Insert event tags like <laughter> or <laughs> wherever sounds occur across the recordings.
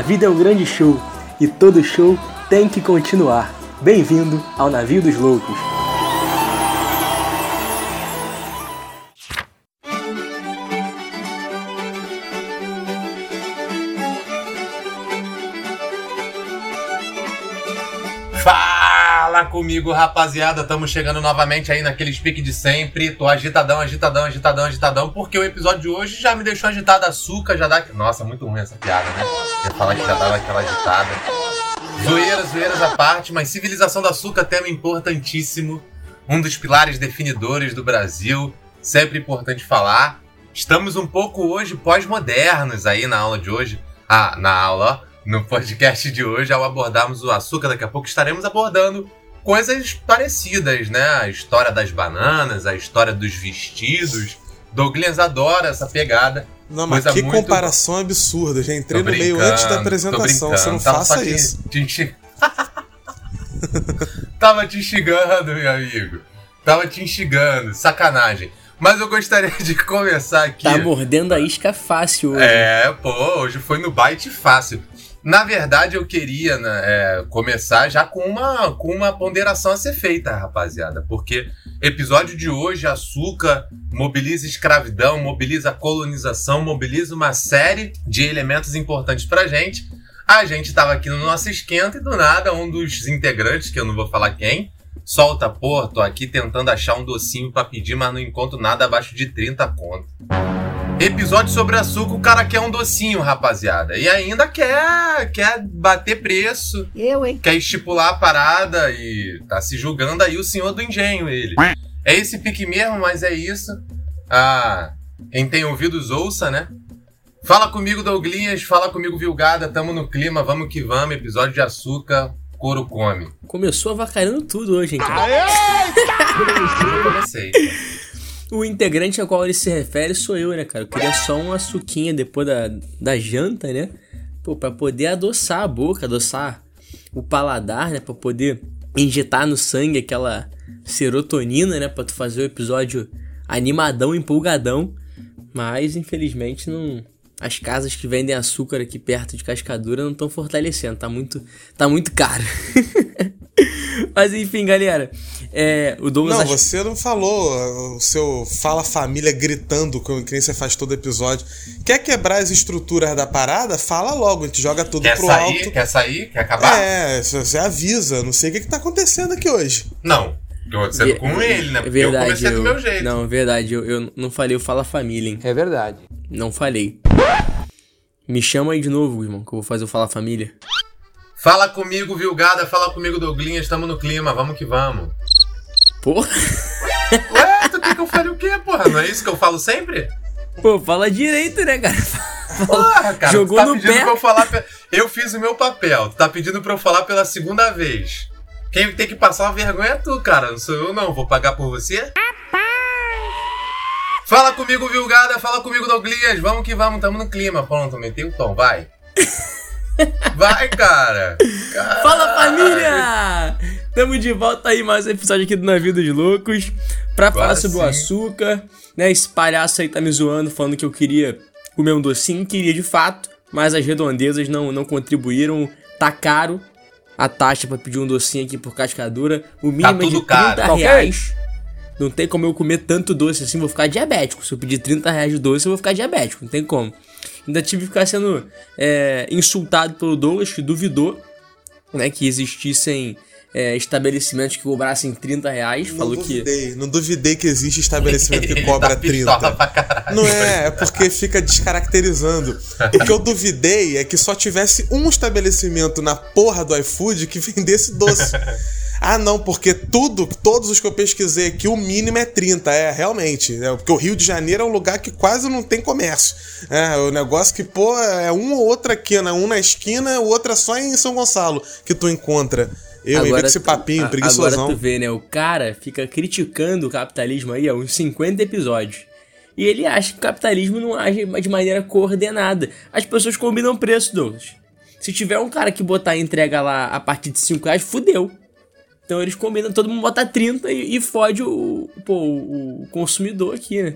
A vida é um grande show e todo show tem que continuar. Bem-vindo ao Navio dos Loucos. Comigo, rapaziada. Estamos chegando novamente aí naquele speak de sempre. Tô agitadão, agitadão, agitadão, agitadão, porque o episódio de hoje já me deixou agitado açúcar, já dá. Nossa, muito ruim essa piada, né? Eu falar que já dava aquela agitada. Zoeiras, zoeiras à parte, mas civilização do açúcar, tema importantíssimo. Um dos pilares definidores do Brasil. Sempre importante falar. Estamos um pouco hoje pós-modernos aí na aula de hoje. Ah, na aula, ó no podcast de hoje, ao abordarmos o açúcar, daqui a pouco estaremos abordando coisas parecidas, né? A história das bananas, a história dos vestidos. Douglas adora essa pegada. Não, mas que muito... comparação absurda. Já entrei no meio antes da apresentação. Você não Tava faça isso. <laughs> Te, te... <laughs> Tava te instigando, meu amigo. Tava te instigando. Sacanagem. Mas eu gostaria de começar aqui. Tá mordendo a isca fácil hoje. É, pô, hoje foi no bite fácil. Na verdade, eu queria né, é, começar já com uma, com uma ponderação a ser feita, rapaziada. Porque episódio de hoje, açúcar mobiliza escravidão, mobiliza colonização, mobiliza uma série de elementos importantes pra gente. A gente tava aqui no nosso esquenta e do nada um dos integrantes, que eu não vou falar quem, solta, tô aqui tentando achar um docinho para pedir, mas não encontro nada abaixo de 30 conto. Episódio sobre açúcar, o cara quer um docinho, rapaziada. E ainda quer, quer bater preço. Eu, hein? Quer estipular a parada e tá se julgando aí o senhor do engenho, ele. É esse pique mesmo, mas é isso. Ah, quem tem ouvidos, ouça, né? Fala comigo, Douglinhas. Fala comigo, Vilgada. Tamo no clima, vamos que vamos. Episódio de açúcar, couro come. Começou avacalhando tudo hoje, hein, cara? Comecei. <laughs> O integrante ao qual ele se refere sou eu, né, cara? Eu queria só uma suquinha depois da, da janta, né? Pô, pra poder adoçar a boca, adoçar o paladar, né? Pra poder injetar no sangue aquela serotonina, né? Pra tu fazer o episódio animadão, empolgadão. Mas, infelizmente, não... As casas que vendem açúcar aqui perto de Cascadura não estão fortalecendo. Tá muito, tá muito caro. <laughs> Mas enfim, galera. É, o Douglas. Não, você não falou o seu Fala Família gritando, que nem você faz todo episódio. Quer quebrar as estruturas da parada? Fala logo, a gente joga tudo quer pro sair, alto. Quer sair? Quer acabar? É, você avisa. Não sei o que, que tá acontecendo aqui hoje. Não. Eu tô sendo com ele, né? Porque verdade, eu comecei eu, do meu jeito. Não, verdade, eu, eu não falei o Fala Família, hein? É verdade. Não falei. Me chama aí de novo, irmão, que eu vou fazer o Fala Família. Fala comigo, Vilgada. Fala comigo, Douglinhas. Tamo no clima. Vamos que vamos. Porra. Ué, tu quer que eu fale o quê, porra? Não é isso que eu falo sempre? Pô, fala direito, né, cara? Porra, cara. Jogou tu tá no pedindo pé. pra eu falar. pe- Eu fiz o meu papel. Tu tá pedindo pra eu falar pela segunda vez. Quem tem que passar uma vergonha é tu, cara. Não sou eu, não. Vou pagar por você? Fala comigo, Vilgada. Fala comigo, Douglinhas. Vamos que vamos. Tamo no clima. Pronto, meti o tom. Vai. <laughs> Vai, cara. Caralho. Fala família! Tamo de volta aí mais um episódio aqui do Navio dos Loucos pra falar sobre o sim. açúcar, né? Esse palhaço aí tá me zoando, falando que eu queria comer um docinho, queria de fato, mas as redondezas não, não contribuíram, tá caro a taxa pra pedir um docinho aqui por cascadura, o mínimo é de tudo 30 caro, tá reais. Não tem como eu comer tanto doce assim, vou ficar diabético. Se eu pedir 30 reais de doce, eu vou ficar diabético, não tem como. Ainda tive que ficar sendo é, insultado pelo Douglas, que duvidou né, que existissem é, estabelecimentos que cobrassem 30 reais. Falou não que. duvidei, não duvidei que existe estabelecimento que <laughs> cobra tá pistola 30. pra caralho. Não é, é porque fica descaracterizando. O que eu duvidei é que só tivesse um estabelecimento na porra do iFood que <laughs> vendesse doce. Ah, não, porque tudo, todos os que eu pesquisei aqui, o mínimo é 30, é, realmente. É, porque o Rio de Janeiro é um lugar que quase não tem comércio. É, o negócio que, pô, é um ou outra aqui, né? Um na esquina, o outro é só em São Gonçalo que tu encontra. Eu, desse tu- papinho, a- preguiçosão. Agora tu vê, né? O cara fica criticando o capitalismo aí há uns 50 episódios. E ele acha que o capitalismo não age de maneira coordenada. As pessoas combinam preço, Douglas. Se tiver um cara que botar a entrega lá a partir de 5 reais, fudeu. Então eles combinam, todo mundo bota 30 e, e fode o, pô, o, o consumidor aqui, né?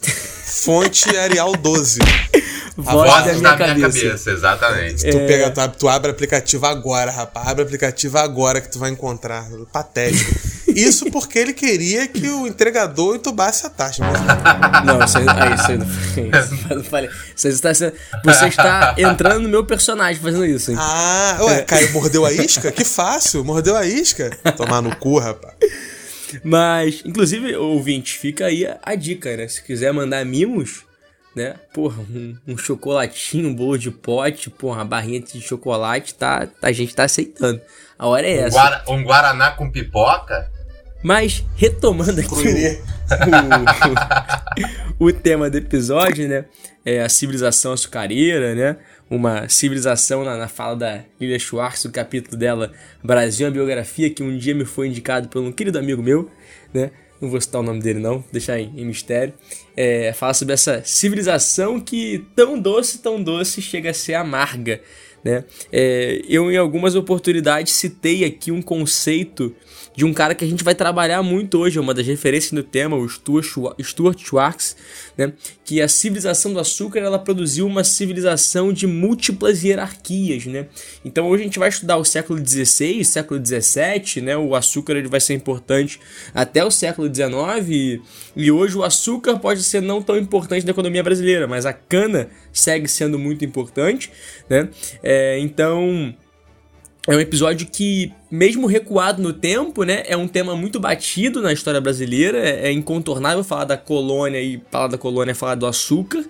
<laughs> Fonte Arial 12. <laughs> Vozes na minha cabeça, exatamente. Tu, pega, tu, tu abre aplicativo agora, rapaz. Abre aplicativo agora que tu vai encontrar. Patético. Isso porque ele queria que o entregador entubasse a taxa. <laughs> Não, isso aí, aí, isso aí não. Não <laughs> falei. Você está, você está entrando no meu personagem fazendo isso, hein? Ah, ué, Caio mordeu a isca? Que fácil, mordeu a isca. Tomar no cu, rapaz. Mas, inclusive, ouvinte, fica aí a, a dica, né? Se quiser mandar mimos, né? Porra, um, um, chocolatinho, um bolo de pote, porra, uma barrinha de chocolate, tá, a gente tá aceitando. A hora é um essa. Guara, um Guaraná com pipoca? Mas, retomando aqui o, <laughs> o, o, tema do episódio, né? É a civilização açucareira, né? Uma civilização na, na fala da Lilia Schwartz, o capítulo dela, Brasil, a biografia, que um dia me foi indicado por um querido amigo meu, né? Não vou citar o nome dele, não, deixar em, em mistério. É, fala sobre essa civilização que tão doce, tão doce, chega a ser amarga. Né? É, eu, em algumas oportunidades, citei aqui um conceito de um cara que a gente vai trabalhar muito hoje, é uma das referências do tema, o Stuart Schwartz, né? que a civilização do açúcar ela produziu uma civilização de múltiplas hierarquias. Né? Então hoje a gente vai estudar o século XVI, século XVII, né? o açúcar ele vai ser importante até o século XIX, e hoje o açúcar pode ser não tão importante na economia brasileira, mas a cana segue sendo muito importante. Né? É, então é um episódio que, mesmo recuado no tempo, né, é um tema muito batido na história brasileira. É, é incontornável falar da colônia e falar da colônia é falar do açúcar,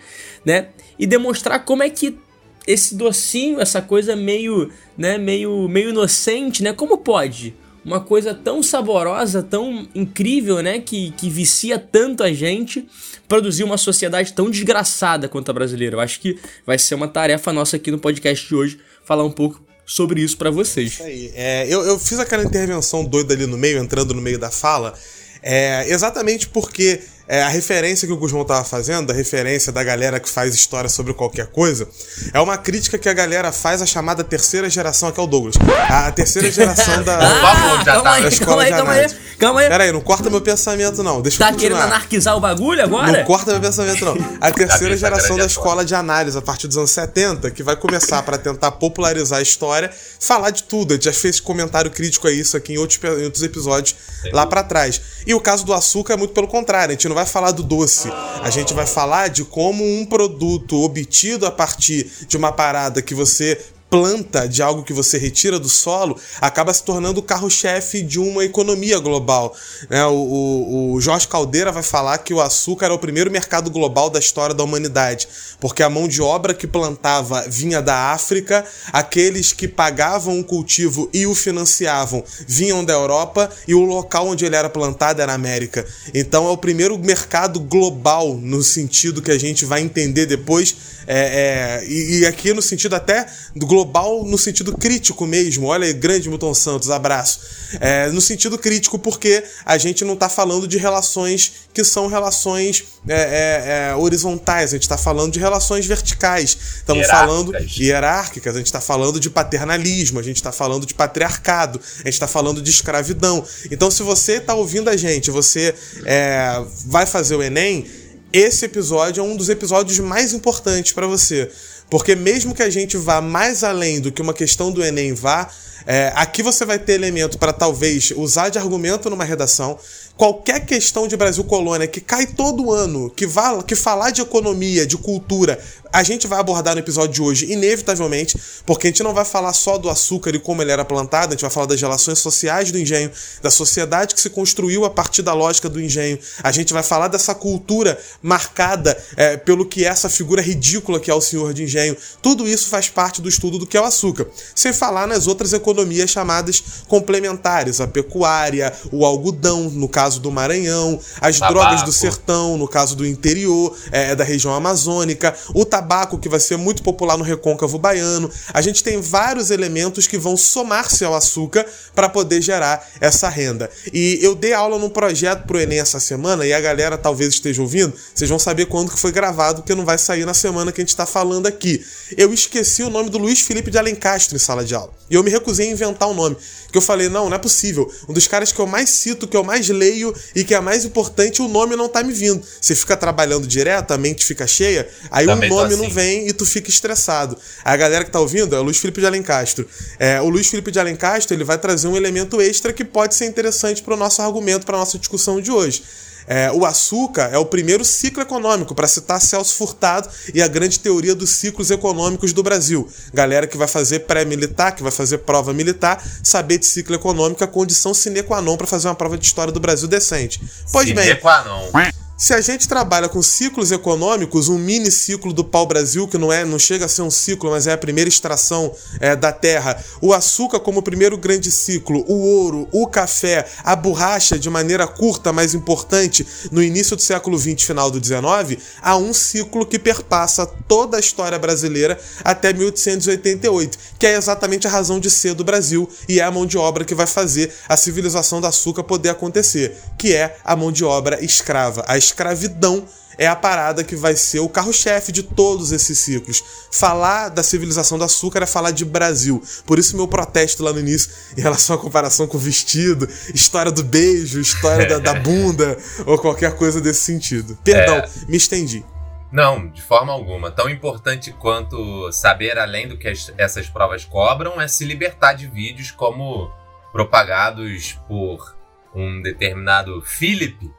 né? E demonstrar como é que esse docinho, essa coisa meio, né, meio, meio inocente, né? Como pode uma coisa tão saborosa, tão incrível, né, que, que vicia tanto a gente, produzir uma sociedade tão desgraçada quanto a brasileira. Eu acho que vai ser uma tarefa nossa aqui no podcast de hoje falar um pouco sobre isso para vocês. Isso. É, eu, eu fiz aquela intervenção doida ali no meio, entrando no meio da fala, é, exatamente porque é, a referência que o Guzmão tava fazendo, a referência da galera que faz história sobre qualquer coisa, é uma crítica que a galera faz à chamada terceira geração, aqui é o Douglas. A, a terceira <laughs> geração da, ah, já tá. da escola calma aí, de calma aí, calma aí. Pera aí, não corta meu pensamento não, deixa tá eu continuar. querendo anarquizar o bagulho agora? Não corta meu pensamento não. A terceira geração da escola de análise, a partir dos anos 70, que vai começar para tentar popularizar a história, falar de tudo. A gente já fez comentário crítico a isso aqui em outros, em outros episódios Sim. lá para trás. E o caso do açúcar é muito pelo contrário, a gente não vai falar do doce. A gente vai falar de como um produto obtido a partir de uma parada que você planta, de algo que você retira do solo, acaba se tornando o carro-chefe de uma economia global. Né? O, o, o, Jorge Caldeira vai falar que o açúcar é o primeiro mercado global da história da humanidade, porque a mão de obra que plantava vinha da África, aqueles que pagavam o cultivo e o financiavam vinham da Europa e o local onde ele era plantado era a América. Então é o primeiro mercado global, no sentido que a gente vai entender depois, é, é, e, e aqui no sentido até do global global no sentido crítico mesmo. Olha aí, grande Milton Santos, abraço. É, no sentido crítico, porque a gente não está falando de relações que são relações é, é, é horizontais, a gente está falando de relações verticais. Estamos falando hierárquicas, a gente está falando de paternalismo, a gente está falando de patriarcado, a gente está falando de escravidão. Então, se você está ouvindo a gente, você é, vai fazer o Enem, esse episódio é um dos episódios mais importantes para você. Porque mesmo que a gente vá mais além do que uma questão do Enem vá, é, aqui você vai ter elemento para talvez usar de argumento numa redação. Qualquer questão de Brasil colônia que cai todo ano, que, vá, que falar de economia, de cultura, a gente vai abordar no episódio de hoje, inevitavelmente, porque a gente não vai falar só do açúcar e como ele era plantado, a gente vai falar das relações sociais do engenho, da sociedade que se construiu a partir da lógica do engenho. A gente vai falar dessa cultura marcada é, pelo que é essa figura ridícula que é o senhor de engenho. Tudo isso faz parte do estudo do que é o açúcar. Sem falar nas outras economias chamadas complementares, a pecuária, o algodão, no caso do Maranhão, as tabaco. drogas do sertão, no caso do interior, é, da região amazônica, o tabaco tabaco, que vai ser muito popular no recôncavo baiano. A gente tem vários elementos que vão somar-se ao açúcar para poder gerar essa renda. E eu dei aula num projeto pro Enem essa semana, e a galera talvez esteja ouvindo, vocês vão saber quando que foi gravado, porque não vai sair na semana que a gente está falando aqui. Eu esqueci o nome do Luiz Felipe de Alencastro em sala de aula. E eu me recusei recusei a inventar o um nome. Que eu falei, não, não é possível. Um dos caras que eu mais cito, que eu mais leio e que é mais importante, o nome não tá me vindo. Você fica trabalhando direto, a mente fica cheia, aí Também o nome assim. não vem e tu fica estressado. A galera que tá ouvindo é o Luiz Felipe de Alencastro. É, o Luiz Felipe de Alencastro, ele vai trazer um elemento extra que pode ser interessante para o nosso argumento, para nossa discussão de hoje. É, o açúcar é o primeiro ciclo econômico, para citar Celso Furtado e a grande teoria dos ciclos econômicos do Brasil. Galera que vai fazer pré-militar, que vai fazer prova militar, saber de ciclo econômico é condição sine qua non para fazer uma prova de história do Brasil decente. Pois sine bem. Qua non. Se a gente trabalha com ciclos econômicos, um mini ciclo do pau-brasil, que não é, não chega a ser um ciclo, mas é a primeira extração é, da terra, o açúcar como primeiro grande ciclo, o ouro, o café, a borracha de maneira curta, mas importante, no início do século XX, final do XIX, há um ciclo que perpassa toda a história brasileira até 1888, que é exatamente a razão de ser do Brasil e é a mão de obra que vai fazer a civilização do açúcar poder acontecer, que é a mão de obra escrava, a escravidão é a parada que vai ser o carro-chefe de todos esses ciclos. Falar da civilização do açúcar é falar de Brasil. Por isso meu protesto lá no início em relação à comparação com o vestido, história do beijo, história da, da, <laughs> bunda ou qualquer coisa desse sentido. Perdão, é... me estendi. Não, de forma alguma. Tão importante quanto saber além do que as, essas provas cobram é se libertar de vídeos como propagados por um determinado Philip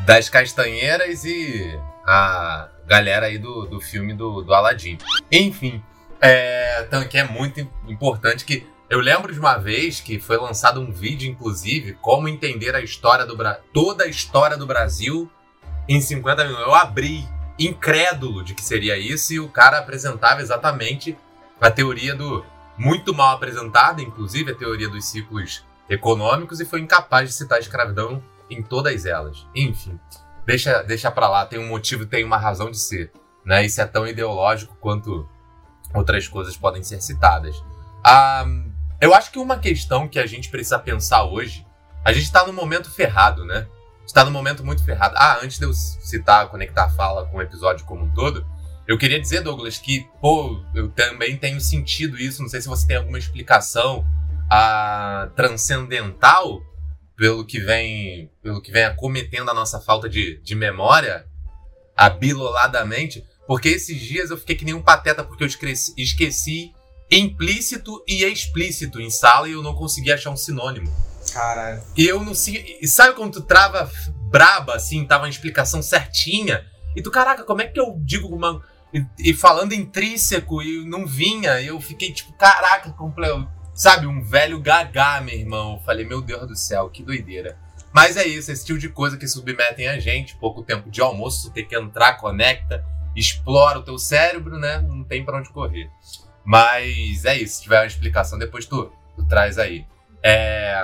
das Castanheiras e a galera aí do, do filme do, do Aladdin. Enfim, é, então, que é muito importante que eu lembro de uma vez que foi lançado um vídeo, inclusive, como entender a história do Brasil, toda a história do Brasil em 50 minutos. Eu abri incrédulo de que seria isso e o cara apresentava exatamente a teoria do muito mal apresentada, inclusive a teoria dos ciclos econômicos e foi incapaz de citar a escravidão em todas elas. Enfim, deixa, deixa pra lá, tem um motivo, tem uma razão de ser. Né? Isso é tão ideológico quanto outras coisas podem ser citadas. Ah, eu acho que uma questão que a gente precisa pensar hoje, a gente está num momento ferrado, né? Está num momento muito ferrado. Ah, antes de eu citar, conectar a fala com o episódio como um todo, eu queria dizer, Douglas, que, pô, eu também tenho sentido isso. Não sei se você tem alguma explicação ah, transcendental pelo que vem pelo que vem acometendo a nossa falta de, de memória abiloladamente, porque esses dias eu fiquei que nem um pateta porque eu esqueci, esqueci implícito e explícito em sala e eu não consegui achar um sinônimo. Caralho. E eu não sei. E sabe quando tu trava braba, assim, tava uma explicação certinha? E tu, caraca, como é que eu digo uma. E, e falando intrínseco e não vinha, eu fiquei tipo, caraca, completo sabe, um velho gagá, meu irmão. Eu falei, meu Deus do céu, que doideira. Mas é isso, esse tipo de coisa que submetem a gente, pouco tempo de almoço, tem que entrar, conecta, explora o teu cérebro, né? Não tem para onde correr. Mas é isso, se tiver uma explicação, depois tu, tu traz aí. É...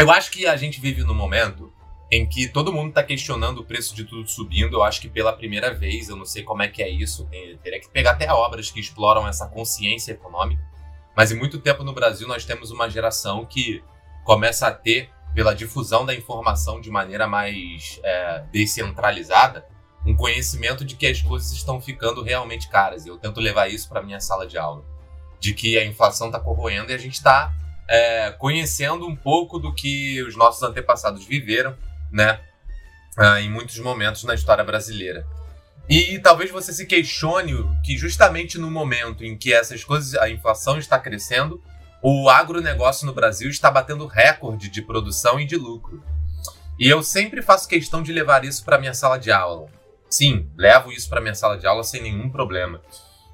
Eu acho que a gente vive num momento em que todo mundo está questionando o preço de tudo subindo. Eu acho que pela primeira vez, eu não sei como é que é isso, teria que pegar até obras que exploram essa consciência econômica. Mas em muito tempo no Brasil nós temos uma geração que começa a ter, pela difusão da informação de maneira mais é, descentralizada, um conhecimento de que as coisas estão ficando realmente caras. Eu tento levar isso para minha sala de aula. De que a inflação está corroendo e a gente está é, conhecendo um pouco do que os nossos antepassados viveram, né? É, em muitos momentos na história brasileira. E talvez você se questione que justamente no momento em que essas coisas, a inflação está crescendo, o agronegócio no Brasil está batendo recorde de produção e de lucro. E eu sempre faço questão de levar isso para minha sala de aula. Sim, levo isso para minha sala de aula sem nenhum problema.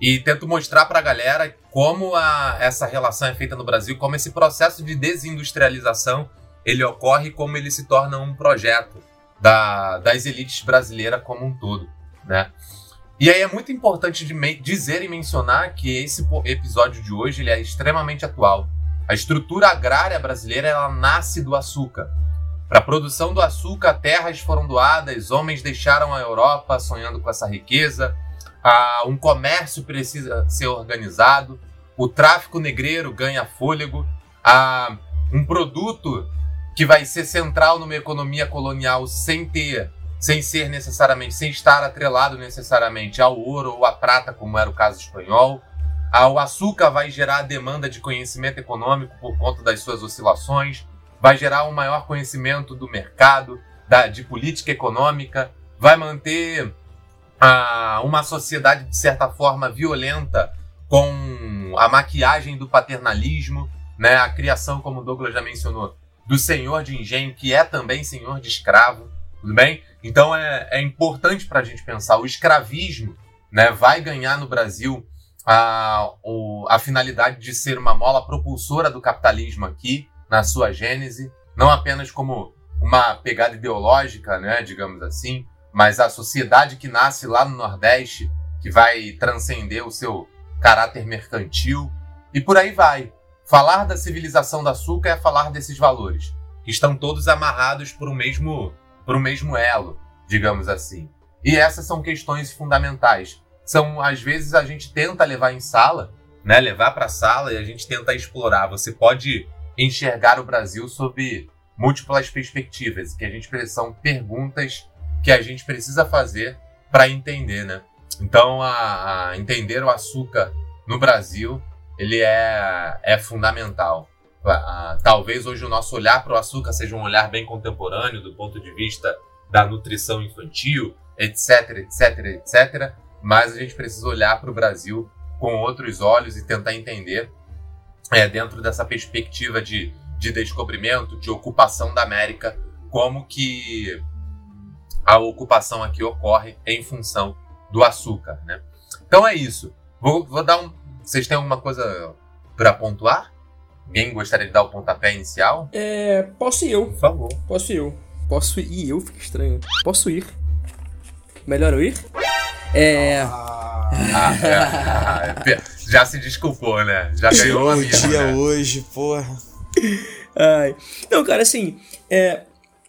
E tento mostrar para a galera como a, essa relação é feita no Brasil, como esse processo de desindustrialização ele ocorre, como ele se torna um projeto da, das elites brasileiras como um todo né? E aí é muito importante dizer e mencionar que esse episódio de hoje ele é extremamente atual. A estrutura agrária brasileira ela nasce do açúcar. Para a produção do açúcar, terras foram doadas, homens deixaram a Europa sonhando com essa riqueza, ah, um comércio precisa ser organizado, o tráfico negreiro ganha fôlego, ah, um produto que vai ser central numa economia colonial sem ter sem ser necessariamente, sem estar atrelado necessariamente ao ouro ou à prata, como era o caso espanhol. o açúcar vai gerar demanda de conhecimento econômico por conta das suas oscilações, vai gerar um maior conhecimento do mercado, da, de política econômica, vai manter a, uma sociedade, de certa forma, violenta com a maquiagem do paternalismo, né, a criação, como Douglas já mencionou, do senhor de engenho, que é também senhor de escravo, tudo bem? Então é, é importante para a gente pensar. O escravismo né, vai ganhar no Brasil a, o, a finalidade de ser uma mola propulsora do capitalismo aqui, na sua gênese, não apenas como uma pegada ideológica, né, digamos assim, mas a sociedade que nasce lá no Nordeste, que vai transcender o seu caráter mercantil, e por aí vai. Falar da civilização do açúcar é falar desses valores, que estão todos amarrados por um mesmo, por um mesmo elo, digamos assim. E essas são questões fundamentais. São, às vezes, a gente tenta levar em sala, né? Levar para a sala e a gente tenta explorar. Você pode enxergar o Brasil sob múltiplas perspectivas, que a gente são perguntas que a gente precisa fazer para entender, né? Então, a, a entender o açúcar no Brasil ele é, é fundamental. Talvez hoje o nosso olhar para o açúcar seja um olhar bem contemporâneo do ponto de vista da nutrição infantil, etc, etc, etc. Mas a gente precisa olhar para o Brasil com outros olhos e tentar entender, é, dentro dessa perspectiva de, de descobrimento, de ocupação da América, como que a ocupação aqui ocorre em função do açúcar, né? Então é isso. Vou, vou dar um, vocês têm alguma coisa para pontuar? Alguém gostaria de dar o pontapé inicial? É. Posso ir eu. Por favor. Posso ir eu. Posso ir eu? Fica estranho. Posso ir. Melhor eu ir? É. Ah, é, ah, é. Já se desculpou, né? Já ganhou a dia né? hoje, porra. Ai. Não, cara, assim, é,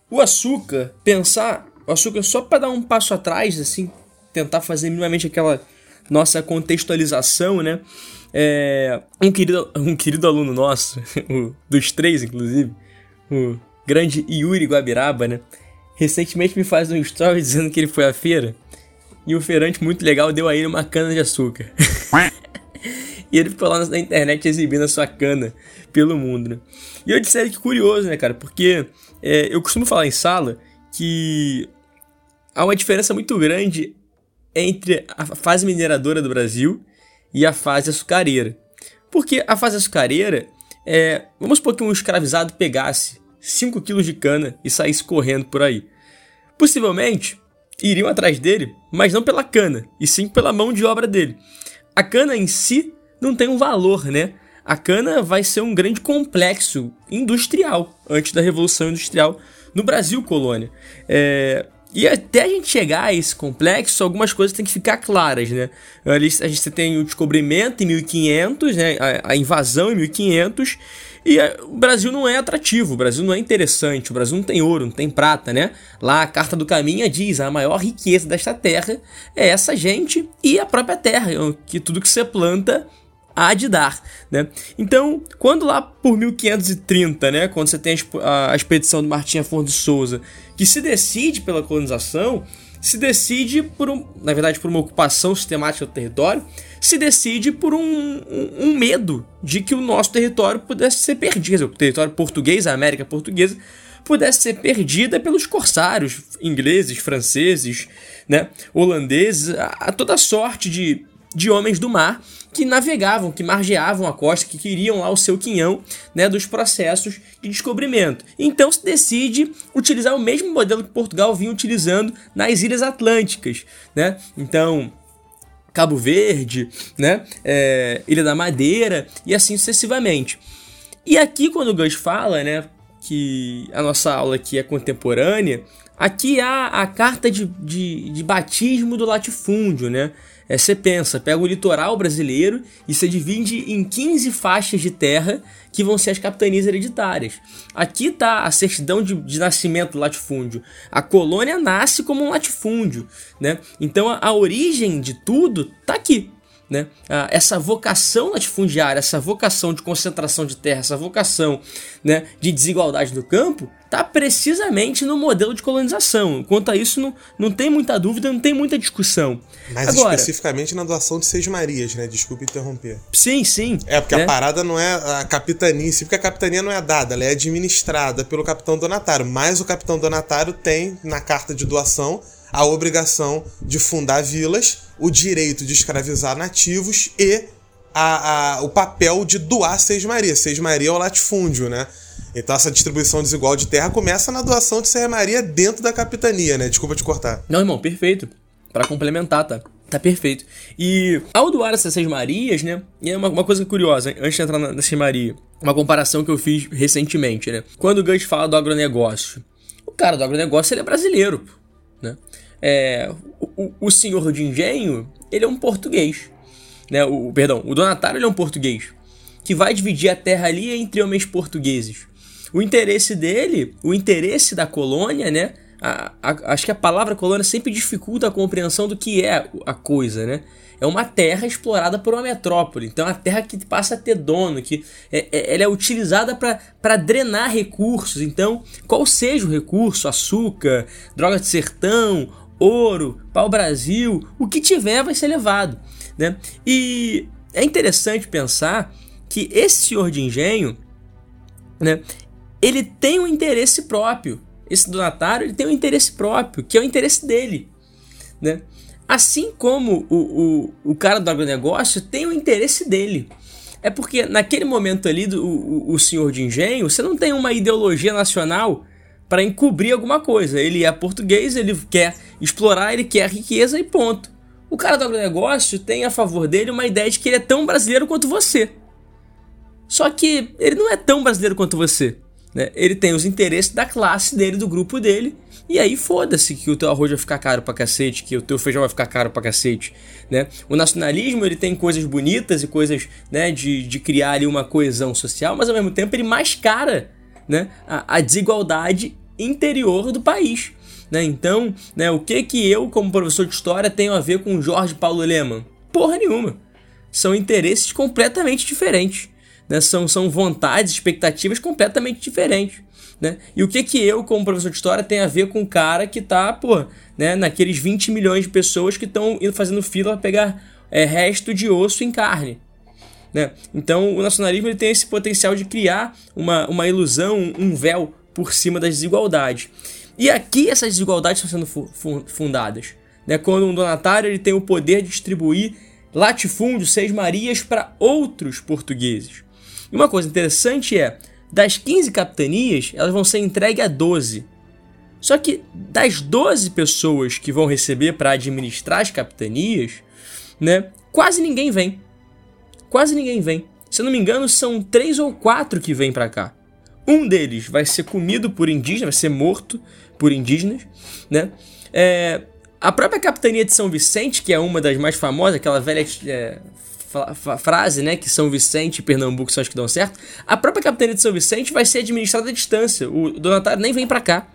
o açúcar, pensar o açúcar só para dar um passo atrás, assim, tentar fazer minimamente aquela nossa contextualização, né? É, um, querido, um querido aluno nosso, <laughs> o, dos três, inclusive, o grande Yuri Guabiraba, né? Recentemente me faz um story dizendo que ele foi à feira e o feirante muito legal deu a ele uma cana de açúcar. <laughs> e ele ficou lá na internet exibindo a sua cana pelo mundo, né? E eu disse que curioso, né, cara? Porque é, eu costumo falar em sala que há uma diferença muito grande entre a fase mineradora do Brasil e a fase açucareira. Porque a fase açucareira é. Vamos supor que um escravizado pegasse 5 quilos de cana e saísse correndo por aí. Possivelmente iriam atrás dele, mas não pela cana, e sim pela mão de obra dele. A cana em si não tem um valor, né? A cana vai ser um grande complexo industrial antes da Revolução Industrial no Brasil colônia. É, e até a gente chegar a esse complexo, algumas coisas têm que ficar claras, né? A gente tem o descobrimento em 1500, né? A, invasão em 1500, e o Brasil não é atrativo, o Brasil não é interessante, o Brasil não tem ouro, não tem prata, né? Lá a Carta do Caminho diz, a maior riqueza desta terra é essa gente e a própria terra, que tudo que você planta há de dar, né? Então, quando lá por 1530, né, quando você tem a, expedição do Martim Afonso de Souza, que se decide pela colonização, se decide por um, na verdade, por uma ocupação sistemática do território, se decide por um, um, um medo de que o nosso território pudesse ser perdido, o território português, a América portuguesa, pudesse ser perdida pelos corsários ingleses, franceses, né, holandeses, a, a toda sorte de, de homens do mar que navegavam, que margeavam a costa, que queriam lá o seu quinhão né, dos processos de descobrimento. Então se decide utilizar o mesmo modelo que Portugal vinha utilizando nas Ilhas Atlânticas. Né? Então, Cabo Verde, né? É, Ilha da Madeira e assim sucessivamente. E aqui, quando o Gus fala né, que a nossa aula aqui é contemporânea, aqui há a carta de, de, de batismo do latifúndio, né? É, você pensa, pega o litoral brasileiro e você divide em 15 faixas de terra que vão ser as capitanias hereditárias. Aqui está a certidão de, de, nascimento do latifúndio. A colônia nasce como um latifúndio, né? Então a, a origem de tudo está aqui. Né? Ah, essa vocação latifundiária, essa vocação de concentração de terra, essa vocação né, de desigualdade do campo, está precisamente no modelo de colonização. Quanto a isso, não, não tem muita dúvida, não tem muita discussão. Mas Agora, especificamente na doação de Seis Marias, né? Desculpe interromper. Sim, sim. É, porque a né? parada não é a capitania, porque a capitania não é dada, ela é administrada pelo capitão donatário. Mas o capitão donatário tem, na carta de doação, a obrigação de fundar vilas, o direito de escravizar nativos e a, a, o papel de doar Seis Maria. Seis Maria é o latifúndio, né? Então essa distribuição desigual de terra começa na doação de Seis Maria dentro da capitania, né? Desculpa te cortar. Não, irmão, perfeito. Para complementar, tá? Tá perfeito. E ao doar essas Seis Marias, né? E é uma, uma coisa curiosa, antes de entrar na, na Seis Maria, uma comparação que eu fiz recentemente, né? Quando o Gus fala do agronegócio, o cara do agronegócio ele é brasileiro, né? É, o, o senhor de engenho, ele é um português. Né? O, perdão, o donatário é um português. Que vai dividir a terra ali entre homens portugueses. O interesse dele, o interesse da colônia, né? A, a, acho que a palavra colônia sempre dificulta a compreensão do que é a coisa, né? É uma terra explorada por uma metrópole. Então é uma terra que passa a ter dono, que é, é, ela é utilizada para drenar recursos. Então, qual seja o recurso, açúcar, droga de sertão ouro, pau-brasil, o que tiver vai ser levado. Né? E é interessante pensar que esse senhor de engenho, né, ele tem um interesse próprio. Esse donatário ele tem um interesse próprio, que é o interesse dele. Né? Assim como o, o, o cara do agronegócio tem o interesse dele. É porque naquele momento ali, do, o, o senhor de engenho, você não tem uma ideologia nacional para encobrir alguma coisa. Ele é português, ele quer explorar, ele quer riqueza e ponto. O cara do agronegócio tem a favor dele uma ideia de que ele é tão brasileiro quanto você. Só que ele não é tão brasileiro quanto você. Né? Ele tem os interesses da classe dele, do grupo dele. E aí foda-se que o teu arroz vai ficar caro pra cacete, que o teu feijão vai ficar caro pra cacete, né? O nacionalismo, ele tem coisas bonitas e coisas, né, de, de criar ali uma coesão social, mas ao mesmo tempo ele mascara né, a, a desigualdade interior do país. Né? Então, né, o que que eu, como professor de história, tenho a ver com Jorge Paulo Leman? Porra nenhuma. São interesses completamente diferentes. Né? São, são vontades, expectativas completamente diferentes. Né? E o que que eu, como professor de história, tenho a ver com o cara que tá, pô, né, naqueles 20 milhões de pessoas que estão fazendo fila para pegar é, resto de osso em carne? Né? Então, o nacionalismo ele tem esse potencial de criar uma, uma ilusão, um véu por cima das desigualdades. E aqui essas desigualdades estão sendo fu fundadas. Né? Quando um donatário ele tem o poder de distribuir latifúndio, seis marias para outros portugueses. E uma coisa interessante é, das 15 capitanias, elas vão ser entregues a 12. Só que das 12 pessoas que vão receber para administrar as capitanias, né, quase ninguém vem quase ninguém vem. Se eu não me engano, são três ou quatro que vêm para cá. Um deles vai ser comido por indígenas, vai ser morto por indígenas, né? É, a própria capitania de São Vicente, que é uma das mais famosas, aquela velha é, frase, né, que São Vicente e Pernambuco são as que dão certo. A própria capitania de São Vicente vai ser administrada à distância. O donatário nem vem para cá,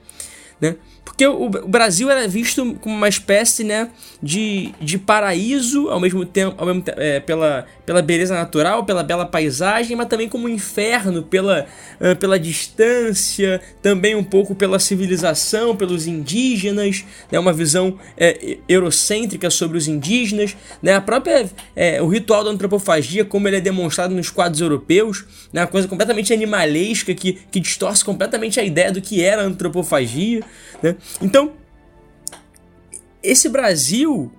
né? Porque o, o, Brasil era visto como uma espécie né, de, de paraíso, ao mesmo tempo, ao mesmo, é, pela, pela beleza natural, pela bela paisagem, mas também como um inferno pela, uh, pela distância, também um pouco pela civilização, pelos indígenas, né, uma visão é, eurocêntrica sobre os indígenas. Né, a própria, é, o ritual da antropofagia, como ele é demonstrado nos quadros europeus, né, uma coisa completamente animalesca que, que distorce completamente a ideia do que era a antropofagia. Né? Então, esse Brasil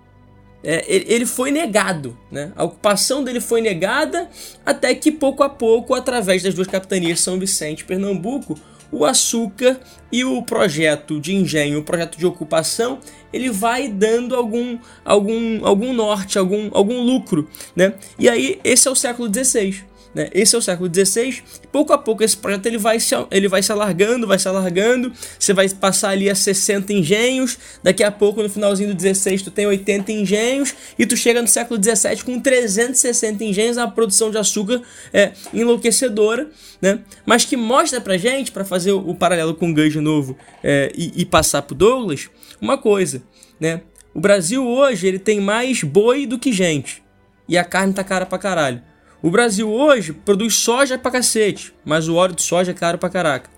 é, ele foi negado, né? A ocupação dele foi negada até que pouco a pouco, através das duas capitanias São Vicente e Pernambuco, o açúcar e o projeto de engenho, o projeto de ocupação, ele vai dando algum, algum, algum norte, algum, algum lucro, né? E aí esse é o século XVI. Né? Esse é o século XVI. Pouco a pouco esse projeto ele vai, se, ele vai se alargando, vai se alargando. Você vai passar ali a 60 engenhos. Daqui a pouco, no finalzinho do 16, tu tem 80 engenhos. E tu chega no século 17 com 360 engenhos. A produção de açúcar é enlouquecedora. Né? Mas que mostra pra gente, para fazer o, paralelo com o de novo é, e, e passar pro Douglas, uma coisa. Né? O Brasil hoje ele tem mais boi do que gente. e a carne tá cara pra caralho. O Brasil hoje produz soja pra cacete, mas o óleo de soja é caro pra caraca.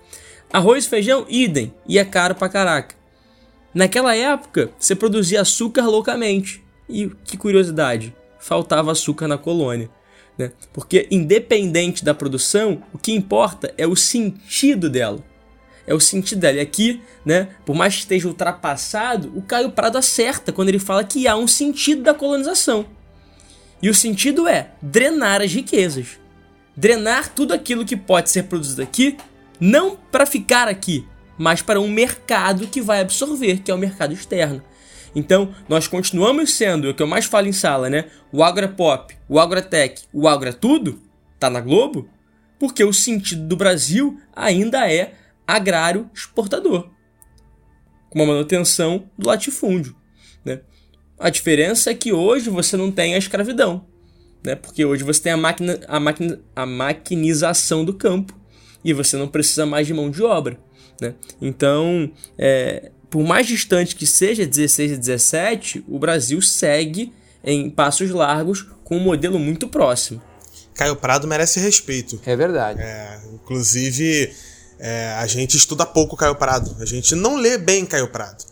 Arroz e feijão, idem, e é caro pra caraca. Naquela época, você produzia açúcar loucamente. E que curiosidade, faltava açúcar na colônia. Né? Porque, independente da produção, o que importa é o sentido dela. É o sentido dela. E aqui, né, por mais que esteja ultrapassado, o Caio Prado acerta quando ele fala que há um sentido da colonização. E o sentido é drenar as riquezas. Drenar tudo aquilo que pode ser produzido aqui, não para ficar aqui, mas para um mercado que vai absorver, que é o mercado externo. Então, nós continuamos sendo, o que eu mais falo em sala, né? O agropop, o agrotech, o agrotudo, tá na Globo, porque o sentido do Brasil ainda é agrário exportador, com uma manutenção do latifúndio? A diferença é que hoje você não tem a escravidão, né? Porque hoje você tem a, máquina, a, máquina, a maquinização do campo e você não precisa mais de mão de obra, né? Então, é, por mais distante que seja 16 e 17, o Brasil segue em passos largos com um modelo muito próximo. Caio Prado merece respeito. É verdade. É, inclusive, é, a gente estuda pouco Caio Prado. A gente não lê bem Caio Prado.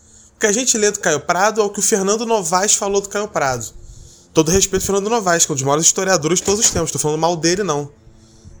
Que a gente lê do Caio Prado é o que o Fernando Novaes falou do Caio Prado. Todo respeito ao Fernando Novaes, que é um dos maiores historiadores de todos os tempos. Estou falando mal dele, não.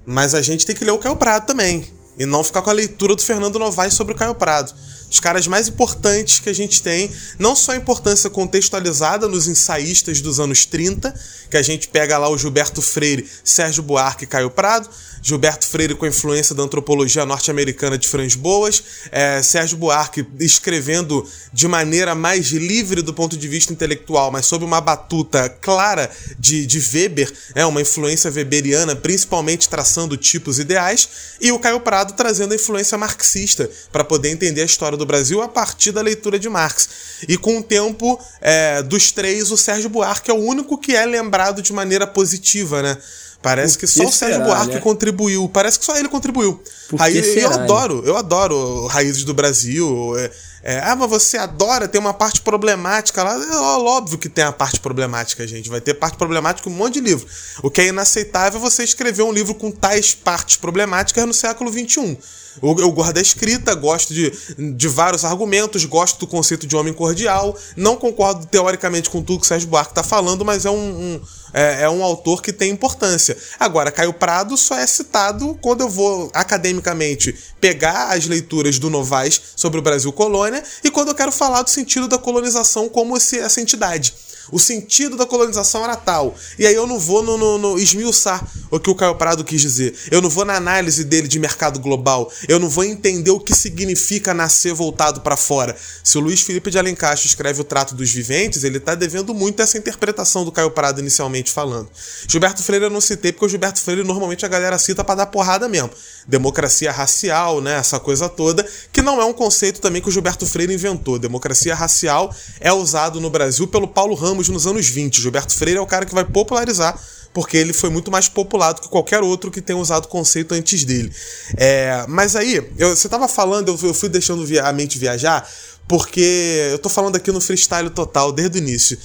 Mas a gente tem que ler o Caio Prado também. E não ficar com a leitura do Fernando Novaes sobre o Caio Prado os caras mais importantes que a gente tem, não só a importância contextualizada nos ensaístas dos anos 30, que a gente pega lá o Gilberto Freire, Sérgio Buarque e Caio Prado, Gilberto Freire com a influência da antropologia norte-americana de Franz Boas, é, Sérgio Buarque escrevendo de maneira mais livre do ponto de vista intelectual, mas sob uma batuta clara de, de Weber, é uma influência weberiana, principalmente traçando tipos ideais, e o Caio Prado trazendo a influência marxista para poder entender a história do Brasil a partir da leitura de Marx. E com o tempo é, dos três, o Sérgio Buarque é o único que é lembrado de maneira positiva, né? Parece que só o Sérgio será, Buarque né? contribuiu. Parece que só ele contribuiu. Aí, eu adoro, eu adoro Raízes do Brasil. É, é, ah, mas você adora, tem uma parte problemática lá. É óbvio que tem a parte problemática, gente. Vai ter parte problemática um monte de livro. O que é inaceitável é você escrever um livro com tais partes problemáticas no século XXI. Eu, eu gosto da escrita, gosto de, de vários argumentos, gosto do conceito de homem cordial. Não concordo teoricamente com tudo que o Sérgio Buarque está falando, mas é um, um é, é, um autor que tem importância. Agora, Caio Prado só é citado quando eu vou academicamente pegar as leituras do Novaes sobre o Brasil colônia e quando eu quero falar do sentido da colonização como esse, essa entidade. O sentido da colonização era tal. E aí eu não vou no, no, no esmiuçar o que o Caio Prado quis dizer. Eu não vou na análise dele de mercado global. Eu não vou entender o que significa nascer voltado para fora. Se o Luiz Felipe de Alencar escreve o Trato dos Viventes, ele está devendo muito essa interpretação do Caio Prado inicialmente falando. Gilberto Freire eu não citei porque o Gilberto Freire normalmente a galera cita para dar porrada mesmo. Democracia racial, né, essa coisa toda, que não é um conceito também que o Gilberto Freire inventou. Democracia racial é usado no Brasil pelo Paulo Ramos Ramos nos anos 20. Gilberto Freire é o cara que vai popularizar, porque ele foi muito mais popular do que qualquer outro que tenha usado o conceito antes dele. É, mas aí, eu, você estava falando, eu, eu fui deixando a mente viajar, porque eu tô falando aqui no freestyle total desde o início.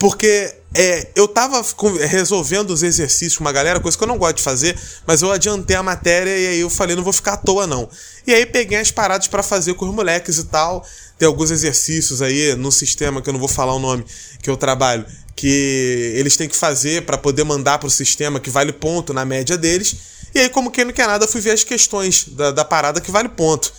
Porque é, eu tava resolvendo os exercícios com uma galera, coisa que eu não gosto de fazer, mas eu adiantei a matéria e aí eu falei, não vou ficar à toa não. E aí peguei as paradas para fazer com os moleques e tal. Tem alguns exercícios aí no sistema que eu não vou falar o nome que eu trabalho, que eles têm que fazer para poder mandar para o sistema que vale ponto na média deles. E aí, como quem não quer nada, fui ver as questões da, da parada que vale ponto.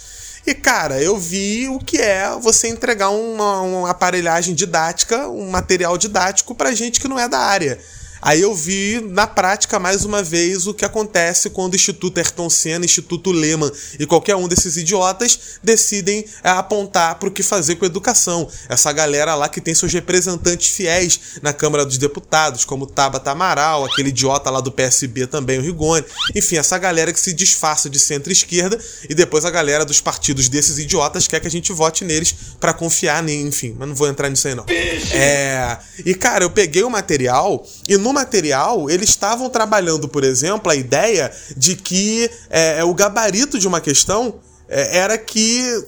E, cara, eu vi o que é você entregar uma, uma aparelhagem didática, um material didático pra gente que não é da área. Aí eu vi na prática mais uma vez o que acontece quando o Instituto Ayrton Senna, Instituto Lehman e qualquer um desses idiotas decidem é, apontar para o que fazer com a educação. Essa galera lá que tem seus representantes fiéis na Câmara dos Deputados, como Tabata Amaral, aquele idiota lá do PSB também, o Rigoni. Enfim, essa galera que se disfarça de centro-esquerda e depois a galera dos partidos desses idiotas quer que a gente vote neles para confiar, enfim, mas não vou entrar nisso aí não. É. E cara, eu peguei o material e no material, eles estavam trabalhando, por exemplo, a ideia de que é, é, o gabarito de uma questão é, era que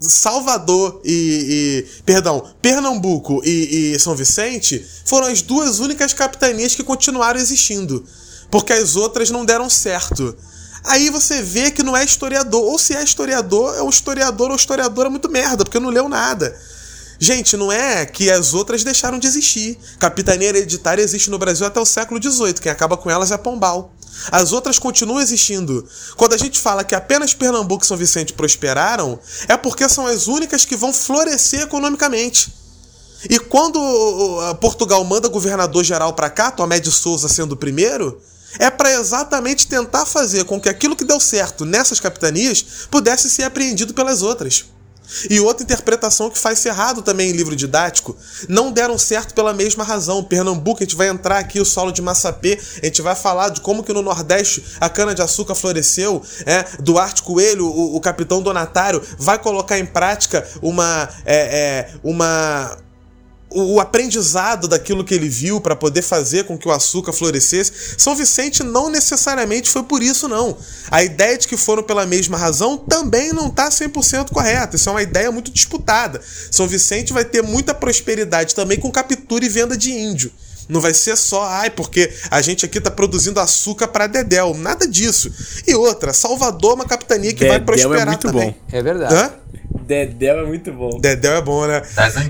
Salvador e, e, Perdão, Pernambuco e, e São Vicente foram as duas únicas capitanias que continuaram existindo. Porque as outras não deram certo. Aí você vê que não é historiador. Ou se é historiador, é um historiador ou historiadora muito merda, porque não leu nada. Gente, não é que as outras deixaram de existir. Capitania hereditária existe no Brasil até o século XVIII. Quem acaba com elas é Pombal. As outras continuam existindo. Quando a gente fala que apenas Pernambuco e São Vicente prosperaram, é porque são as únicas que vão florescer economicamente. E quando Portugal manda governador geral para cá, Tomé de Souza sendo o primeiro, é para exatamente tentar fazer com que aquilo que deu certo nessas capitanias pudesse ser apreendido pelas outras. E outra interpretação que faz errado também em livro didático, não deram certo pela mesma razão. Pernambuco, a gente vai entrar aqui o solo de Massapê, a gente vai falar de como que no Nordeste a cana-de-açúcar floresceu, é, Duarte Coelho, o, o capitão donatário, vai colocar em prática uma, é, é, uma o aprendizado daquilo que ele viu para poder fazer com que o açúcar florescesse. São Vicente não necessariamente foi por isso, não. A ideia de que foram pela mesma razão também não está 100% correta. Isso é uma ideia muito disputada. São Vicente vai ter muita prosperidade também com captura e venda de índio. Não vai ser só, ai, porque a gente aqui tá produzindo açúcar para Dedéu. Nada disso. E outra, Salvador é uma capitania que Dedéu vai prosperar é muito também. Bom. É verdade. Hã? Dedéu é muito bom. Dedéu é bom, né?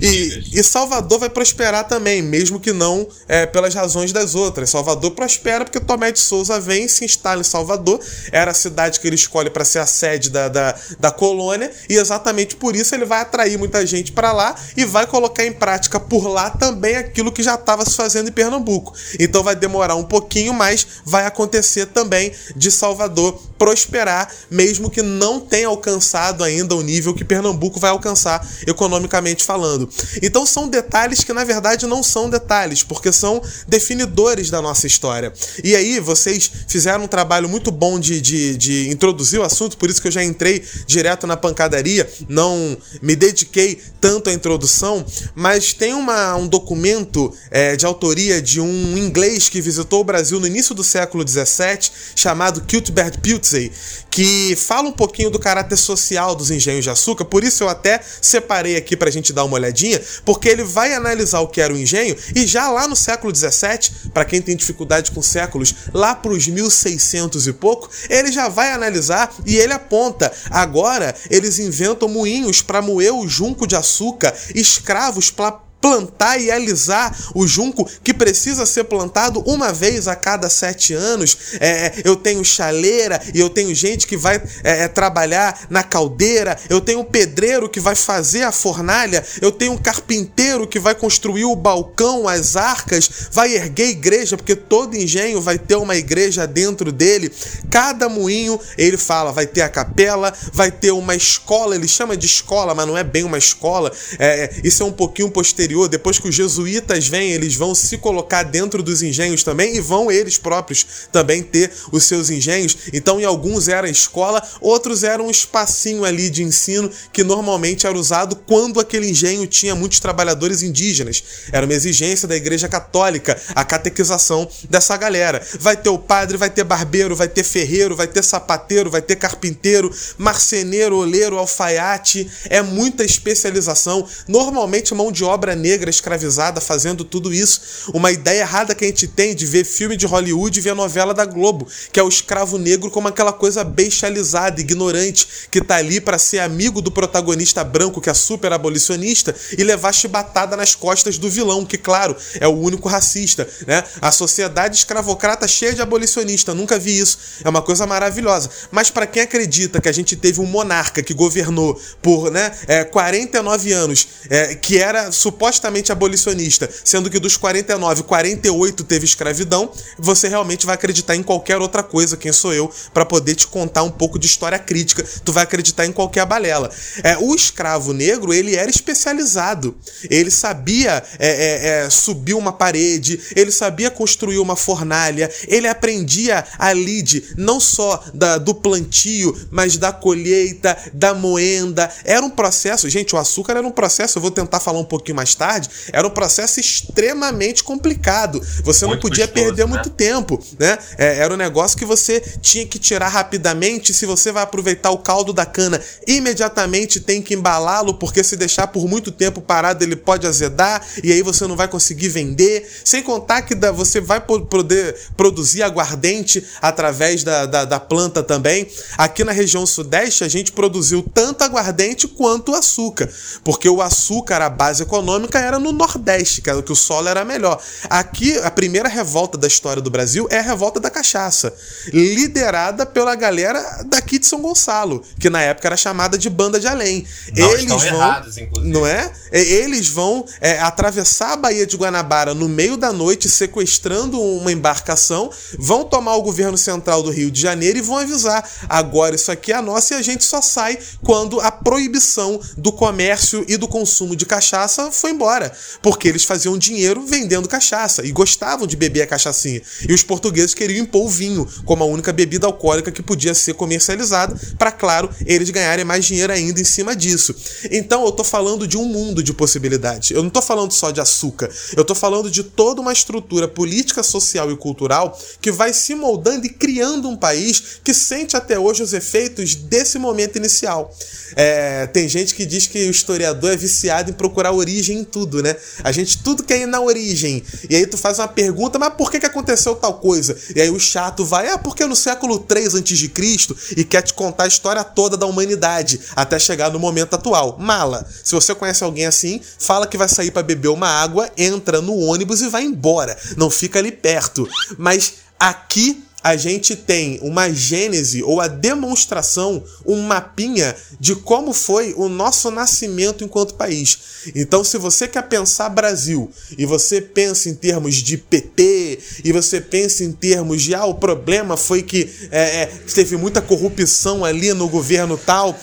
E, e, Salvador vai prosperar também, mesmo que não é, pelas razões das outras. Salvador prospera porque Tomé de Souza vem e se instala em Salvador. Era a cidade que ele escolhe para ser a sede da, da, da, colônia. E exatamente por isso ele vai atrair muita gente para lá e vai colocar em prática por lá também aquilo que já estava se fazendo em Pernambuco. Então vai demorar um pouquinho, mas vai acontecer também de Salvador prosperar, mesmo que não tenha alcançado ainda o nível que Pernambuco vai alcançar economicamente falando. Então são detalhes que na verdade não são detalhes, porque são definidores da nossa história. E aí vocês fizeram um trabalho muito bom de, de, de introduzir o assunto, por isso que eu já entrei direto na pancadaria, não me dediquei tanto à introdução, mas tem uma, um documento é, de autoria de um inglês que visitou o Brasil no início do século XVII, chamado Cuthbert Putney, que fala um pouquinho do caráter social dos engenhos de açúcar, por isso eu até separei aqui para a gente dar uma olhadinha, porque ele vai analisar o que era o engenho e já lá no século XVII, para quem tem dificuldade com séculos, lá para os 1600 e pouco, ele já vai analisar e ele aponta: agora eles inventam moinhos para moer o junco de açúcar, escravos para plantar e alisar o junco que precisa ser plantado uma vez a cada sete anos. É, eu tenho chaleira e eu tenho gente que vai é, é trabalhar na caldeira. Eu tenho pedreiro que vai fazer a fornalha. Eu tenho um carpinteiro que vai construir o balcão, as arcas, vai erguer igreja, porque todo engenho vai ter uma igreja dentro dele. Cada moinho, ele fala, vai ter a capela, vai ter uma escola. Ele chama de escola, mas não é bem uma escola. É, isso é um pouquinho posterior posterior, depois que os jesuítas vêm, eles vão se colocar dentro dos engenhos também e vão eles próprios também ter os seus engenhos. Então, em alguns era escola, outros eram um espacinho ali de ensino que normalmente era usado quando aquele engenho tinha muitos trabalhadores indígenas. Era uma exigência da Igreja Católica a catequização dessa galera. Vai ter o padre, vai ter barbeiro, vai ter ferreiro, vai ter sapateiro, vai ter carpinteiro, marceneiro, oleiro, alfaiate. É muita especialização. Normalmente mão de obra negra escravizada fazendo tudo isso. Uma ideia errada que a gente tem de ver filme de Hollywood e ver novela da Globo, que é o escravo negro como aquela coisa bestializada, ignorante, que tá ali para ser amigo do protagonista branco, que é super abolicionista, e levar chibatada nas costas do vilão, que, claro, é o único racista. Né? A sociedade escravocrata cheia de abolicionista, nunca vi isso. É uma coisa maravilhosa. Mas para quem acredita que a gente teve um monarca que governou por né, é, 49 anos, é, que era supostamente supostamente abolicionista, sendo que dos 49, 48 teve escravidão, você realmente vai acreditar em qualquer outra coisa. Quem sou eu para poder te contar um pouco de história crítica? Tu vai acreditar em qualquer balela. É, o escravo negro, ele era especializado. Ele sabia é, é, é subir uma parede, ele sabia construir uma fornalha, ele aprendia a lide não só da, do plantio, mas da colheita, da moenda. Era um processo. Gente, o açúcar era um processo, eu vou tentar falar um pouquinho mais tarde tarde, era um processo extremamente complicado. Você muito não podia custoso, perder né? muito tempo, né? É, era um negócio que você tinha que tirar rapidamente. Se você vai aproveitar o caldo da cana, imediatamente tem que embalá-lo, porque se deixar por muito tempo parado, ele pode azedar e aí você não vai conseguir vender. Sem contar que você vai poder produzir aguardente através da, da, da planta também. Aqui na região sudeste, a gente produziu tanto aguardente quanto açúcar, porque o açúcar, a base econômica, era no Nordeste, que, que o solo era melhor. Aqui, a primeira revolta da história do Brasil é a revolta da cachaça, liderada pela galera daqui de São Gonçalo, que na época era chamada de Banda de Além. Não Eles vão, errados, inclusive. Não é? Eles vão é, atravessar a Baía de Guanabara no meio da noite, sequestrando uma embarcação, vão tomar o governo central do Rio de Janeiro e vão avisar: agora isso aqui é nossa e a gente só sai quando a proibição do comércio e do consumo de cachaça foi embora. Porque eles faziam dinheiro vendendo cachaça e gostavam de beber a cachaçinha. E os portugueses queriam impor o vinho como a única bebida alcoólica que podia ser comercializada, para, claro, eles ganharem mais dinheiro ainda em cima disso. Então eu tô falando de um mundo de possibilidades. Eu não tô falando só de açúcar. Eu tô falando de toda uma estrutura política, social e cultural que vai se moldando e criando um país que sente até hoje os efeitos desse momento inicial. É, tem gente que diz que o historiador é viciado em procurar origem tudo, né? A gente tudo quer ir na origem. E aí tu faz uma pergunta, mas por que, que aconteceu tal coisa? E aí o chato vai, ah, porque no século 3 a.C. e quer te contar a história toda da humanidade até chegar no momento atual. Mala. Se você conhece alguém assim, fala que vai sair para beber uma água, entra no ônibus e vai embora. Não fica ali perto. Mas aqui a gente tem uma gênese ou a demonstração, um mapinha de como foi o nosso nascimento enquanto país. Então, se você quer pensar Brasil e você pensa em termos de PT e você pensa em termos de ah, o problema foi que é, é, teve muita corrupção ali no governo tal,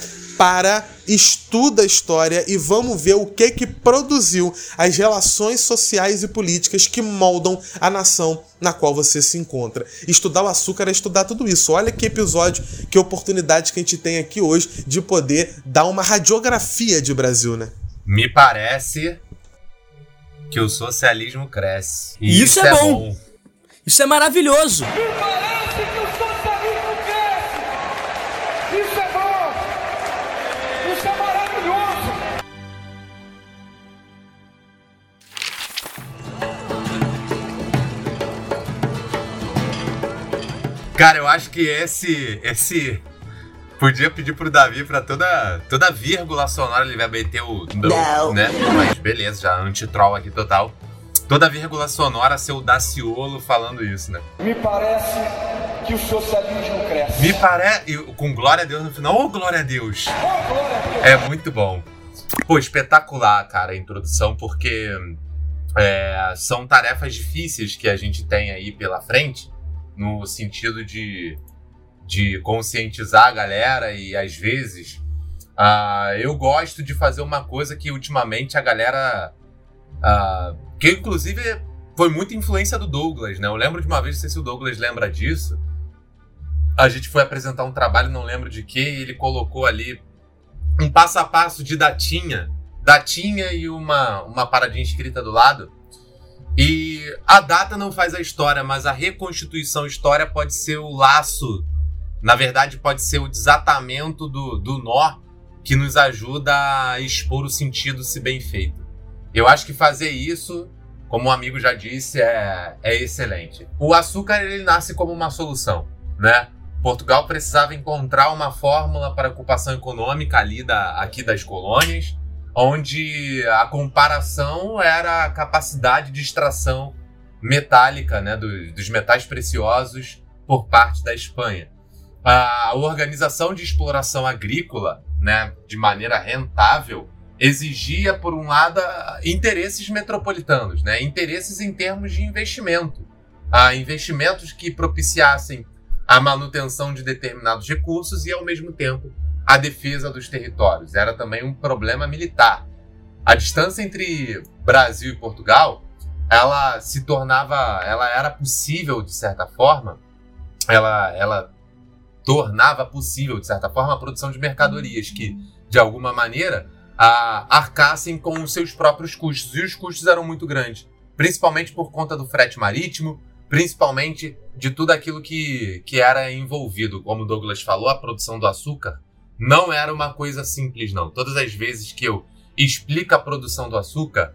para estuda a história e vamos ver o que que produziu as relações sociais e políticas que moldam a nação na qual você se encontra. Estudar o açúcar é estudar tudo isso. Olha que episódio, que oportunidade que a gente tem aqui hoje de poder dar uma radiografia de Brasil, né? Me parece que o socialismo cresce. E isso, isso é, é bom. bom. Isso é maravilhoso. Cara, eu acho que esse. esse Podia pedir pro Davi pra toda, toda vírgula sonora ele vai meter o não, né? Mas beleza, já anti-troll aqui total. Toda vírgula sonora ser o Daciolo falando isso, né? Me parece que o socialismo cresce. Me parece. Com glória a Deus no final. Ô, oh, glória a Deus! Oh, glória a Deus! É muito bom. Pô, espetacular, cara, a introdução, porque é, são tarefas difíceis que a gente tem aí pela frente no sentido de, de conscientizar a galera e às vezes uh, eu gosto de fazer uma coisa que ultimamente a galera. Uh, que inclusive foi muita influência do Douglas, né? Eu lembro de uma vez, não sei se o Douglas lembra disso. A gente foi apresentar um trabalho, não lembro de que, e ele colocou ali um passo a passo de datinha, datinha e uma, uma paradinha escrita do lado. E a data não faz a história, mas a reconstituição história pode ser o laço, na verdade, pode ser o desatamento do, do nó que nos ajuda a expor o sentido se bem feito. Eu acho que fazer isso, como um amigo já disse, é, é excelente. O açúcar ele nasce como uma solução, né? Portugal precisava encontrar uma fórmula para a ocupação econômica ali da, aqui das colônias onde a comparação era a capacidade de extração metálica né, dos, dos metais preciosos por parte da Espanha. A organização de exploração agrícola, né, de maneira rentável, exigia, por um lado, interesses metropolitanos, né, interesses em termos de investimento. Ah, investimentos que propiciassem a manutenção de determinados recursos e, ao mesmo tempo, a defesa dos territórios, era também um problema militar. A distância entre Brasil e Portugal, ela se tornava, ela era possível de certa forma, ela, ela tornava possível de certa forma a produção de mercadorias que, de alguma maneira, a, arcassem com os seus próprios custos. E os custos eram muito grandes, principalmente por conta do frete marítimo, principalmente de tudo aquilo que, que era envolvido. Como o Douglas falou, a produção do açúcar não era uma coisa simples, não. Todas as vezes que eu explico a produção do açúcar,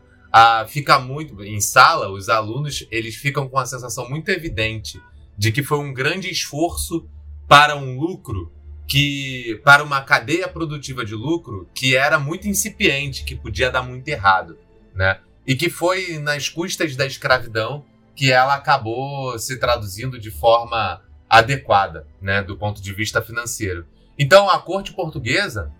fica muito em sala, os alunos eles ficam com a sensação muito evidente de que foi um grande esforço para um lucro que para uma cadeia produtiva de lucro que era muito incipiente, que podia dar muito errado, né? E que foi nas custas da escravidão que ela acabou se traduzindo de forma adequada, né, do ponto de vista financeiro. Então, a corte portuguesa,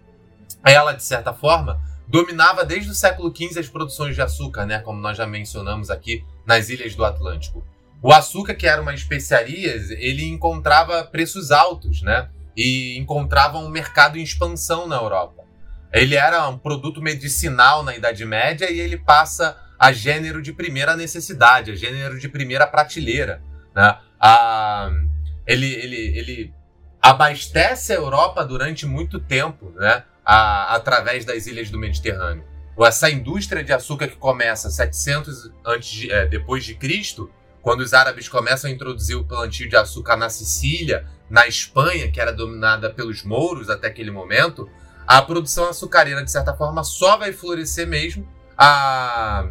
ela de certa forma dominava desde o século XV as produções de açúcar, né, como nós já mencionamos aqui nas ilhas do Atlântico. O açúcar, que era uma especiaria, ele encontrava preços altos, né, e encontrava um mercado em expansão na Europa. Ele era um produto medicinal na Idade Média e ele passa a gênero de primeira necessidade, a gênero de primeira prateleira. Né? A, ele, ele, ele abastece a Europa durante muito tempo, né? A, através das ilhas do Mediterrâneo. Essa indústria de açúcar que começa 700 antes de, é, depois de Cristo, quando os árabes começam a introduzir o plantio de açúcar na Sicília, na Espanha, que era dominada pelos mouros até aquele momento, a produção açucareira, de certa forma, só vai florescer mesmo a,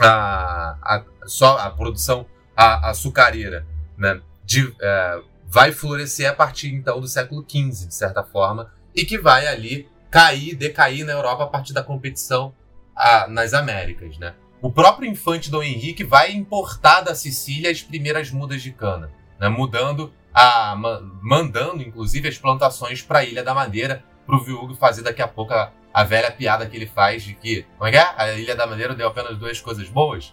a, a, só a produção a, açucareira né, de, é, vai florescer a partir então do século XV, de certa forma, e que vai ali cair, decair na Europa a partir da competição a, nas Américas. Né? O próprio infante Dom Henrique vai importar da Sicília as primeiras mudas de cana, né, mudando a, mandando inclusive as plantações para a Ilha da Madeira, para o Viúgo fazer daqui a pouco a, a velha piada que ele faz de que, como é que é? A Ilha da Madeira deu apenas duas coisas boas?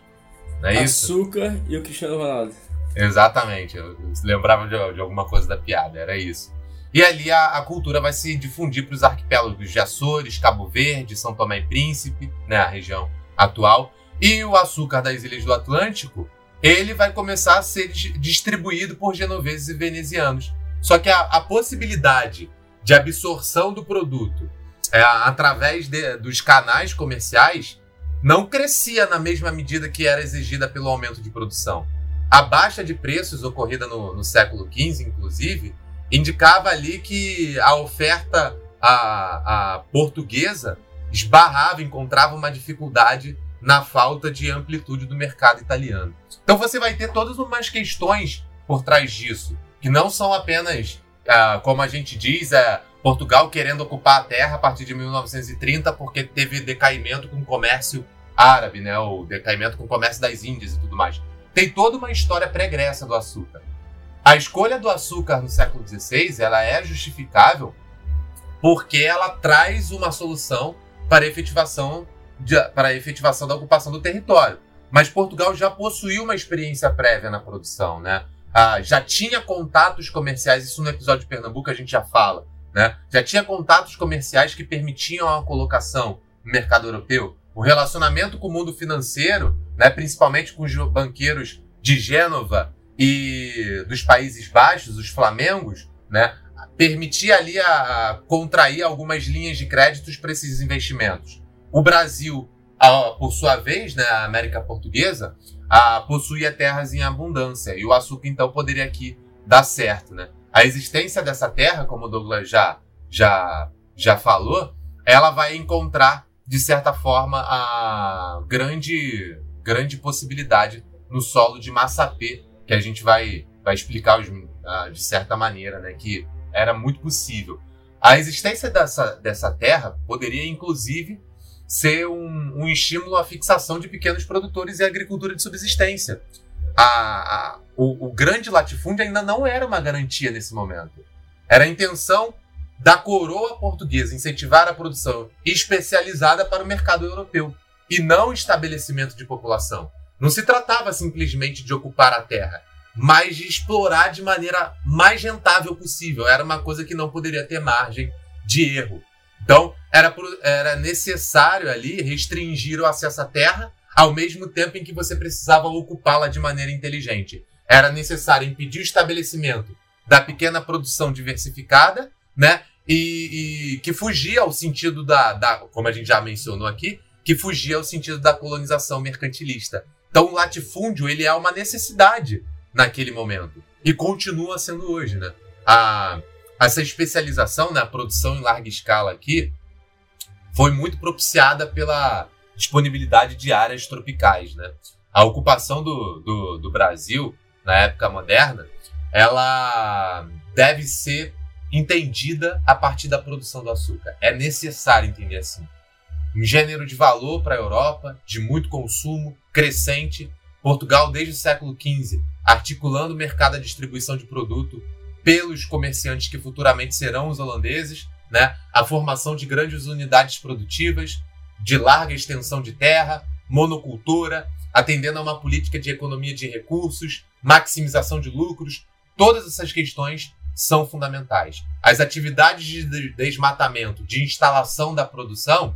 Não é isso? Açúcar e o Cristiano Ronaldo. Exatamente, eu lembrava de, de alguma coisa da piada, era isso. E ali a, a cultura vai se difundir para os arquipélagos de Açores, Cabo Verde, São Tomé e Príncipe, né, a região atual. E o açúcar das ilhas do Atlântico, ele vai começar a ser distribuído por genoveses e venezianos. Só que a, a possibilidade de absorção do produto é, através de, dos canais comerciais não crescia na mesma medida que era exigida pelo aumento de produção. A baixa de preços ocorrida no, no século XV, inclusive, indicava ali que a oferta a, a portuguesa esbarrava, encontrava uma dificuldade na falta de amplitude do mercado italiano. Então você vai ter todas umas questões por trás disso, que não são apenas, ah, como a gente diz, é, Portugal querendo ocupar a terra a partir de 1930 porque teve decaimento com o comércio árabe, né? O decaimento com o comércio das Índias e tudo mais. Tem toda uma história pregressa do açúcar. A escolha do açúcar no século XVI ela é justificável porque ela traz uma solução para a efetivação, de, para a efetivação da ocupação do território. Mas Portugal já possuía uma experiência prévia na produção, né? Ah, já tinha contatos comerciais, isso no episódio de Pernambuco a gente já fala. Né? Já tinha contatos comerciais que permitiam a colocação no mercado europeu. O relacionamento com o mundo financeiro, né, principalmente com os banqueiros de Gênova e dos Países Baixos, os Flamengos, né, ali a, a contrair algumas linhas de créditos para esses investimentos. O Brasil, a, por sua vez, né, a América Portuguesa, a, possuía terras em abundância e o açúcar então poderia aqui dar certo, né? a existência dessa terra, como o Douglas já, já, já falou, ela vai encontrar, de certa forma, a grande, grande possibilidade no solo de Massapê, que a gente vai, vai explicar de certa maneira, né, que era muito possível. A existência dessa, dessa terra poderia, inclusive, ser um, um estímulo à fixação de pequenos produtores e agricultura de subsistência. A, a, o, o grande latifúndio ainda não era uma garantia nesse momento. Era a intenção da coroa portuguesa incentivar a produção especializada para o mercado europeu e não estabelecimento de população. Não se tratava simplesmente de ocupar a terra, mas de explorar de maneira mais rentável possível. Era uma coisa que não poderia ter margem de erro. Então, era, era necessário ali restringir o acesso à terra, ao mesmo tempo em que você precisava ocupá-la de maneira inteligente era necessário impedir o estabelecimento da pequena produção diversificada, né? e, e que fugia ao sentido da, da, como a gente já mencionou aqui, que fugia ao sentido da colonização mercantilista. Então o latifúndio ele é uma necessidade naquele momento e continua sendo hoje, né? A, essa especialização na produção em larga escala aqui foi muito propiciada pela disponibilidade de áreas tropicais, né? A ocupação do, do, do Brasil na época moderna, ela deve ser entendida a partir da produção do açúcar. É necessário entender assim. Um gênero de valor para a Europa, de muito consumo, crescente. Portugal, desde o século XV, articulando o mercado de distribuição de produto pelos comerciantes que futuramente serão os holandeses, né? a formação de grandes unidades produtivas, de larga extensão de terra, monocultura, atendendo a uma política de economia de recursos, maximização de lucros. Todas essas questões são fundamentais. As atividades de desmatamento, de instalação da produção,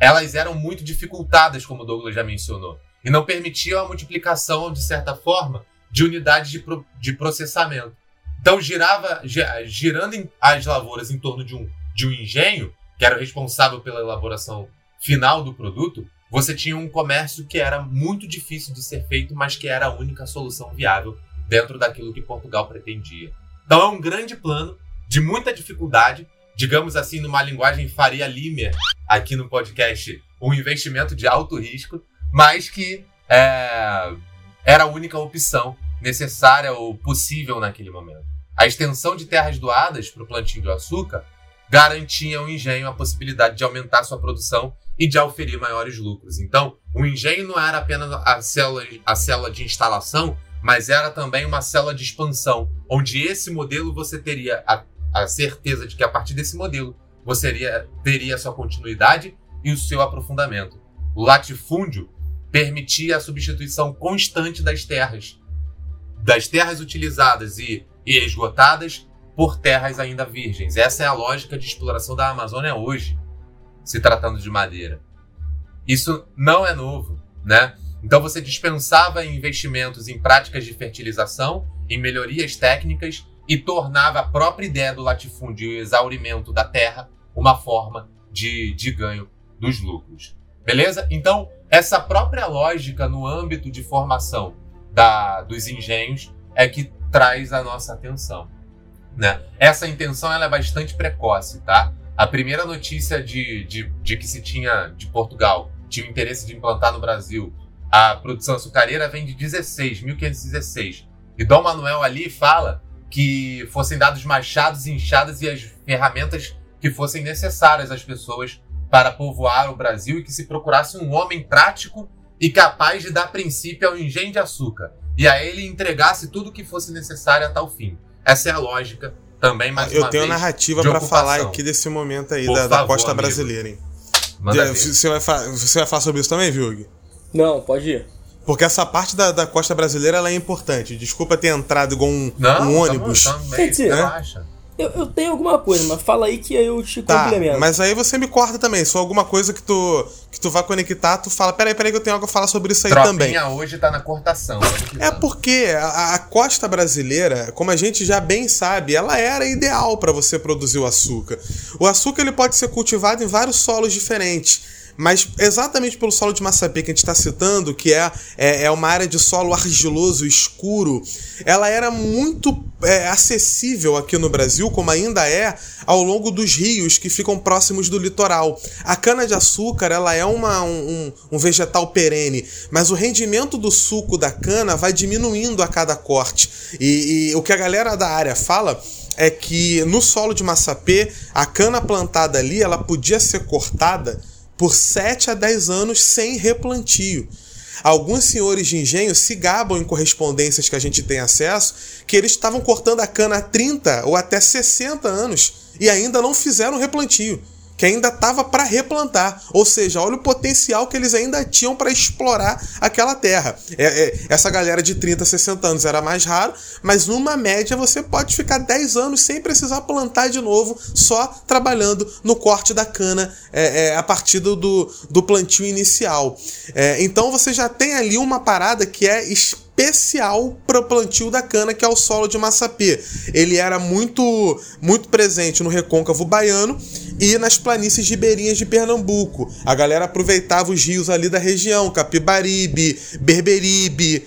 elas eram muito dificultadas, como o Douglas já mencionou, e não permitiam a multiplicação, de certa forma, de unidades de, pro, de processamento. Então, girava, girando as lavouras em torno de um, de um engenho, que era o responsável pela elaboração final do produto, você tinha um comércio que era muito difícil de ser feito, mas que era a única solução viável dentro daquilo que Portugal pretendia. Então é um grande plano de muita dificuldade, digamos assim, numa linguagem Faria Limer aqui no podcast, um investimento de alto risco, mas que é, era a única opção necessária ou possível naquele momento. A extensão de terras doadas para o plantio do açúcar garantia ao engenho a possibilidade de aumentar sua produção e de auferir maiores lucros. Então, o engenho não era apenas a célula, a célula de instalação mas era também uma célula de expansão, onde esse modelo você teria a, a certeza de que a partir desse modelo você teria, teria sua continuidade e o seu aprofundamento. O latifúndio permitia a substituição constante das terras, das terras utilizadas e, e esgotadas por terras ainda virgens. Essa é a lógica de exploração da Amazônia hoje, se tratando de madeira. Isso não é novo, né? Então você dispensava investimentos em práticas de fertilização, em melhorias técnicas e tornava a própria ideia do latifúndio e o exaurimento da terra uma forma de, de ganho dos lucros. Beleza? Então, essa própria lógica no âmbito de formação da, dos engenhos é que traz a nossa atenção. Né? Essa intenção ela é bastante precoce, tá? A primeira notícia de, de, de que se tinha de Portugal tinha o interesse de implantar no Brasil a produção açucareira vem de 16, 1516. E Dom Manuel ali fala que fossem dados machados, inchadas e as ferramentas que fossem necessárias às pessoas para povoar o Brasil e que se procurasse um homem prático e capaz de dar princípio ao engenho de açúcar e a ele entregasse tudo o que fosse necessário a tal fim. Essa é a lógica também, mais Eu uma tenho vez, narrativa de para falar aqui desse momento aí da, da favor, costa amigo. brasileira, hein? Manda ver. você, vai você vai falar sobre isso também, Vilg? Não, pode ir. Porque essa parte da, da costa brasileira ela é importante. Desculpa ter entrado igual um, Não, um ônibus. Tamo, tamo bem, dizer, relaxa. Eu, eu tenho alguma coisa, mas fala aí que eu te Tá, complemento. mas aí você me corta também. Se for alguma coisa que tu, que tu vai conectar, tu fala, peraí, peraí que eu tenho algo a falar sobre isso aí também. Tropinha hoje tá na cortação. É porque a, a costa brasileira, como a gente já bem sabe, ela era ideal para você produzir o açúcar. O açúcar ele pode ser cultivado em vários solos diferentes. Mas exatamente pelo solo de Massapê que a gente está citando, que é, é, é uma área de solo argiloso, escuro, ela era muito é, acessível aqui no Brasil, como ainda é, ao longo dos rios que ficam próximos do litoral. A cana-de-açúcar ela é uma, um, um vegetal perene, mas o rendimento do suco da cana vai diminuindo a cada corte. E, e o que a galera da área fala é que no solo de Massapê, a cana plantada ali ela podia ser cortada por 7 a 10 anos sem replantio. Alguns senhores de engenho se gabam em correspondências que a gente tem acesso que eles estavam cortando a cana há 30 ou até 60 anos e ainda não fizeram replantio, que ainda estava para replantar. Ou seja, olha o potencial que eles ainda tinham para explorar aquela terra. É, é, essa galera de 30, 60 anos era mais raro, mas numa média você pode ficar 10 anos sem precisar plantar de novo, só trabalhando no corte da cana é, é, a partir do, do plantio inicial. É, então você já tem ali uma parada que é especial para o plantio da cana, que é o solo de Massapê. Ele era muito, muito presente no recôncavo baiano e nas planícies ribeirinhas de Pernambuco. A galera aproveitava os rios ali da região, Capibaribe, Berberibe,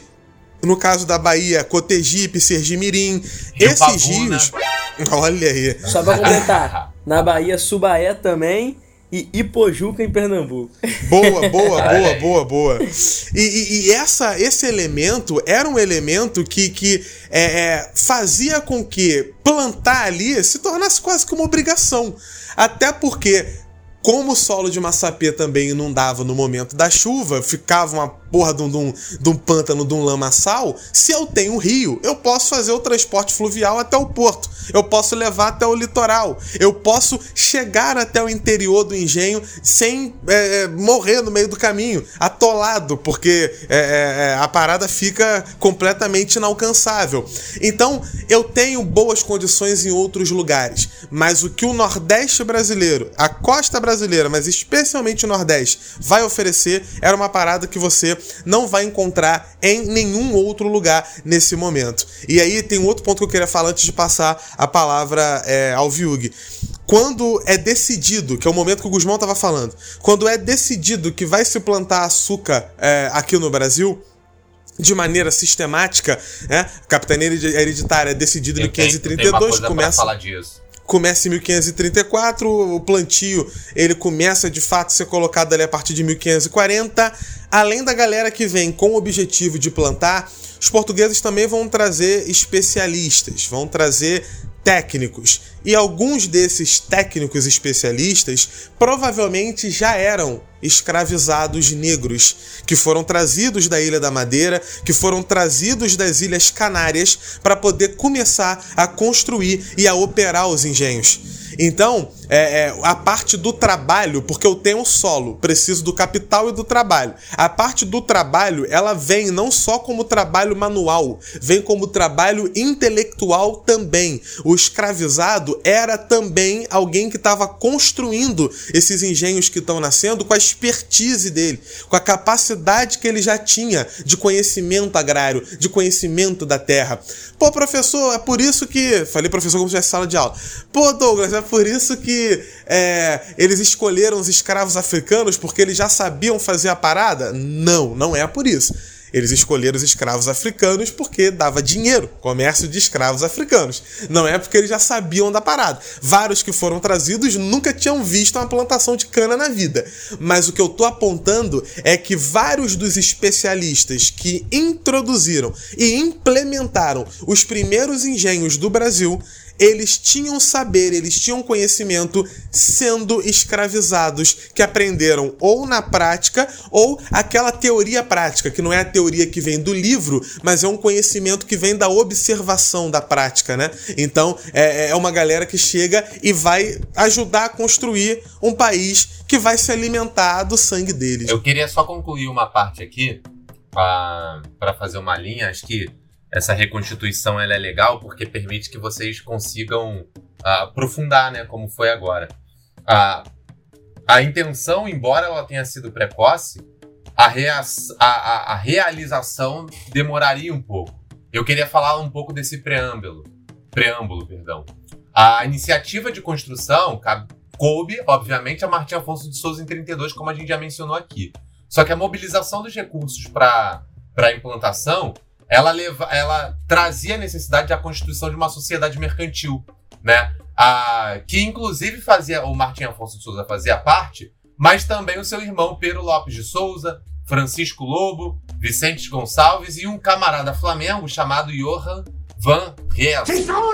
no caso da Bahia, Cotegipe, Sergimirim. Rio Esses Pavuna. rios. <laughs> Olha aí. Só pra completar, na Bahia, Subaé também e Ipojuca em Pernambuco. Boa, boa, <laughs> boa, boa, boa. E, e- e essa, esse elemento era um elemento que, que é, é, fazia com que plantar ali se tornasse quase que uma obrigação. Até porque, como o solo de Massapê também inundava no momento da chuva, ficava uma porra de um, de um- pântano, de um lamaçal, se eu tenho um rio, eu posso fazer o transporte fluvial até o porto. Eu posso levar até o litoral. Eu posso chegar até o interior do engenho sem é, é, morrer no meio do caminho, atolado, porque é, é, é, a parada fica completamente inalcançável. Então, eu tenho boas condições em outros lugares, mas o que o Nordeste brasileiro, a costa brasileira, mas especialmente o Nordeste, vai oferecer era uma parada que você não vai encontrar em nenhum outro lugar nesse momento. E aí tem um outro ponto que eu queria falar antes de passar a palavra é, ao Viug. Quando é decidido, que é o momento que o Guzmão estava falando, quando é decidido que vai se plantar açúcar é, aqui no Brasil, de maneira sistemática, né? Capitania hereditária é decidida em Eu tenho- eu tenho uma 1532, coisa começa falar disso. Começa em 1534, o plantio ele começa de fato a ser colocado ali a partir de 1540. Além da galera que vem com o objetivo de plantar, os portugueses também vão trazer especialistas, vão trazer técnicos. E alguns desses técnicos especialistas provavelmente já eram escravizados negros que foram trazidos da Ilha da Madeira, que foram trazidos das Ilhas Canárias para poder começar a construir e a operar os engenhos. Então, é, é, a parte do trabalho, porque eu tenho solo, preciso do capital e do trabalho. A parte do trabalho, ela vem não só como trabalho manual, vem como trabalho intelectual também. O escravizado era também alguém que estava construindo esses engenhos que estão nascendo com a expertise dele, com a capacidade que ele já tinha de conhecimento agrário, de conhecimento da terra. Pô, professor, é por isso que. Falei professor como se tivesse sala de aula. Pô, Douglas, é por isso que é, eles escolheram os escravos africanos porque eles já sabiam fazer a parada? Não, não é por isso. Eles escolheram os escravos africanos porque dava dinheiro, comércio de escravos africanos. Não é porque eles já sabiam da parada. Vários que foram trazidos nunca tinham visto uma plantação de cana na vida. Mas o que eu tô apontando é que vários dos especialistas que introduziram e implementaram os primeiros engenhos do Brasil eles tinham saber, eles tinham conhecimento sendo escravizados, que aprenderam ou na prática ou aquela teoria prática, que não é a teoria que vem do livro, mas é um conhecimento que vem da observação da prática, né? Então é, é uma galera que chega e vai ajudar a construir um país que vai se alimentar do sangue deles. Eu queria só concluir uma parte aqui para fazer uma linha. Acho que essa reconstituição ela é legal porque permite que vocês consigam ah, aprofundar, né, como foi agora. Ah, a intenção, embora ela tenha sido precoce, a, rea- a- a- a realização demoraria um pouco. Eu queria falar um pouco desse preâmbulo. Preâmbulo, perdão. A iniciativa de construção coube, obviamente, a Martim Afonso de Souza em 32, como a gente já mencionou aqui. Só que a mobilização dos recursos para a implantação, ela, leva, ela trazia a necessidade da constituição de uma sociedade mercantil, né? A, que inclusive fazia, o Martim Afonso de Souza fazia parte, mas também o seu irmão Pedro Lopes de Souza, Francisco Lobo, Vicente Gonçalves e um camarada flamengo chamado Johan Van Rees.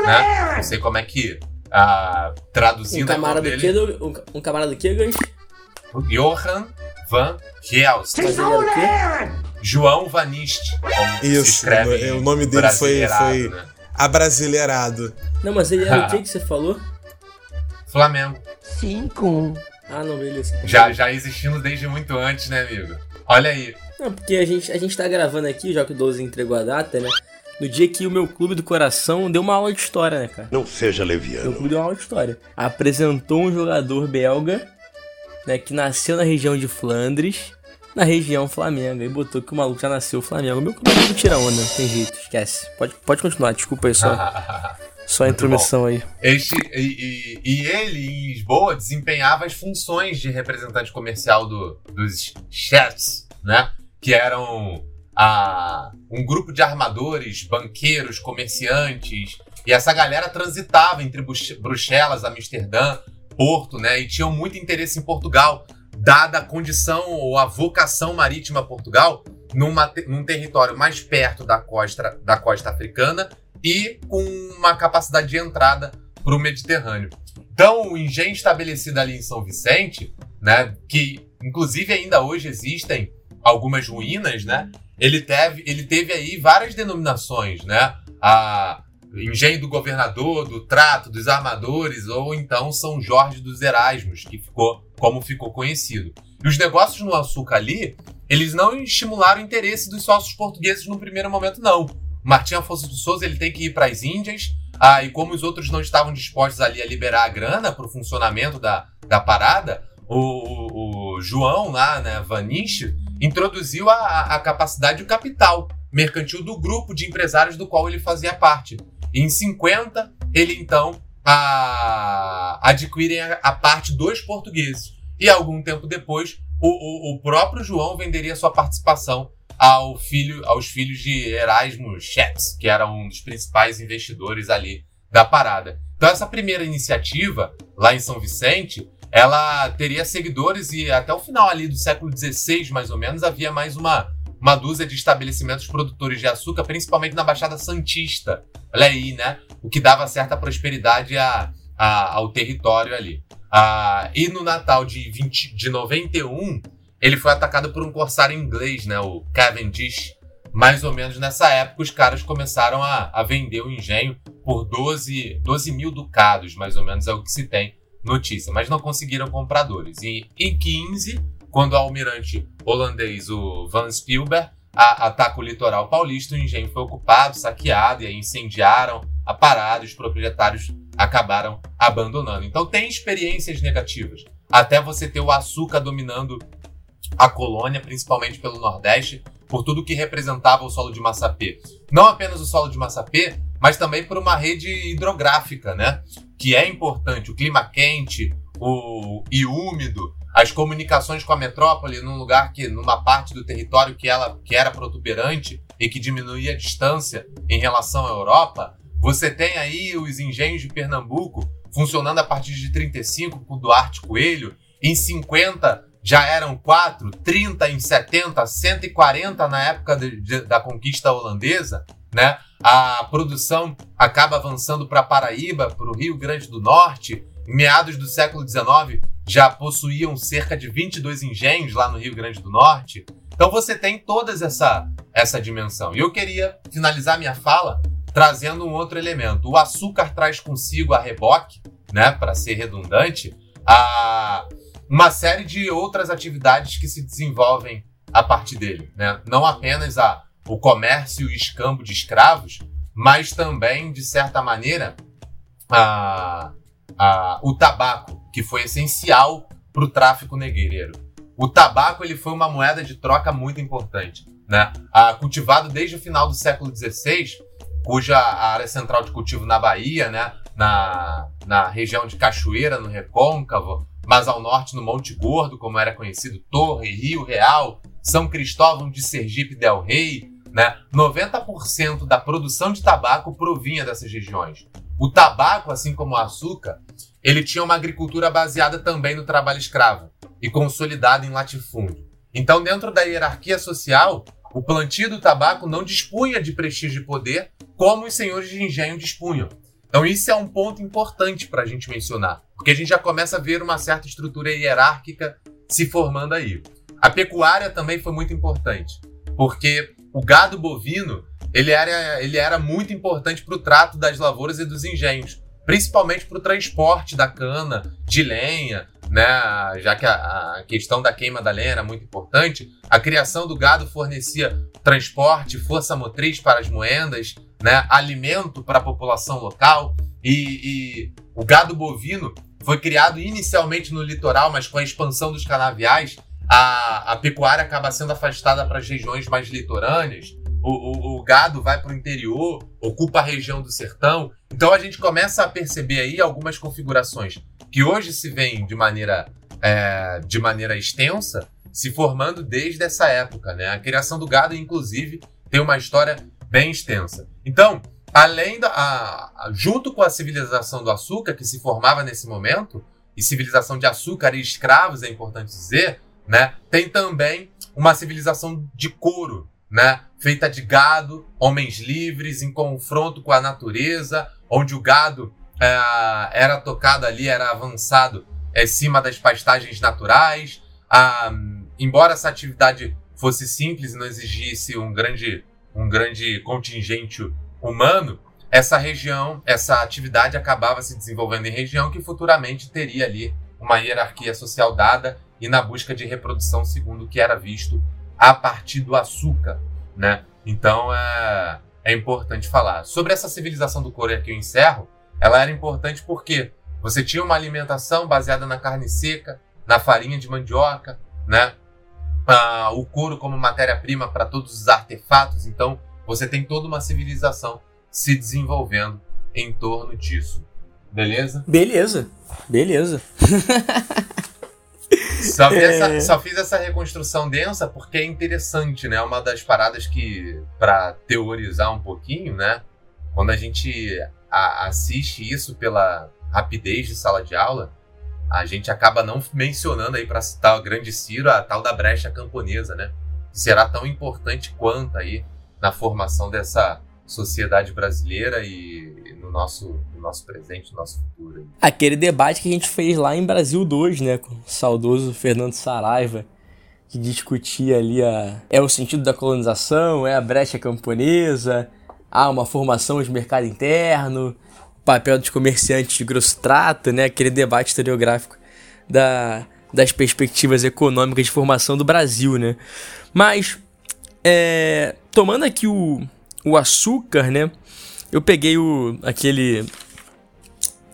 Né? Não sei como é que, Um traduzindo nome camarada do dele, quê, Doug- um, um camarada do Gans? Johan Van Reels. Mas João Vaniste. Como se Isso, escreve o nome dele foi- brasileirado, foi- né? Abrasileirado. Não, mas ele era o que que você falou? Flamengo. Ah, não, beleza. Já, já existindo desde muito antes, né, amigo? Olha aí. Não, porque a gente, a gente tá gravando aqui, já que o 12 entregou a data, né? No dia que o meu clube do coração deu uma aula de história, né, cara? Não seja Meu leviano. clube deu uma aula de história. Apresentou um jogador belga, né, que nasceu na região de Flandres, na região Flamengo. Aí botou que o maluco já nasceu Flamengo. Meu cabelo tira onda, tem jeito, esquece. Pode, pode continuar, desculpa aí só. <laughs> Só a intromissão aí. Este, e, e, e, ele, em Lisboa, desempenhava as funções de representante comercial do, dos chefs, né? Que eram a, um grupo de armadores, banqueiros, comerciantes. E essa galera transitava entre Bruxelas, Amsterdã, Porto, né? E tinham muito interesse em Portugal, dada a condição ou a vocação marítima Portugal, numa, num território mais perto da costa, da costa africana e com uma capacidade de entrada para o Mediterrâneo. Então, o engenho estabelecido ali em São Vicente, né, que inclusive ainda hoje existem algumas ruínas, né? Ele teve, ele teve aí várias denominações, né? A engenho do governador, do trato, dos armadores, ou então São Jorge dos Erasmos, que ficou como ficou conhecido. E os negócios no açúcar ali, eles não estimularam o interesse dos sócios portugueses no primeiro momento, não. Martim Afonso de Souza ele tem que ir para as Índias, ah, e como os outros não estavam dispostos ali a liberar a grana para o funcionamento da, da parada, o, o, o João lá, né, Vaniche, introduziu a, a capacidade e o capital mercantil do grupo de empresários do qual ele fazia parte. Em 50, ele então a, adquire a, a parte dos portugueses. E algum tempo depois, o, o, o próprio João venderia sua participação ao filho, aos filhos de Erasmo Schetz, que era um dos principais investidores ali da parada. Então essa primeira iniciativa, lá em São Vicente, ela teria seguidores e até o final ali do século XVI, mais ou menos, havia mais uma, uma dúzia de estabelecimentos produtores de açúcar, principalmente na Baixada Santista. Olha aí, né? O que dava certa prosperidade a, a, ao território ali. Ah, e no Natal de, 20, de 91, ele foi atacado por um corsário inglês, né, o Cavendish. Mais ou menos nessa época, os caras começaram a, a vender o engenho por 12, 12 mil ducados, mais ou menos é o que se tem notícia, mas não conseguiram compradores. E em 15, quando o almirante holandês, o Van Spielberg, a, ataca o litoral paulista, o engenho foi ocupado, saqueado, e aí incendiaram a parada, os proprietários acabaram abandonando. Então tem experiências negativas. Até você ter o açúcar dominando a colônia, principalmente pelo Nordeste, por tudo que representava o solo de Massapê. Não apenas o solo de Massapê, mas também por uma rede hidrográfica, né? Que é importante. O clima quente o, e úmido, as comunicações com a metrópole num lugar que, numa parte do território que ela que era protuberante e que diminuía a distância em relação à Europa, você tem aí os engenhos de Pernambuco funcionando a partir de 35 com Duarte Coelho, em 50 já eram 4, 30 em 70, 140 na época de, de, da conquista holandesa, né? A produção acaba avançando para Paraíba, para o Rio Grande do Norte. Meados do século XIX, já possuíam cerca de 22 engenhos lá no Rio Grande do Norte. Então você tem toda essa, essa dimensão. E eu queria finalizar minha fala trazendo um outro elemento. O açúcar traz consigo a reboque, né, para ser redundante, a uma série de outras atividades que se desenvolvem a partir dele. Né? Não apenas a, o comércio e o escambo de escravos, mas também, de certa maneira, a, a, o tabaco, que foi essencial para o tráfico negreiro. O tabaco ele foi uma moeda de troca muito importante. Né? Cultivado desde o final do século XVI, cuja área central de cultivo na Bahia, né? na, na região de Cachoeira, no Recôncavo, mas ao norte no Monte Gordo, como era conhecido, Torre, Rio Real, São Cristóvão de Sergipe del Rei, né? 90% da produção de tabaco provinha dessas regiões. O tabaco, assim como o açúcar, ele tinha uma agricultura baseada também no trabalho escravo e consolidada em latifúndio. Então, dentro da hierarquia social, o plantio do tabaco não dispunha de prestígio e poder como os senhores de engenho dispunham. Então, isso é um ponto importante para a gente mencionar, porque a gente já começa a ver uma certa estrutura hierárquica se formando aí. A pecuária também foi muito importante, porque o gado bovino ele era, ele era muito importante para o trato das lavouras e dos engenhos, principalmente para o transporte da cana, de lenha, né? já que a, a, questão da queima da lenha era muito importante. A criação do gado fornecia transporte, força motriz para as moendas, né, alimento para a população local. E, e, o gado bovino foi criado inicialmente no litoral, mas com a expansão dos canaviais, a, a pecuária acaba sendo afastada para as regiões mais litorâneas, o, o, o gado vai para o interior, ocupa a região do sertão. Então a gente começa a perceber aí algumas configurações que hoje se vêm de maneira, é, de maneira extensa, se formando desde essa época. Né? A criação do gado, inclusive, tem uma história bem extensa. Então, além da. A, a, junto com a civilização do açúcar, que se formava nesse momento, e civilização de açúcar e escravos, é importante dizer, né? Tem também uma civilização de couro, né? Feita de gado, homens livres em confronto com a natureza, onde o gado é, era tocado ali, era avançado em cima das pastagens naturais. Ah, embora essa atividade fosse simples e não exigisse um grande, um grande contingente humano, essa região, essa atividade acabava se desenvolvendo em região que futuramente teria ali uma hierarquia social dada e na busca de reprodução segundo o que era visto a partir do açúcar, né? Então é, é importante falar. Sobre essa civilização do couro que eu encerro, ela era importante porque você tinha uma alimentação baseada na carne seca, na farinha de mandioca, né? Ah, o couro como matéria-prima para todos os artefatos. Então você tem toda uma civilização se desenvolvendo em torno disso. Beleza? Beleza. Beleza. <laughs> Só, é... essa, só, fiz essa reconstrução densa porque é interessante, né? Uma das paradas que, para teorizar um pouquinho, né? Quando a gente a, assiste isso pela rapidez de sala de aula, a gente acaba não mencionando aí para citar o grande Ciro a tal da brecha camponesa, né? Que será tão importante quanto aí na formação dessa sociedade brasileira e no nosso, no nosso presente, no nosso futuro. Aquele debate que a gente fez lá em Brasil 2, né, com o saudoso Fernando Saraiva, que discutia ali a é o sentido da colonização, é a brecha camponesa, há uma formação de mercado interno, o papel dos comerciantes de grosso trato, né, aquele debate historiográfico da, das perspectivas econômicas de formação do Brasil, né? Mas é, tomando aqui o, o açúcar, né? Eu peguei o aquele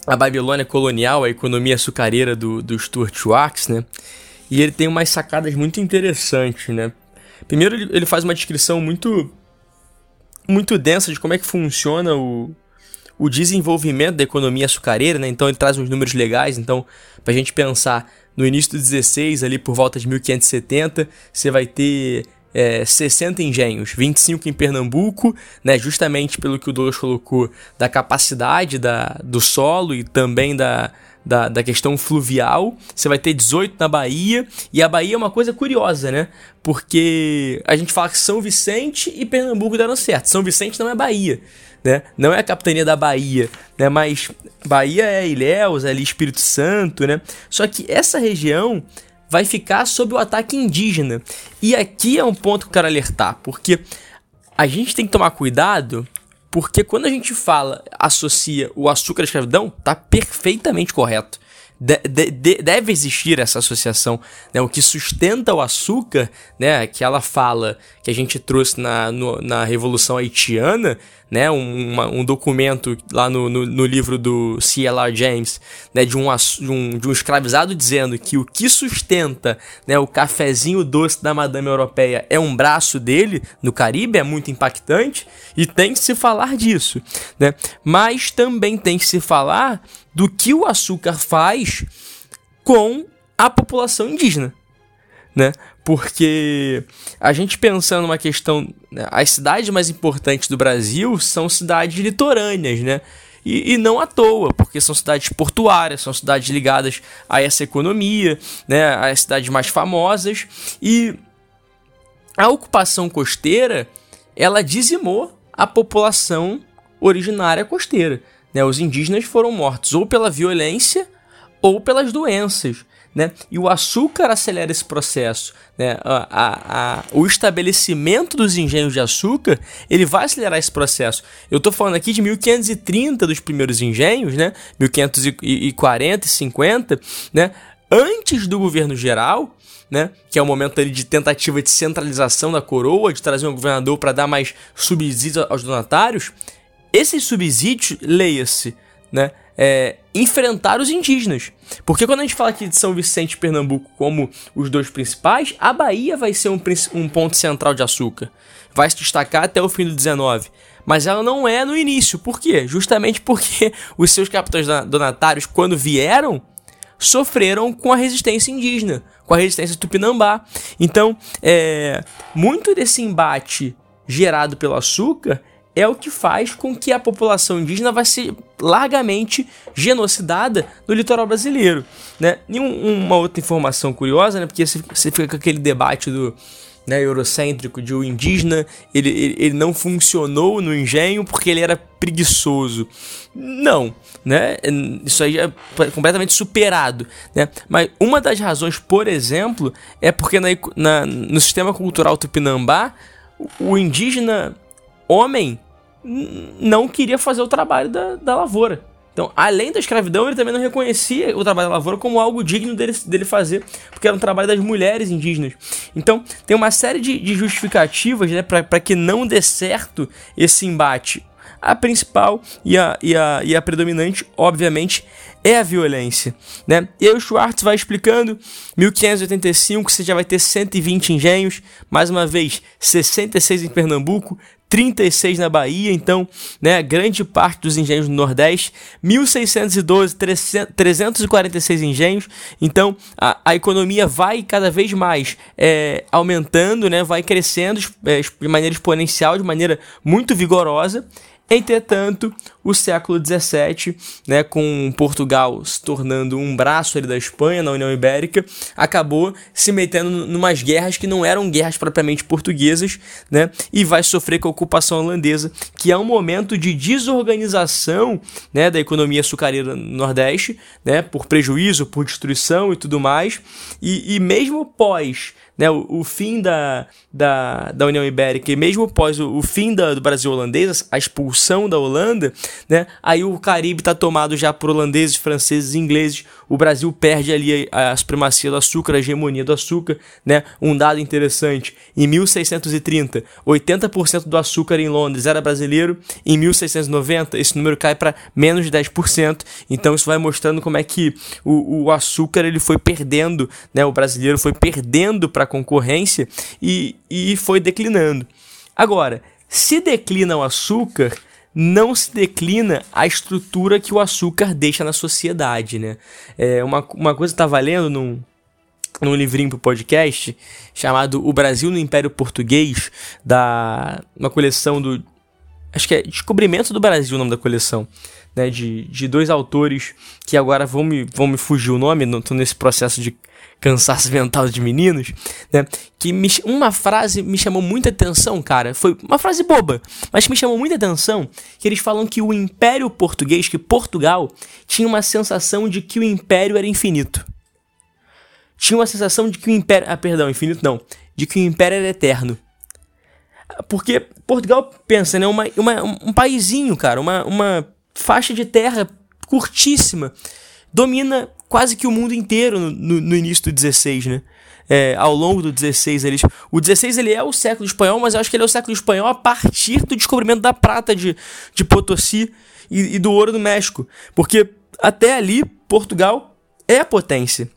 a Babilônia colonial, a economia açucareira do, do Stuart Schwartz, né? E ele tem umas sacadas muito interessantes, né? Primeiro ele faz uma descrição muito muito densa de como é que funciona o, o desenvolvimento da economia açucareira, né? Então ele traz uns números legais, então pra gente pensar no início do 16, ali por volta de 1570, você vai ter é, 60 engenhos, 25 em Pernambuco, né, justamente pelo que o Douglas colocou, da capacidade da, do solo e também da, da, da, questão fluvial. Você vai ter 18 na Bahia. E a Bahia é uma coisa curiosa, né? Porque a gente fala que São Vicente e Pernambuco deram certo. São Vicente não é Bahia. Né? Não é a capitania da Bahia, né? Mas Bahia é Ilhéus, é ali Espírito Santo, né? Só que essa região vai ficar sob o ataque indígena. E aqui é um ponto que eu quero alertar, porque a gente tem que tomar cuidado, porque quando a gente fala, associa o açúcar à escravidão, tá perfeitamente correto. De, de, de, deve existir essa associação. Né? O que sustenta o açúcar, né? que ela fala que a gente trouxe na, no, na Revolução Haitiana, né, um, uma, um documento lá no, no, no, livro do C.L.R. James, né, de um, de, um, de um escravizado dizendo que o que sustenta né, o cafezinho doce da madame europeia é um braço dele no Caribe, é muito impactante, e tem que se falar disso. Né? Mas também tem que se falar do que o açúcar faz com a população indígena. Né? Porque a gente pensando numa questão, né, as cidades mais importantes do Brasil são cidades litorâneas, né? E, e, não à toa, porque são cidades portuárias, são cidades ligadas a essa economia, né? As cidades mais famosas e a ocupação costeira ela dizimou a população originária costeira. Né? Os indígenas foram mortos ou pela violência ou pelas doenças né? E o açúcar acelera esse processo, né? A, a, a, o estabelecimento dos engenhos de açúcar, ele vai acelerar esse processo. Eu estou falando aqui de 1530 dos primeiros engenhos, né? 1540 e 50, né? Antes do governo geral, né? Que é o momento ali de tentativa de centralização da coroa, de trazer um governador para dar mais subsídios aos donatários. Esses subsídios, leia-se, né? É, enfrentar os indígenas. Porque quando a gente fala aqui de São Vicente e Pernambuco como os dois principais, a Bahia vai ser um, um ponto central de açúcar. Vai se destacar até o fim do 19. Mas ela não é no início. Por quê? Justamente porque <laughs> os seus capitães donatários, quando vieram, sofreram com a resistência indígena, com a resistência tupinambá. Então, é, muito desse embate gerado pelo açúcar é o que faz com que a população indígena vai ser largamente genocidada no litoral brasileiro. Né? E um, uma outra informação curiosa, né? porque você fica com aquele debate do né, eurocêntrico de o indígena ele, ele, ele, não funcionou no engenho porque ele era preguiçoso. Não, né? Isso aí é completamente superado, né? Mas uma das razões, por exemplo, é porque na, na no sistema cultural tupinambá, o indígena homem não queria fazer o trabalho da, da lavoura. Então, além da escravidão, ele também não reconhecia o trabalho da lavoura como algo digno dele, dele fazer, porque era um trabalho das mulheres indígenas. Então, tem uma série de, de justificativas né, para que não dê certo esse embate. A principal e a, e a, e a predominante, obviamente, é a violência. Né? E aí o Schwartz vai explicando, 1585 você já vai ter 120 engenhos, mais uma vez, 66 em Pernambuco, 36 na Bahia, então, né, grande parte dos engenhos do Nordeste, 1612, 346 engenhos, então a, a economia vai cada vez mais é, aumentando, né, vai crescendo é, de maneira exponencial, de maneira muito vigorosa, Entretanto, o século XVII, né, com Portugal se tornando um braço ali da Espanha na União Ibérica, acabou se metendo numas guerras que não eram guerras propriamente portuguesas, né, e vai sofrer com a ocupação holandesa, que é um momento de desorganização, né, da economia açucareira no Nordeste, né, por prejuízo, por destruição e tudo mais, e, e mesmo pós né, o, o, fim da, da, da União Ibérica e mesmo após o, o fim da, do Brasil holandês, a expulsão da Holanda, né, aí o Caribe está tomado já por holandeses, franceses ingleses. O Brasil perde ali a, a supremacia do açúcar, a hegemonia do açúcar. Né? Um dado interessante: em 1630, 80% do açúcar em Londres era brasileiro. Em 1690, esse número cai para menos de 10%. Então isso vai mostrando como é que o, o açúcar ele foi perdendo, né? o brasileiro foi perdendo para a concorrência e, e foi declinando. Agora, se declina o açúcar, não se declina a estrutura que o açúcar deixa na sociedade, né? É uma, uma coisa que tá valendo num, num livrinho pro podcast chamado O Brasil no Império Português, da uma coleção do acho que é Descobrimento do Brasil o nome da coleção, né, de, de dois autores que agora vão me, vão me fugir o nome, tô nesse processo de cansaço mental de meninos, né? Que me, uma frase me chamou muita atenção, cara. Foi uma frase boba, mas me chamou muita atenção. Que eles falam que o Império Português, que Portugal, tinha uma sensação de que o Império era infinito. Tinha uma sensação de que o Império. Ah, perdão, infinito não. De que o Império era eterno. Porque Portugal, pensa, né? Uma, uma, um paizinho, cara. Uma, uma faixa de terra curtíssima. Domina quase que o mundo inteiro no, no, início do 16, né? É, ao longo do 16 eles o 16 ele é o século espanhol mas eu acho que ele é o século espanhol a partir do descobrimento da prata de, de Potosí e, e do ouro do México. Porque até ali Portugal é a potência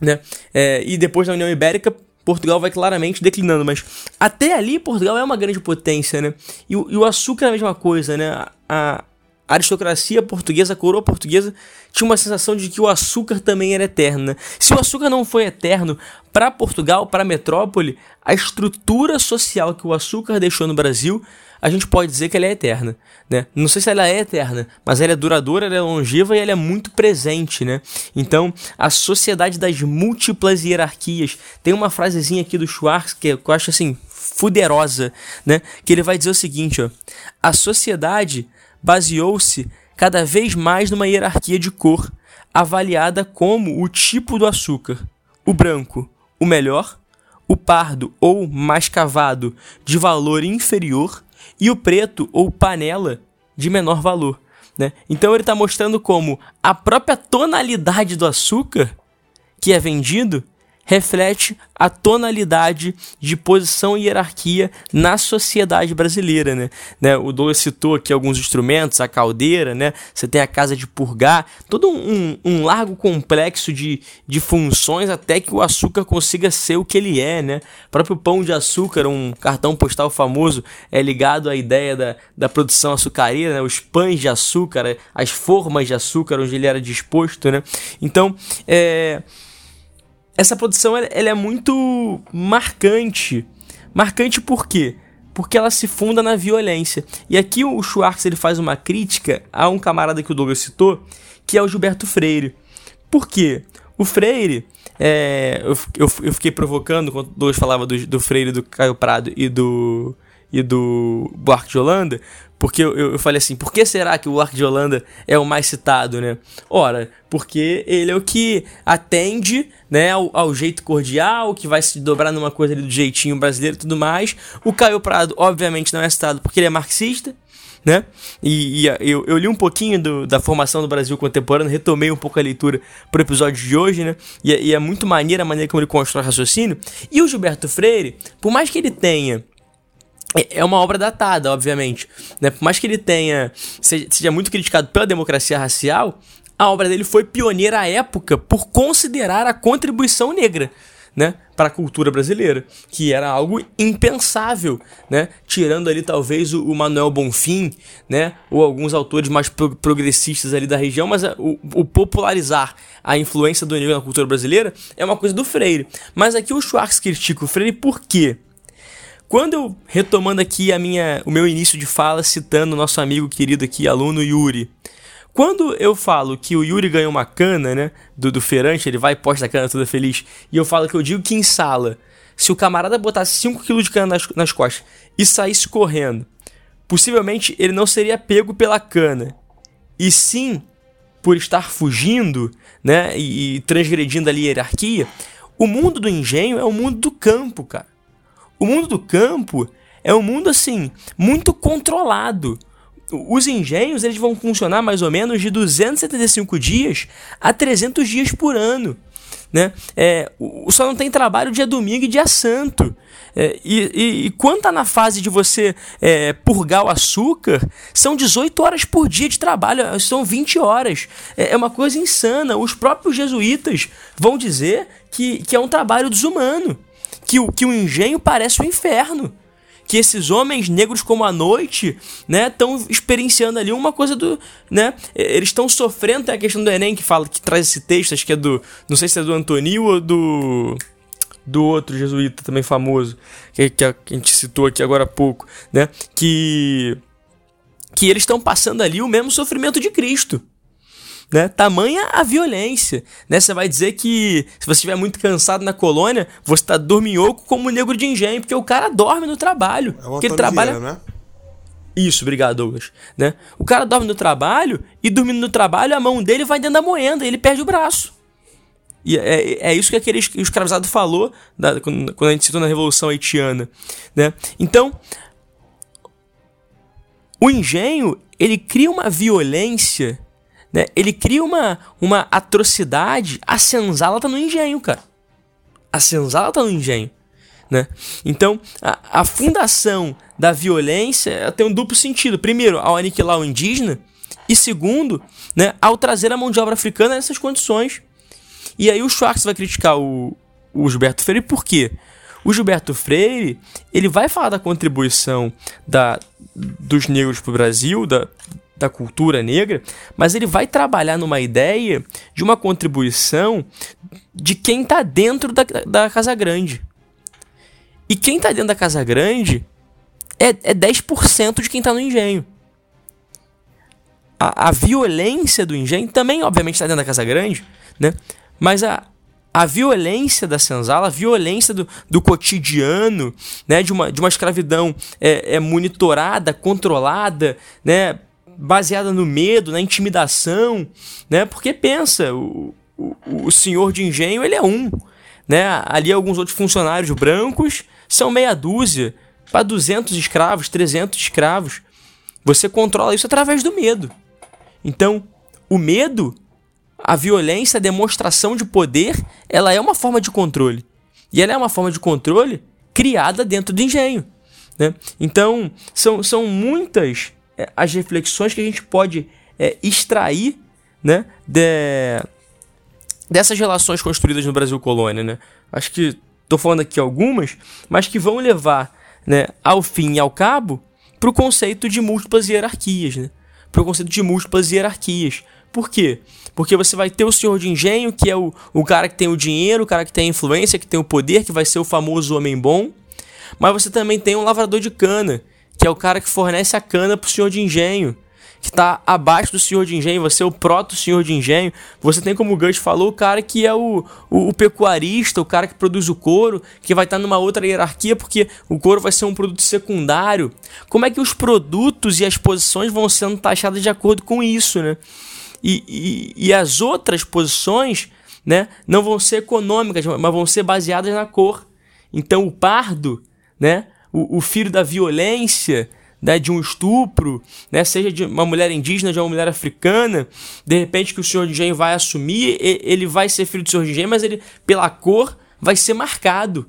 né? É, e depois da União Ibérica Portugal vai claramente declinando mas até ali Portugal é uma grande potência né? E, e o açúcar é a mesma coisa né? A, a aristocracia portuguesa, a coroa portuguesa, tinha uma sensação de que o açúcar também era eterno. Né? Se o açúcar não foi eterno para Portugal, para a metrópole, a estrutura social que o açúcar deixou no Brasil, a gente pode dizer que ela é eterna. Né? Não sei se ela é eterna, mas ela é duradoura, ela é longeva e ela é muito presente. Né? Então, a sociedade das múltiplas hierarquias. Tem uma frasezinha aqui do Schwartz que eu acho assim fuderosa, né? Que ele vai dizer o seguinte, ó: A sociedade baseou-se cada vez mais numa hierarquia de cor, avaliada como o tipo do açúcar: o branco, o melhor, o pardo ou mascavado, de valor inferior, e o preto ou panela, de menor valor. Né? Então ele está mostrando como a própria tonalidade do açúcar que é vendido reflete a tonalidade de posição e hierarquia na sociedade brasileira, né? né? O Douglas citou aqui alguns instrumentos, a caldeira, né? Você tem a casa de purgar, todo um, um largo complexo de, de funções até que o açúcar consiga ser o que ele é, né? O próprio pão de açúcar, um cartão postal famoso, é ligado à ideia da, da produção açucareira, né? Os pães de açúcar, as formas de açúcar onde ele era disposto, né? Então, é essa produção ela, ela é muito marcante. Marcante por quê? Porque ela se funda na violência. E aqui o Schwartz ele faz uma crítica a um camarada que o Douglas citou, que é o Gilberto Freire. Por quê? O Freire, é, eu, eu, eu, fiquei provocando quando o Douglas falava do, do Freire, do Caio Prado e do, e do Buarque de Holanda, porque eu, eu, falei assim, por que será que o Arco de Holanda é o mais citado, né? Ora, porque ele é o que atende né, ao, ao, jeito cordial, que vai se dobrar numa coisa ali do jeitinho brasileiro e tudo mais. O Caio Prado, obviamente, não é citado porque ele é marxista, né? E, e eu, eu, li um pouquinho do, da formação do Brasil contemporâneo, retomei um pouco a leitura pro episódio de hoje, né? E, e é muito maneira a maneira como ele constrói o raciocínio. E o Gilberto Freire, por mais que ele tenha é, é uma obra datada, obviamente. Né? Por mais que ele tenha seja muito criticado pela democracia racial, a obra dele foi pioneira à época por considerar a contribuição negra né, para a cultura brasileira, que era algo impensável, né, tirando ali talvez o, Manuel Bonfim, né, ou alguns autores mais pro progressistas ali da região, mas a, o, o, popularizar a influência do negro na cultura brasileira é uma coisa do Freire. Mas aqui o Schwartz critica o Freire por quê? Quando eu, retomando aqui a minha, o meu início de fala, citando o nosso amigo querido aqui, aluno Yuri. Quando eu falo que o Yuri ganhou uma cana, né, do, do ele vai e posta a cana toda feliz, e eu falo que eu digo que em sala, se o camarada botasse 5kg de cana nas, nas costas e saísse correndo, possivelmente ele não seria pego pela cana, e sim por estar fugindo, né, e, e transgredindo ali a hierarquia, o mundo do engenho é o mundo do campo, cara. O mundo do campo é um mundo assim, muito controlado. Os engenhos eles vão funcionar mais ou menos de 275 dias a 300 dias por ano. Né? É, só não tem trabalho dia domingo e dia santo. É, e, e, e, quando tá na fase de você é, purgar o açúcar, são 18 horas por dia de trabalho, são 20 horas. É, é uma coisa insana. Os próprios jesuítas vão dizer que, que é um trabalho desumano que o, que o engenho parece o um inferno. Que esses homens negros como a noite, né, estão experienciando ali uma coisa do, né, eles estão sofrendo, tem a questão do Enem que fala, que traz esse texto, acho que é do, não sei se é do Antonio ou do do outro jesuíta também famoso, que, que a gente citou aqui agora há pouco, né, que que eles estão passando ali o mesmo sofrimento de Cristo né? Tamanha a violência, né? Você vai dizer que se você estiver muito cansado na colônia, você tá dorminhoco como negro de engenho, porque o cara dorme no trabalho. É porque ele trabalha... Vieira, né? Isso, obrigado, Douglas. Né? O cara dorme no trabalho e dormindo no trabalho, a mão dele vai dentro da moenda e ele perde o braço. E é, é isso que aquele escravizado falou da, quando, quando a gente citou na Revolução Haitiana. Né? Então, o engenho, ele cria uma violência né? Ele cria uma, uma atrocidade. A senzala tá no engenho, cara. A senzala tá no engenho. Né? Então, a, a fundação da violência tem um duplo sentido. Primeiro, ao aniquilar o indígena. E segundo, né, ao trazer a mão de obra africana nessas condições. E aí o Schwartz vai criticar o, o Gilberto Freire por quê? O Gilberto Freire ele vai falar da contribuição da, dos negros para o Brasil, da, da cultura negra, mas ele vai trabalhar numa ideia de uma contribuição de quem está dentro da, da Casa Grande. E quem está dentro da Casa Grande é, é 10% de quem está no engenho. A, a, violência do engenho também, obviamente, está dentro da Casa Grande, né? mas a, a violência da senzala, a violência do, do cotidiano, né? de, uma, de uma escravidão é, é monitorada, controlada, né? Baseada no medo, na intimidação, né? Porque pensa, o, o, o senhor de engenho, ele é um, né? Ali alguns outros funcionários brancos são meia dúzia para 200 escravos, 300 escravos. Você controla isso através do medo. Então, o medo a violência, a demonstração de poder, ela é uma forma de controle. E ela é uma forma de controle criada dentro do engenho. Né? Então, são, são muitas é, as reflexões que a gente pode é, extrair né, de, dessas relações construídas no Brasil colônia. Né? Acho que estou falando aqui algumas, mas que vão levar né, ao fim e ao cabo para o conceito de múltiplas hierarquias. Né? Para o conceito de múltiplas hierarquias. Por quê? Porque você vai ter o senhor de engenho, que é o, o cara que tem o dinheiro, o cara que tem a influência, que tem o poder, que vai ser o famoso homem bom. Mas você também tem um lavrador de cana, que é o cara que fornece a cana para o senhor de engenho que está abaixo do senhor de engenho, você é o proto-senhor de engenho. Você tem, como o Gus falou, o cara que é o, o, o, pecuarista, o cara que produz o couro, que vai estar tá numa outra hierarquia, porque o couro vai ser um produto secundário. Como é que os produtos e as posições vão sendo taxadas de acordo com isso, né? E, e, e as outras posições né, não vão ser econômicas, mas vão ser baseadas na cor. Então o pardo, né, o, o filho da violência, né, de um estupro, né, seja de uma mulher indígena, de uma mulher africana, de repente que o senhor de engenho vai assumir, ele vai ser filho do senhor de engenho, mas ele, pela cor, vai ser marcado.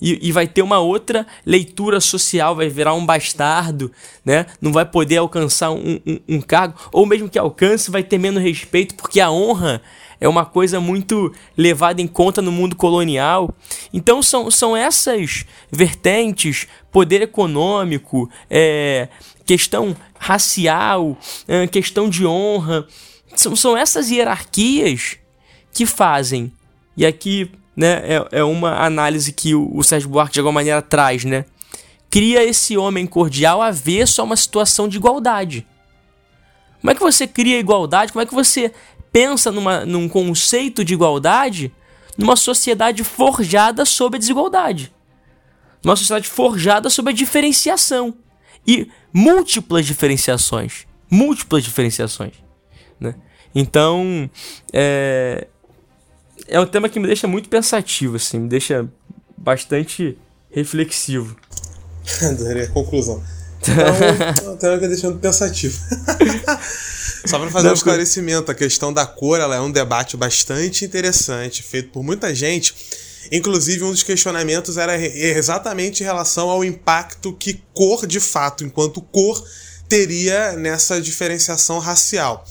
E, e, vai ter uma outra leitura social, vai virar um bastardo, né? Não vai poder alcançar um, um, um cargo, ou mesmo que alcance, vai ter menos respeito, porque a honra é uma coisa muito levada em conta no mundo colonial. Então são, são essas vertentes, poder econômico, é, questão racial, é, questão de honra, são, são essas hierarquias que fazem, e aqui né, é, é uma análise que o, o Sérgio Buarque de alguma maneira traz, né? Cria esse homem cordial a uma situação de igualdade. Como é que você cria igualdade? Como é que você pensa numa, num conceito de igualdade numa sociedade forjada sobre a desigualdade. Numa sociedade forjada sobre a diferenciação. E múltiplas diferenciações. Múltiplas diferenciações. Né? Então, é, é um tema que me deixa muito pensativo, assim, me deixa bastante reflexivo. <laughs> Adorei a conclusão. <laughs> Então, um tema que deixando pensativo. <laughs> Só para fazer Não, um esclarecimento, a questão da cor ela é um debate bastante interessante, feito por muita gente. Inclusive, um dos questionamentos era exatamente em relação ao impacto que cor, de fato, enquanto cor, teria nessa diferenciação racial.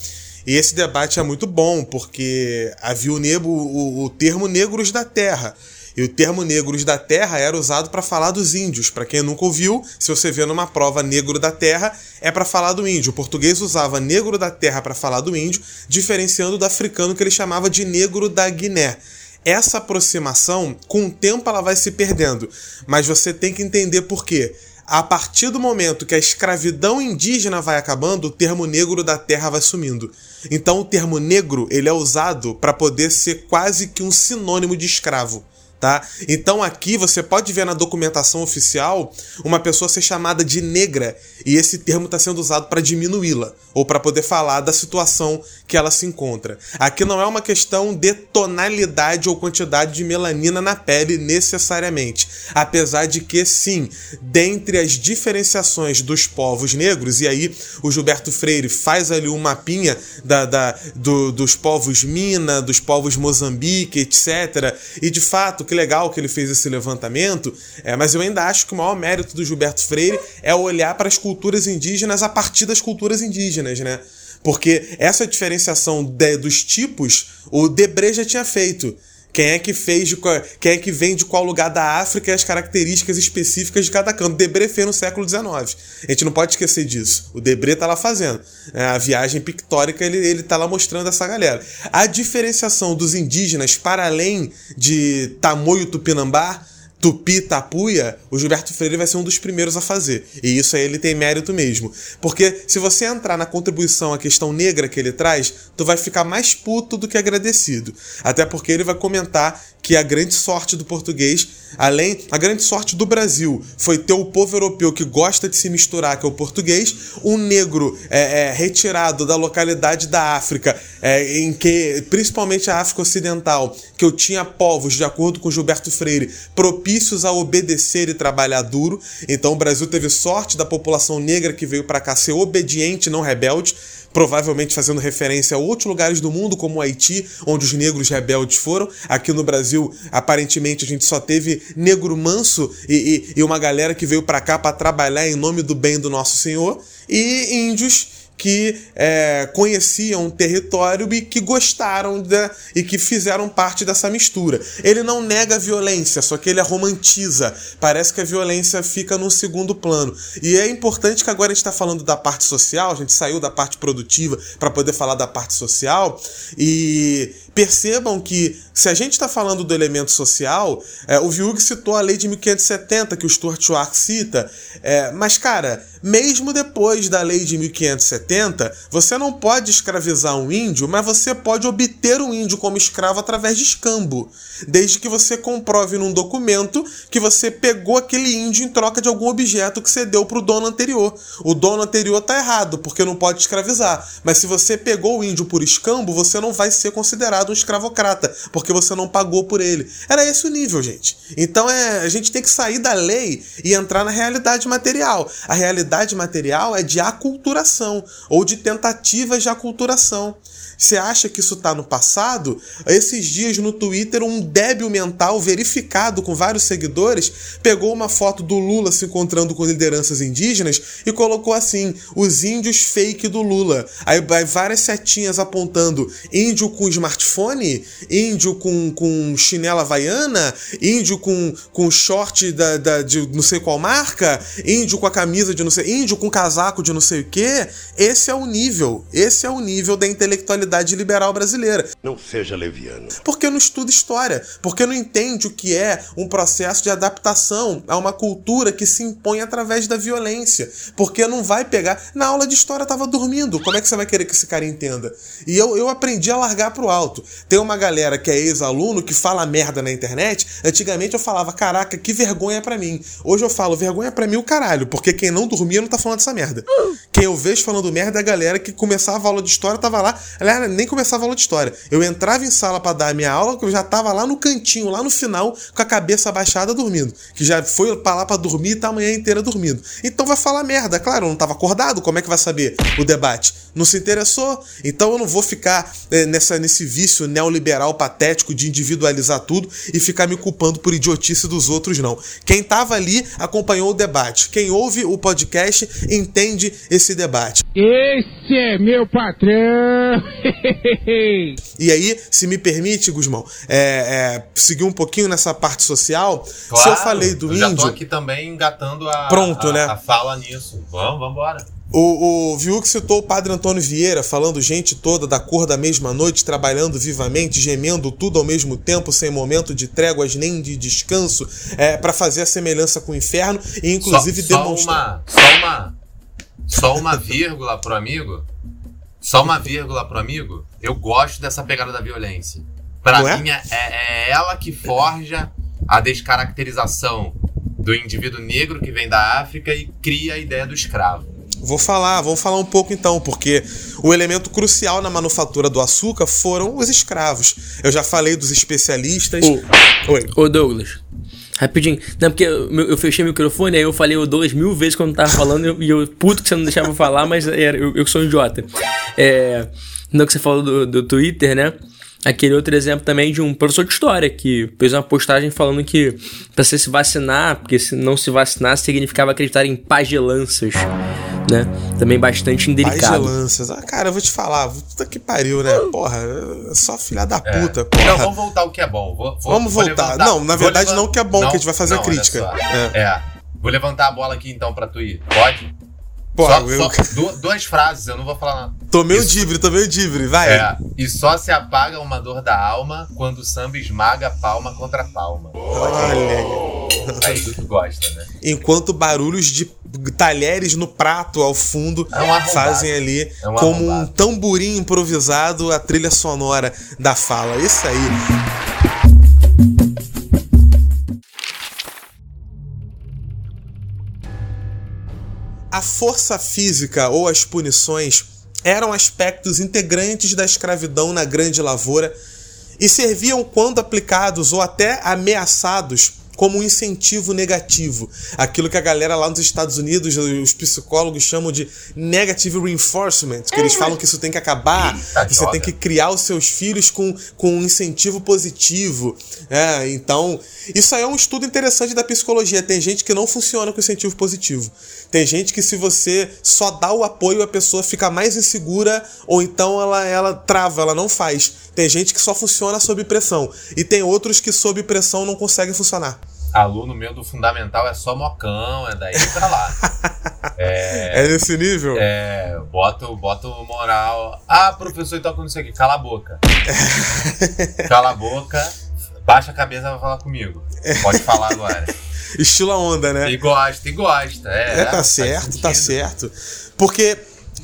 E esse debate é muito bom, porque havia o, o, o termo negros da terra. E o termo negros da terra era usado para falar dos índios. Para quem nunca ouviu, se você vê numa prova negro da terra, é para falar do índio. O português usava negro da terra para falar do índio, diferenciando do africano que ele chamava de negro da Guiné. Essa aproximação, com o tempo, ela vai se perdendo. Mas você tem que entender por quê. A partir do momento que a escravidão indígena vai acabando, o termo negro da terra vai sumindo. Então o termo negro ele é usado para poder ser quase que um sinônimo de escravo tá? Então aqui você pode ver na documentação oficial uma pessoa ser chamada de negra e esse termo está sendo usado para diminuí-la ou para poder falar da situação que ela se encontra. Aqui não é uma questão de tonalidade ou quantidade de melanina na pele necessariamente, apesar de que sim, dentre as diferenciações dos povos negros e aí o Gilberto Freire faz ali um mapinha da, da do, dos povos Mina, dos povos Moçambique, etc. E de fato que legal que ele fez esse levantamento, é, mas eu ainda acho que o maior mérito do Gilberto Freire é olhar para as culturas indígenas a partir das culturas indígenas, né? Porque essa diferenciação de, dos tipos, o Debré já tinha feito. Quem é que fez de qual, quem é que vem de qual lugar da África e as características específicas de cada canto. Debré fez no século XIX. A gente não pode esquecer disso. O Debré tá lá fazendo. É, a viagem pictórica ele, ele tá lá mostrando essa galera. A diferenciação dos indígenas para além de Tamoio Tupinambá Tupi, Tapuia, o Gilberto Freire vai ser um dos primeiros a fazer. E isso aí ele tem mérito mesmo. Porque se você entrar na contribuição à questão negra que ele traz, tu vai ficar mais puto do que agradecido. Até porque ele vai comentar que a grande sorte do português, além a grande sorte do Brasil, foi ter o povo europeu que gosta de se misturar, que é o português, um negro é, é, retirado da localidade da África, é, em que principalmente a África Ocidental, que eu tinha povos, de acordo com Gilberto Freire, propícios a obedecer e trabalhar duro. Então o Brasil teve sorte da população negra que veio para cá ser obediente, não rebelde provavelmente fazendo referência a outros lugares do mundo, como o Haiti, onde os negros rebeldes foram. Aqui no Brasil, aparentemente, a gente só teve negro manso e, e, e uma galera que veio para cá para trabalhar em nome do bem do nosso Senhor, e índios que é, conheciam o território e que gostaram da, e que fizeram parte dessa mistura. Ele não nega a violência, só que ele a romantiza. Parece que a violência fica num segundo plano. E é importante que agora a gente está falando da parte social, a gente saiu da parte produtiva para poder falar da parte social e percebam que se a gente está falando do elemento social, é, o Viug citou a lei de 1570 que o Stuart Schwartz cita, é, mas cara, mesmo depois da lei de 1570, você não pode escravizar um índio, mas você pode obter um índio como escravo através de escambo, desde que você comprove num documento que você pegou aquele índio em troca de algum objeto que você deu para o dono anterior. O dono anterior tá errado, porque não pode escravizar, mas se você pegou o índio por escambo, você não vai ser considerado um escravocrata, porque você não pagou por ele. Era esse o nível, gente. Então é, a gente tem que sair da lei e entrar na realidade material. A realidade material é de aculturação ou de tentativas de aculturação. Você acha que isso está no passado? Esses dias no Twitter, um débil mental verificado com vários seguidores pegou uma foto do Lula se encontrando com lideranças indígenas e colocou assim: os índios fake do Lula. Aí vai várias setinhas apontando índio com smartphone, índio com, com chinela havaiana, índio com, com short da, da, de não sei qual marca, índio com a camisa de não sei, índio com casaco de não sei o que. Esse é o nível, esse é o nível da intelectualidade liberal brasileira. Não seja leviano. Porque não estuda história, porque não entende o que é um processo de adaptação a uma cultura que se impõe através da violência. Porque não vai pegar. Na aula de história tava dormindo. Como é que você vai querer que esse cara entenda? E eu, eu aprendi a largar pro alto. Tem uma galera que é ex-aluno que fala merda na internet. Antigamente eu falava, caraca, que vergonha para mim. Hoje eu falo, vergonha para mim o caralho, porque quem não dormia não tá falando dessa merda. Quem eu vejo falando merda é a galera que começava a aula de história, tava lá. Galera, nem começava a aula de história. Eu entrava em sala para dar a minha aula, que eu já tava lá no cantinho, lá no final, com a cabeça abaixada dormindo. Que já foi para lá para dormir e tá a manhã inteira dormindo. Então vai falar merda, claro, eu não tava acordado, como é que vai saber o debate? Não se interessou? Então eu não vou ficar é, nessa, nesse vício neoliberal patético de individualizar tudo e ficar me culpando por idiotice dos outros, não. Quem tava ali acompanhou o debate. Quem ouve o podcast entende esse debate. Esse é meu patrão! e aí, se me permite, Guzmão, é, é, seguir um pouquinho nessa parte social. Claro, se eu falei do eu índio. Já tô aqui também engatando a, Pronto, a, né? a fala nisso. Vamos, vamos embora. O, o Viuk citou o padre Antônio Vieira, falando gente toda da cor da mesma noite, trabalhando vivamente, gemendo tudo ao mesmo tempo, sem momento de tréguas nem de descanso, é, para fazer a semelhança com o inferno e inclusive só, só demonstrar. Uma, só uma. Só uma vírgula pro amigo. Só uma vírgula pro amigo. Eu gosto dessa pegada da violência. Pra Não é? mim, é, é ela que forja a descaracterização do indivíduo negro que vem da África e cria a ideia do escravo. Vou falar, vamos falar um pouco então, porque o elemento crucial na manufatura do açúcar foram os escravos. Eu já falei dos especialistas. Ô. Oi. Ô Douglas, rapidinho. Não, porque eu, eu fechei o microfone, aí eu falei o Douglas mil vezes quando tava falando, e eu, eu puto que você não deixava falar, mas era, eu, eu sou um idiota. É. Não que você falou do, do Twitter, né? Aquele outro exemplo também de um professor de história que fez uma postagem falando que pra você se vacinar, porque se não se vacinar significava acreditar em pagelanças, né? Também bastante indelicado. Pagelanças. Ah, cara, eu vou te falar, puta que pariu, né? Porra, é só filha da puta, É. porra. Não, vamos voltar ao que é bom. Vou- vou- Vamos vou voltar. levantar- Não, na vou verdade é crítica. só. É. É. Só, duas frases, eu não vou falar nada. tomei o dibre, tomei o dibre, vai. É, e só se apaga uma dor da alma quando o samba esmaga palma contra palma. Olha aí. Tu gosta, né? Enquanto barulhos de talheres no prato ao fundo É um fazem ali É um como um tamborim improvisado a trilha sonora da fala. Isso aí. A força física ou as punições eram aspectos integrantes da escravidão na grande lavoura e serviam quando aplicados ou até ameaçados como um incentivo negativo. Aquilo que a galera lá nos Estados Unidos, os psicólogos chamam de negative reinforcement, que eles falam que isso tem que acabar, Eita, você joga. tem que criar os seus filhos com, com um incentivo positivo. É, então, isso aí é um estudo interessante da psicologia. Tem gente que não funciona com incentivo positivo. Tem gente que se você só dá o apoio, a pessoa fica mais insegura ou então ela, ela trava, ela não faz. Tem gente que só funciona sob pressão. E tem outros que sob pressão não conseguem funcionar. Aluno meu do fundamental é só mocão, é daí pra lá. <laughs> É, nesse nível? É, bota, bota o moral. Ah, professor, então com isso aqui, cala a boca. <laughs> cala a boca, baixa a cabeça vai falar comigo. Pode falar agora. <laughs> Estilo a onda, né? E gosta, e gosta. É, É, tá certo, tá certo. Porque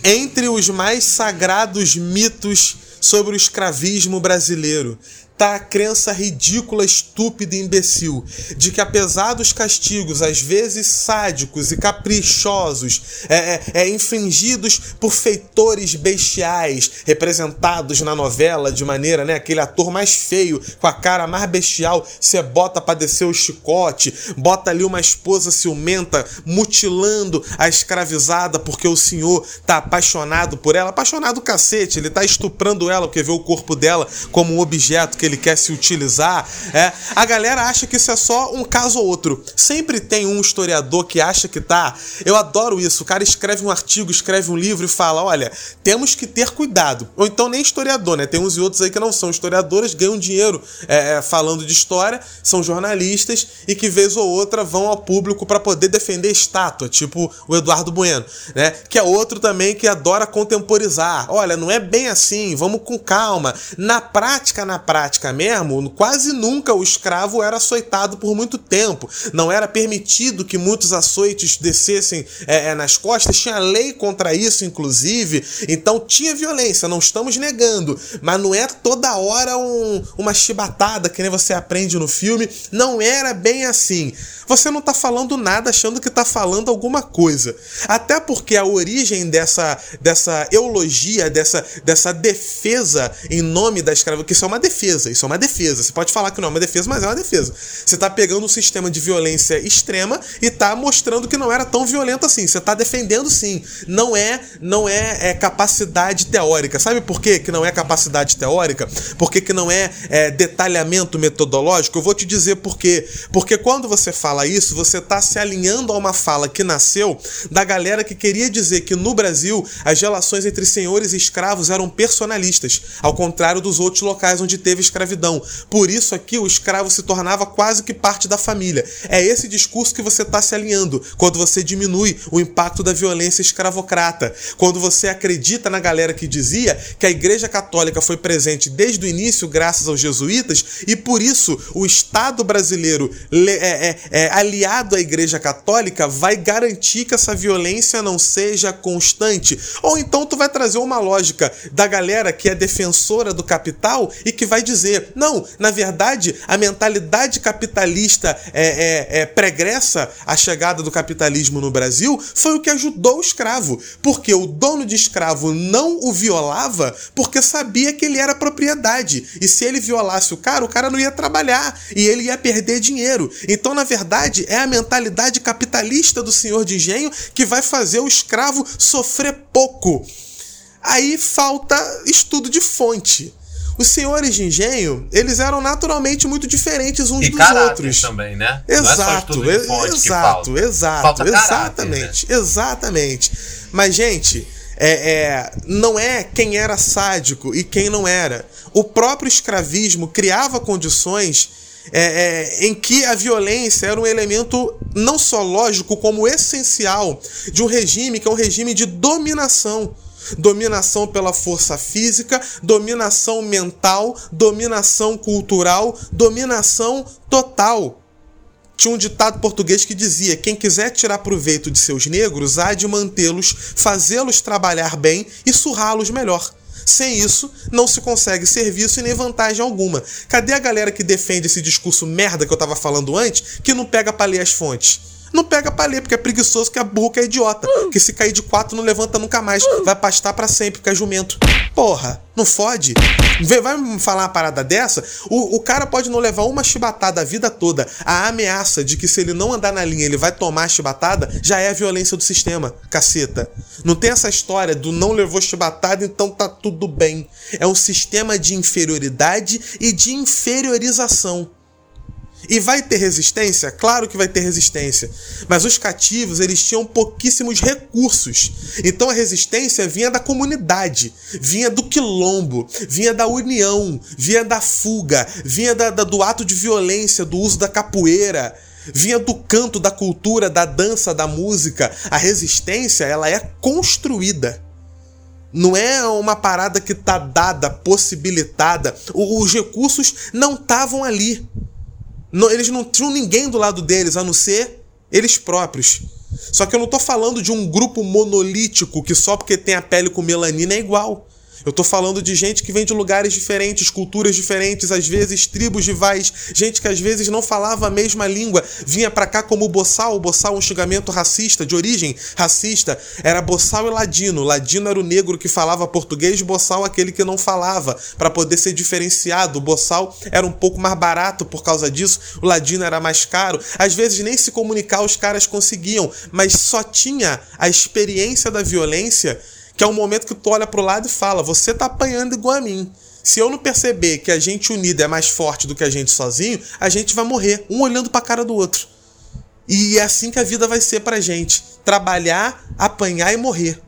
entre os mais sagrados mitos sobre o escravismo brasileiro tá a crença ridícula, estúpida e imbecil de que apesar dos castigos às vezes sádicos e caprichosos é, é, é, infringidos por feitores bestiais representados na novela de maneira, né, aquele ator mais feio com a cara mais bestial, você bota pra descer o chicote, bota ali uma esposa ciumenta mutilando a escravizada porque o senhor tá apaixonado por ela, apaixonado cacete, ele tá estuprando ela porque vê o corpo dela como um objeto que ele quer se utilizar. É, a galera acha que isso é só um caso ou outro. Sempre tem um historiador que acha que tá. Eu adoro isso. O cara escreve um artigo, escreve um livro e fala: olha, temos que ter cuidado. Ou então nem historiador, né? Tem uns e outros aí que não são historiadores, ganham dinheiro é, é, falando de história, são jornalistas e que vez ou outra vão ao público para poder defender estátua, tipo o Eduardo Bueno, né? Que é outro também que adora contemporizar. Olha, não é bem assim, vamos com calma. Na prática, na prática mesmo, quase nunca o escravo era açoitado por muito tempo. Não era permitido que muitos açoites descessem é, é, nas costas, tinha lei contra isso, inclusive. Então tinha violência, não estamos negando. Mas não é toda hora um- uma chibatada que nem você aprende no filme. Não era bem assim. Você não tá falando nada achando que tá falando alguma coisa. Até porque a origem dessa, dessa eulogia, dessa, dessa defesa em nome da escravidão, que isso é uma defesa, isso é uma defesa. Você pode falar que não é uma defesa, mas é uma defesa. Você tá pegando um sistema de violência extrema e tá mostrando que não era tão violento assim. Você tá defendendo sim. Não é, não é, é capacidade teórica. Sabe por quê que não é capacidade teórica? Por que, que não é, é detalhamento metodológico? Eu vou te dizer por quê. Porque quando você fala isso, você tá se alinhando a uma fala que nasceu da galera que queria dizer que no Brasil as relações entre senhores e escravos eram personalistas, ao contrário dos outros locais onde teve escravidão. Por isso aqui o escravo se tornava quase que parte da família. É esse discurso que você está se alinhando quando você diminui o impacto da violência escravocrata, quando você acredita na galera que dizia que a Igreja Católica foi presente desde o início graças aos jesuítas e por isso o Estado brasileiro le- é, é- aliado à Igreja Católica vai garantir que essa violência não seja constante. Ou então tu vai trazer uma lógica da galera que é defensora do capital e que vai dizer: não, na verdade, a mentalidade capitalista é, é, é pregressa à chegada do capitalismo no Brasil foi o que ajudou o escravo. Porque o dono de escravo não o violava porque sabia que ele era propriedade. E se ele violasse o cara, o cara não ia trabalhar e ele ia perder dinheiro. Então, na verdade, é a mentalidade capitalista do senhor de engenho que vai fazer o escravo sofrer pouco. Aí falta estudo de fonte. Os senhores de engenho, eles eram naturalmente muito diferentes uns E dos outros. também, né? É Exato, que exato, falta. exato, Falta caráter, né? exatamente, exatamente. Mas, gente, é, é, não é quem era sádico e quem não era. O próprio escravismo criava condições é, é, em que a violência era um elemento não só lógico, como essencial de um regime que é um regime de dominação. Dominação pela força física, dominação mental, dominação cultural, dominação total. Tinha um ditado português que dizia: quem quiser tirar proveito de seus negros, há de mantê-los, fazê-los trabalhar bem e surrá-los melhor. Sem isso, não se consegue serviço e nem vantagem alguma. Cadê a galera que defende esse discurso merda que eu tava falando antes, que não pega pra ler as fontes? Não pega pra ler, porque é preguiçoso, que é burro, que é idiota. Que se cair de quatro não levanta nunca mais. Vai pastar pra sempre, porque é jumento. Porra, não fode. Vai me falar uma parada dessa? O, o cara pode não levar uma chibatada a vida toda. A ameaça de que se ele não andar na linha ele vai tomar a chibatada já é a violência do sistema, caceta. Não tem essa história do não levou chibatada, então tá tudo bem. É um sistema de inferioridade e de inferiorização. E vai ter resistência? Claro que vai ter resistência. Mas os cativos, eles tinham pouquíssimos recursos. Então a resistência vinha da comunidade, vinha do quilombo, vinha da união, vinha da fuga, vinha da- da- do ato de violência, do uso da capoeira, vinha do canto, da cultura, da dança, da música. A resistência, ela é construída. Não é uma parada que tá dada, possibilitada. Os recursos não estavam ali. Não- eles não tinham ninguém do lado deles, a não ser eles próprios. Só que eu não tô falando de um grupo monolítico que só porque tem a pele com melanina é igual. Eu tô falando de gente que vem de lugares diferentes, culturas diferentes, às vezes tribos rivais, gente que às vezes não falava a mesma língua, vinha pra cá como boçal, boçal um xingamento racista, de origem racista, era boçal e ladino. Ladino era o negro que falava português, boçal aquele que não falava, Pra poder ser diferenciado. O boçal era um pouco mais barato por causa disso, o ladino era mais caro. Às vezes nem se comunicar os caras conseguiam, mas só tinha a experiência da violência que é um momento que tu olha pro lado e fala: você tá apanhando igual a mim. Se eu não perceber que a gente unido é mais forte do que a gente sozinho, a gente vai morrer, um olhando pra cara do outro. E é assim que a vida vai ser pra gente: trabalhar, apanhar e morrer.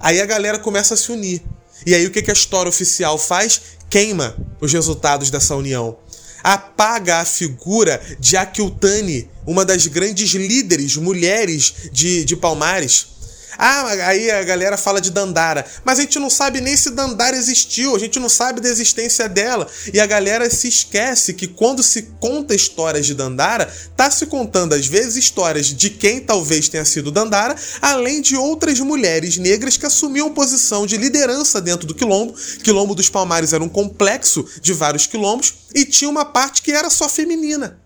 Aí a galera começa a se unir. E aí o que que a história oficial faz? Queima os resultados dessa união. Apaga a figura de Aquiltane, uma das grandes líderes mulheres de, de Palmares. Ah, aí a galera fala de Dandara, mas a gente não sabe nem se Dandara existiu, a gente não sabe da existência dela. E a galera se esquece que quando se conta histórias de Dandara, tá se contando às vezes histórias de quem talvez tenha sido Dandara, além de outras mulheres negras que assumiam posição de liderança dentro do quilombo. Quilombo dos Palmares era um complexo de vários quilombos e tinha uma parte que era só feminina,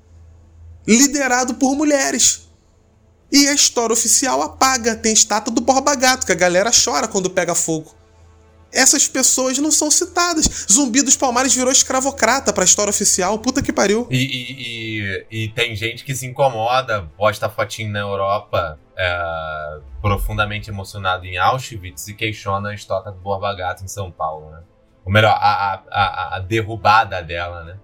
liderado por mulheres. E a história oficial apaga. Tem estátua do Borba Gato, que a galera chora quando pega fogo. Essas pessoas não são citadas. Zumbi dos Palmares virou escravocrata pra história oficial. Puta que pariu. E, e- e- e tem gente que se incomoda, posta fotinho na Europa, é, profundamente emocionado em Auschwitz e questiona a história do Borba Gato em São Paulo, né? Ou melhor, a, a, a, a derrubada dela, né?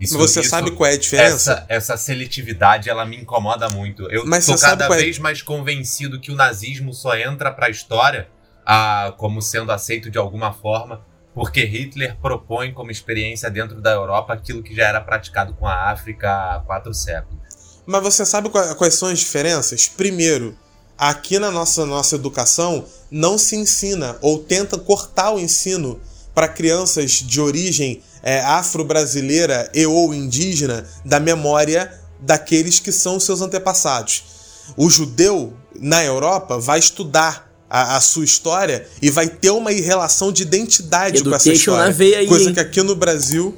Isso- Mas você isso- sabe qual é a diferença? Essa, essa seletividade, ela me incomoda muito. Eu Mas tô cada é- vez mais convencido que o nazismo só entra pra história ah, como sendo aceito de alguma forma porque Hitler propõe como experiência dentro da Europa aquilo que já era praticado com a África há quatro séculos. Mas você sabe qua- quais são as diferenças? Primeiro, aqui na nossa, nossa educação não se ensina ou tenta cortar o ensino para crianças de origem é, afro-brasileira e ou indígena da memória daqueles que são seus antepassados. O judeu na Europa vai estudar a, a sua história e vai ter uma relação de identidade com essa Education história. na veia aí, coisa hein? que aqui no Brasil.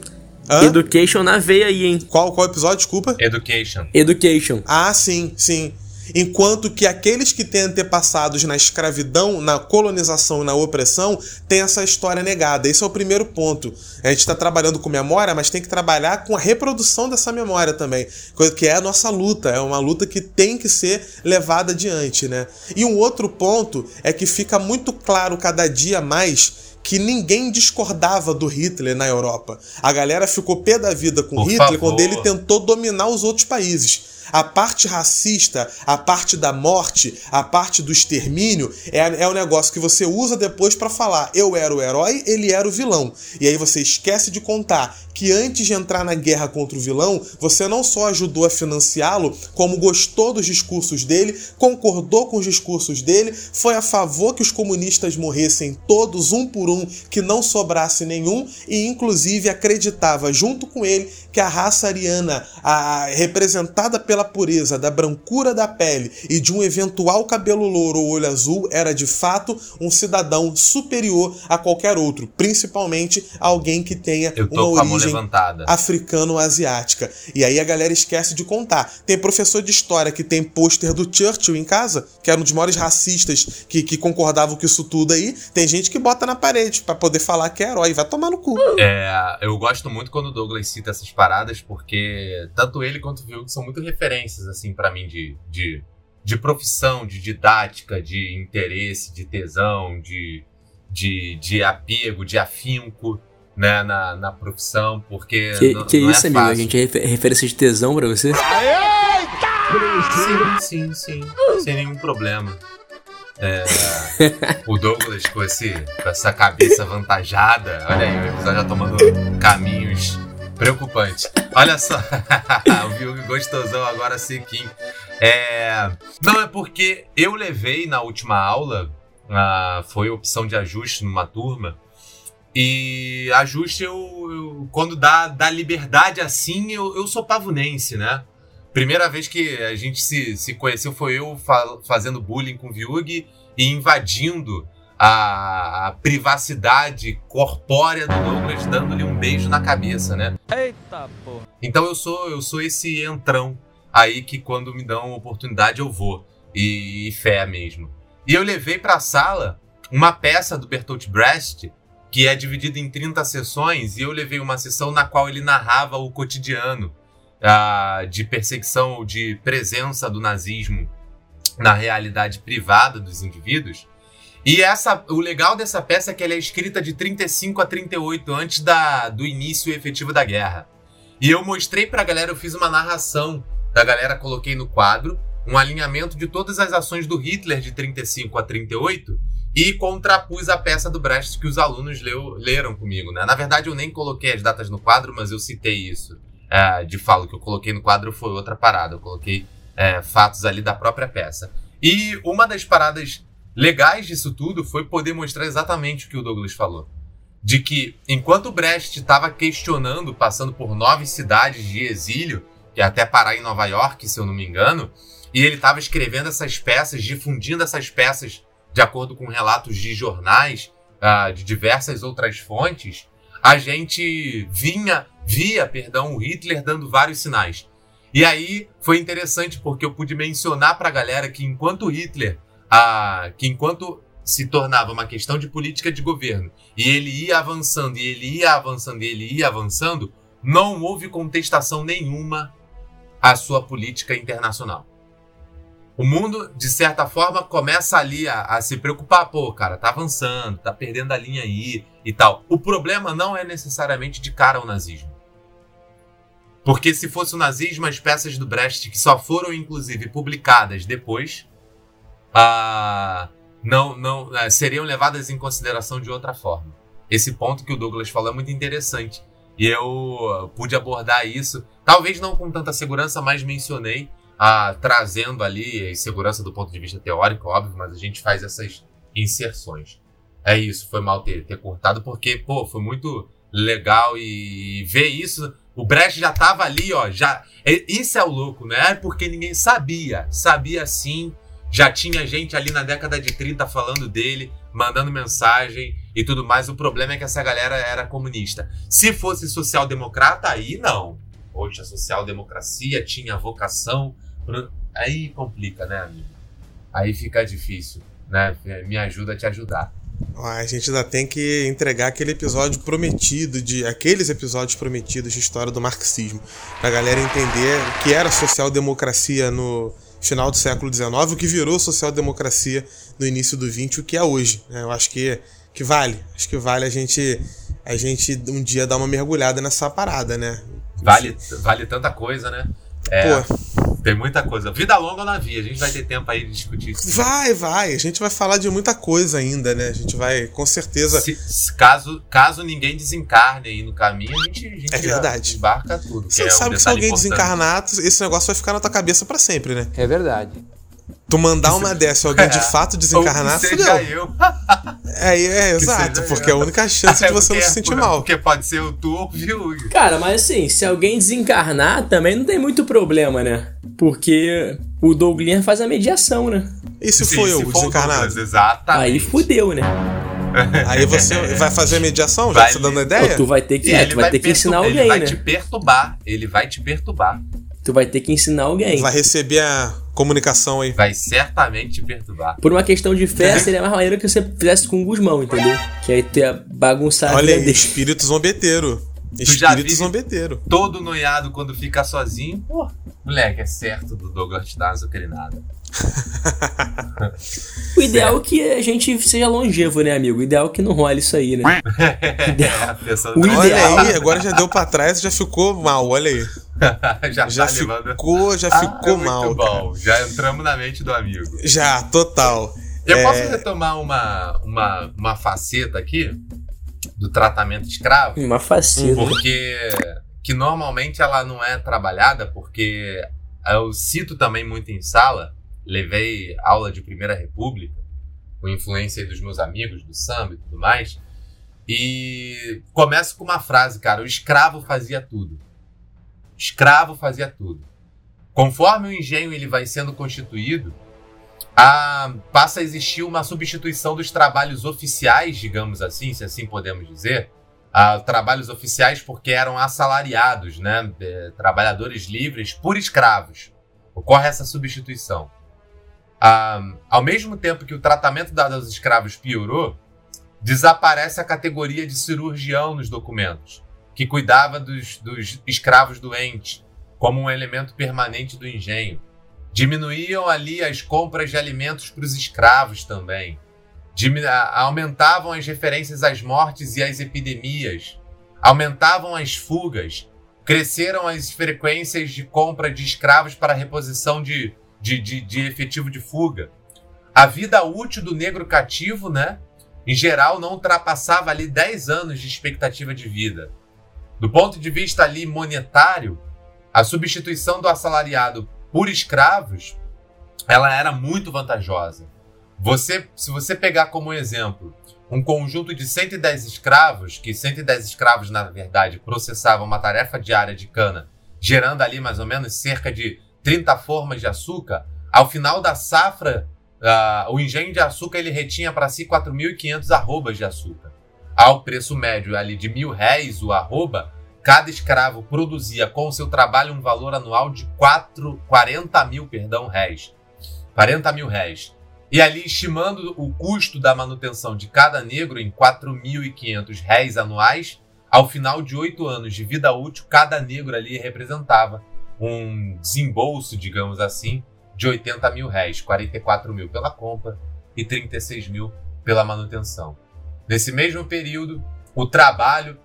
Hã? Education na veia aí, hein? Qual, qual episódio? Desculpa. Education. Education. Ah, sim, sim. Enquanto que aqueles que têm antepassados na escravidão, na colonização e na opressão, têm essa história negada. Esse é o primeiro ponto. A gente está trabalhando com memória, mas tem que trabalhar com a reprodução dessa memória também. Coisa que é a nossa luta. É uma luta que tem que ser levada adiante, né? E um outro ponto é que fica muito claro cada dia mais que ninguém discordava do Hitler na Europa. A galera ficou pé da vida com Por Hitler favor. quando ele tentou dominar os outros países. A parte racista, a parte da morte, a parte do extermínio é, é um negócio que você usa depois pra falar eu era o herói, ele era o vilão. E aí você esquece de contar que antes de entrar na guerra contra o vilão, você não só ajudou a financiá-lo, como gostou dos discursos dele, concordou com os discursos dele, foi a favor que os comunistas morressem todos um por um, que não sobrasse nenhum, e inclusive acreditava junto com ele que a raça ariana, a, representada pelo pela pureza da brancura da pele e de um eventual cabelo louro ou olho azul era de fato um cidadão superior a qualquer outro, principalmente alguém que tenha uma origem africano-asiática. E aí a galera esquece de contar. Tem professor de história que tem pôster do Churchill em casa, que era um dos maiores racistas que, que concordavam com isso tudo aí. Tem gente que bota na parede pra poder falar que é herói. Vai tomar no cu. É, eu gosto muito quando o Douglas cita essas paradas, porque tanto ele quanto o Vilg são muito referências, assim, pra mim, de, de, de profissão, de didática, de interesse, de tesão, de, de, de apego, de afinco, né, na, na profissão, porque Que, não, que não isso, é amigo? A gente é refer- referência de tesão pra você? Sim, sim, sim. Sem nenhum problema. É, o Douglas com, esse, com essa cabeça avantajada, olha aí, o episódio já tomando caminhos preocupantes. Olha só, <laughs> o Vilg gostosão agora sequinho. É, não, é porque eu levei na última aula, ah, foi opção de ajuste numa turma, e ajuste eu, eu- quando dá, dá liberdade assim, eu, eu sou pavunense, né? Primeira vez que a gente se, se conheceu foi eu fa- fazendo bullying com o Viug e invadindo a, a privacidade corpórea do Douglas, dando-lhe um beijo na cabeça, né? Eita porra. Então eu sou eu sou esse entrão aí que quando me dão oportunidade eu vou. E, e fé mesmo. E eu levei pra sala uma peça do Bertolt Brecht que é dividida em 30 sessões e eu levei uma sessão na qual ele narrava o cotidiano ah, de perseguição ou de presença do nazismo na realidade privada dos indivíduos. E essa, o legal dessa peça é que ela é escrita de 35 a 38, antes da, do início efetivo da guerra. E eu mostrei pra galera, eu fiz uma narração da galera, coloquei no quadro um alinhamento de todas as ações do Hitler de 35 a 38 e contrapus a peça do Brecht que os alunos leu, leram comigo. Né? Na verdade, eu nem coloquei as datas no quadro, mas eu citei isso. É, de falo que eu coloquei no quadro foi outra parada. Eu coloquei é, fatos ali da própria peça. E uma das paradas legais disso tudo foi poder mostrar exatamente o que o Douglas falou. De que, enquanto o Brecht estava questionando, passando por nove cidades de exílio, é até parar em Nova York, se eu não me engano, e ele estava escrevendo essas peças, difundindo essas peças de acordo com relatos de jornais, ah, de diversas outras fontes, a gente vinha, via, perdão, o Hitler dando vários sinais. E aí foi interessante porque eu pude mencionar para a galera que enquanto Hitler, ah, que enquanto se tornava uma questão de política de governo e ele ia avançando e ele ia avançando e ele ia avançando, não houve contestação nenhuma à sua política internacional. O mundo, de certa forma, começa ali a, a, se preocupar. Pô, cara, tá avançando, tá perdendo a linha aí e tal. O problema não é necessariamente de cara ao nazismo. Porque se fosse o nazismo, as peças do Brecht, que só foram, inclusive, publicadas depois, ah, não, não ah, seriam levadas em consideração de outra forma. Esse ponto que o Douglas falou é muito interessante. E eu pude abordar isso, talvez não com tanta segurança, mas mencionei ah, trazendo ali a insegurança do ponto de vista teórico, óbvio, mas a gente faz essas inserções. É isso, foi mal ter, ter cortado, porque, pô, foi muito legal e ver isso. O Brecht já tava ali, ó, já. Isso é o louco, né? Porque ninguém sabia. Sabia sim. Já tinha gente ali na década de 30 falando dele, mandando mensagem e tudo mais. O problema é que essa galera era comunista. Se fosse social-democrata, aí não. Poxa, a social-democracia tinha vocação Aí complica, né, amigo? Aí fica difícil, né? Me ajuda a te ajudar. A gente ainda tem que entregar aquele episódio prometido, de aqueles episódios prometidos de história do marxismo, pra galera entender o que era social-democracia no final do século XIX, o que virou social-democracia no início do XX, o que é hoje. Né? Eu acho que, que vale. Acho que vale a gente, a gente um dia dar uma mergulhada nessa parada, né? Vale, vale tanta coisa, né? É, Pô. Tem muita coisa. Vida longa ou na via. A gente vai ter tempo aí de discutir isso. Vai, vai. A gente vai falar de muita coisa ainda, né? A gente vai, com certeza. Se, se caso, caso ninguém desencarne aí no caminho, a gente, a gente é verdade. embarca tudo. Você é sabe um que se alguém importante. desencarnar, esse negócio vai ficar na tua cabeça para sempre, né? É verdade. Tu mandar uma dessa e alguém de <laughs> fato desencarnar, Ou que fudeu. seja eu. É, é, exato, seja porque é a única chance <laughs> É de você porque- não se sentir mal. Porque pode ser o tu ou o Viu. Cara, mas assim, se alguém desencarnar, também não tem muito problema, né? Porque o Douglas faz a mediação, né? E se for eu, o desencarnado? Exatamente. Aí fudeu, né? <laughs> Aí você vai fazer a mediação? Já Vai tá dando ideia? Pô, tu vai ter que, é, tu vai ter que ensinar alguém, Ele vai né? te perturbar. Ele vai te perturbar. Tu vai ter que ensinar alguém. Vai receber a comunicação aí. Vai certamente te perturbar. Por uma questão de fé, seria mais maneiro que você fizesse com o Gusmão, entendeu? Que aí tu ia bagunçar Olha aí, espírito zombeteiro. Espírito zombeteiro. Todo noiado quando fica sozinho. Pô, moleque, é certo do Douglas uma azucarinada. <laughs> O ideal é que a gente seja longevo, né, amigo? O ideal é que não role isso aí, né? <laughs> É, a pessoa O Olha ideal- aí, agora já deu pra trás e já ficou mal, olha aí. <laughs> já, Já tá levando. ficou, já Ah, ficou muito mal. bom. Já entramos na mente do amigo. Já, total. Eu É. posso retomar uma, uma, uma faceta aqui do tratamento escravo? Uma faceta. Porque que normalmente ela não é trabalhada, porque eu cito também muito em sala, levei aula de Primeira República, com influência aí dos meus amigos do samba e tudo mais, e começo com uma frase, cara, o escravo fazia tudo. Escravo fazia tudo. Conforme o engenho ele vai sendo constituído, a- passa a existir uma substituição dos trabalhos oficiais, digamos assim, se assim podemos dizer, a trabalhos oficiais porque eram assalariados, né? eh, trabalhadores livres por escravos. Ocorre essa substituição. Ah, ao mesmo tempo que o tratamento dado aos escravos piorou, desaparece a categoria de cirurgião nos documentos, que cuidava dos, dos escravos doentes, como um elemento permanente do engenho. Diminuíam ali as compras de alimentos para os escravos também. Aumentavam as referências às mortes e às epidemias. Aumentavam as fugas. Cresceram as frequências de compra de escravos para reposição de, de, de, de efetivo de fuga. A vida útil do negro cativo, né? Em geral, não ultrapassava ali 10 anos de expectativa de vida. Do ponto de vista ali monetário, a substituição do assalariado por escravos, ela era muito vantajosa. Você, se você pegar como exemplo um conjunto de 110 escravos, que 110 escravos, na verdade, processavam uma tarefa diária de cana, gerando ali mais ou menos cerca de 30 formas de açúcar, ao final da safra, ah, o engenho de açúcar ele retinha para si 4.500 arrobas de açúcar. Ao preço médio ali de mil réis o arroba, cada escravo produzia com o seu trabalho um valor anual de 4, 40 mil perdão, réis. 40 mil réis. E ali, estimando o custo da manutenção de cada negro em 4.500 réis anuais, ao final de oito anos de vida útil, cada negro ali representava um desembolso, digamos assim, de 80 mil réis, 44 mil pela compra e 36 mil pela manutenção. Nesse mesmo período, o trabalho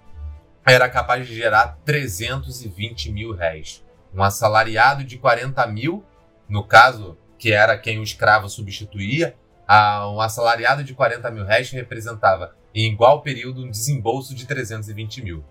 era capaz de gerar 320 mil réis. Um assalariado de 40 mil, no caso, que era quem o escravo substituía, a um assalariado de 40 mil réis representava, em igual período, um desembolso de 320 mil.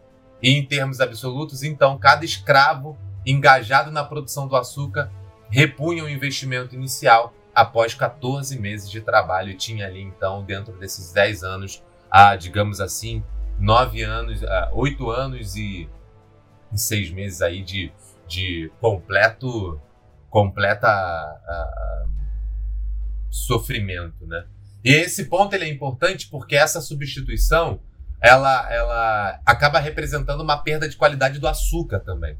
E em termos absolutos, então, cada escravo engajado na produção do açúcar repunha o investimento inicial após 14 meses de trabalho e tinha ali, então, dentro desses 10 anos, a, digamos assim, 9 anos, a, 8 anos e, e 6 meses aí de, de completo completa a- a- sofrimento, né? E esse ponto ele é importante porque essa substituição ela, ela acaba representando uma perda de qualidade do açúcar também,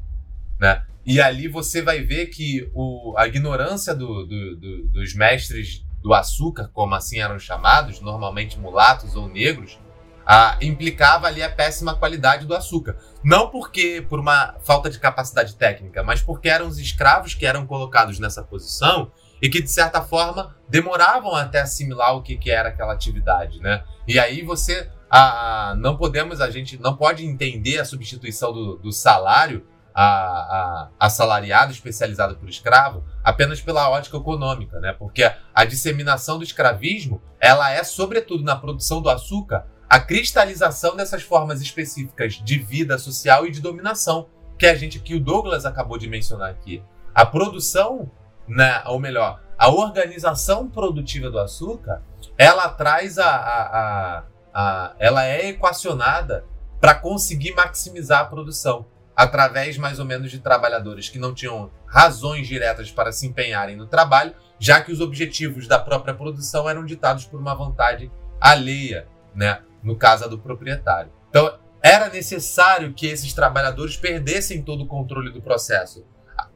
né? E ali você vai ver que o, a ignorância do- do- do- dos mestres do açúcar, como assim eram chamados, normalmente mulatos ou negros, ah, implicava ali a péssima qualidade do açúcar. Não porque por uma falta de capacidade técnica, mas porque eram os escravos que eram colocados nessa posição e que, de certa forma, demoravam até assimilar o que, que era aquela atividade, né? E aí você ah, não podemos, a gente não pode entender a substituição do, do salário a, a, assalariado especializado por escravo apenas pela ótica econômica, né? Porque a, a disseminação do escravismo ela é sobretudo na produção do açúcar a cristalização dessas formas específicas de vida social e de dominação que a gente que o Douglas acabou de mencionar aqui. A produção, né, ou melhor, a organização produtiva do açúcar, ela traz a, a, a, a ela é equacionada para conseguir maximizar a produção. através mais ou menos de trabalhadores que não tinham razões diretas para se empenharem no trabalho, já que os objetivos da própria produção eram ditados por uma vontade alheia, né, no caso do proprietário. Então, era necessário que esses trabalhadores perdessem todo o controle do processo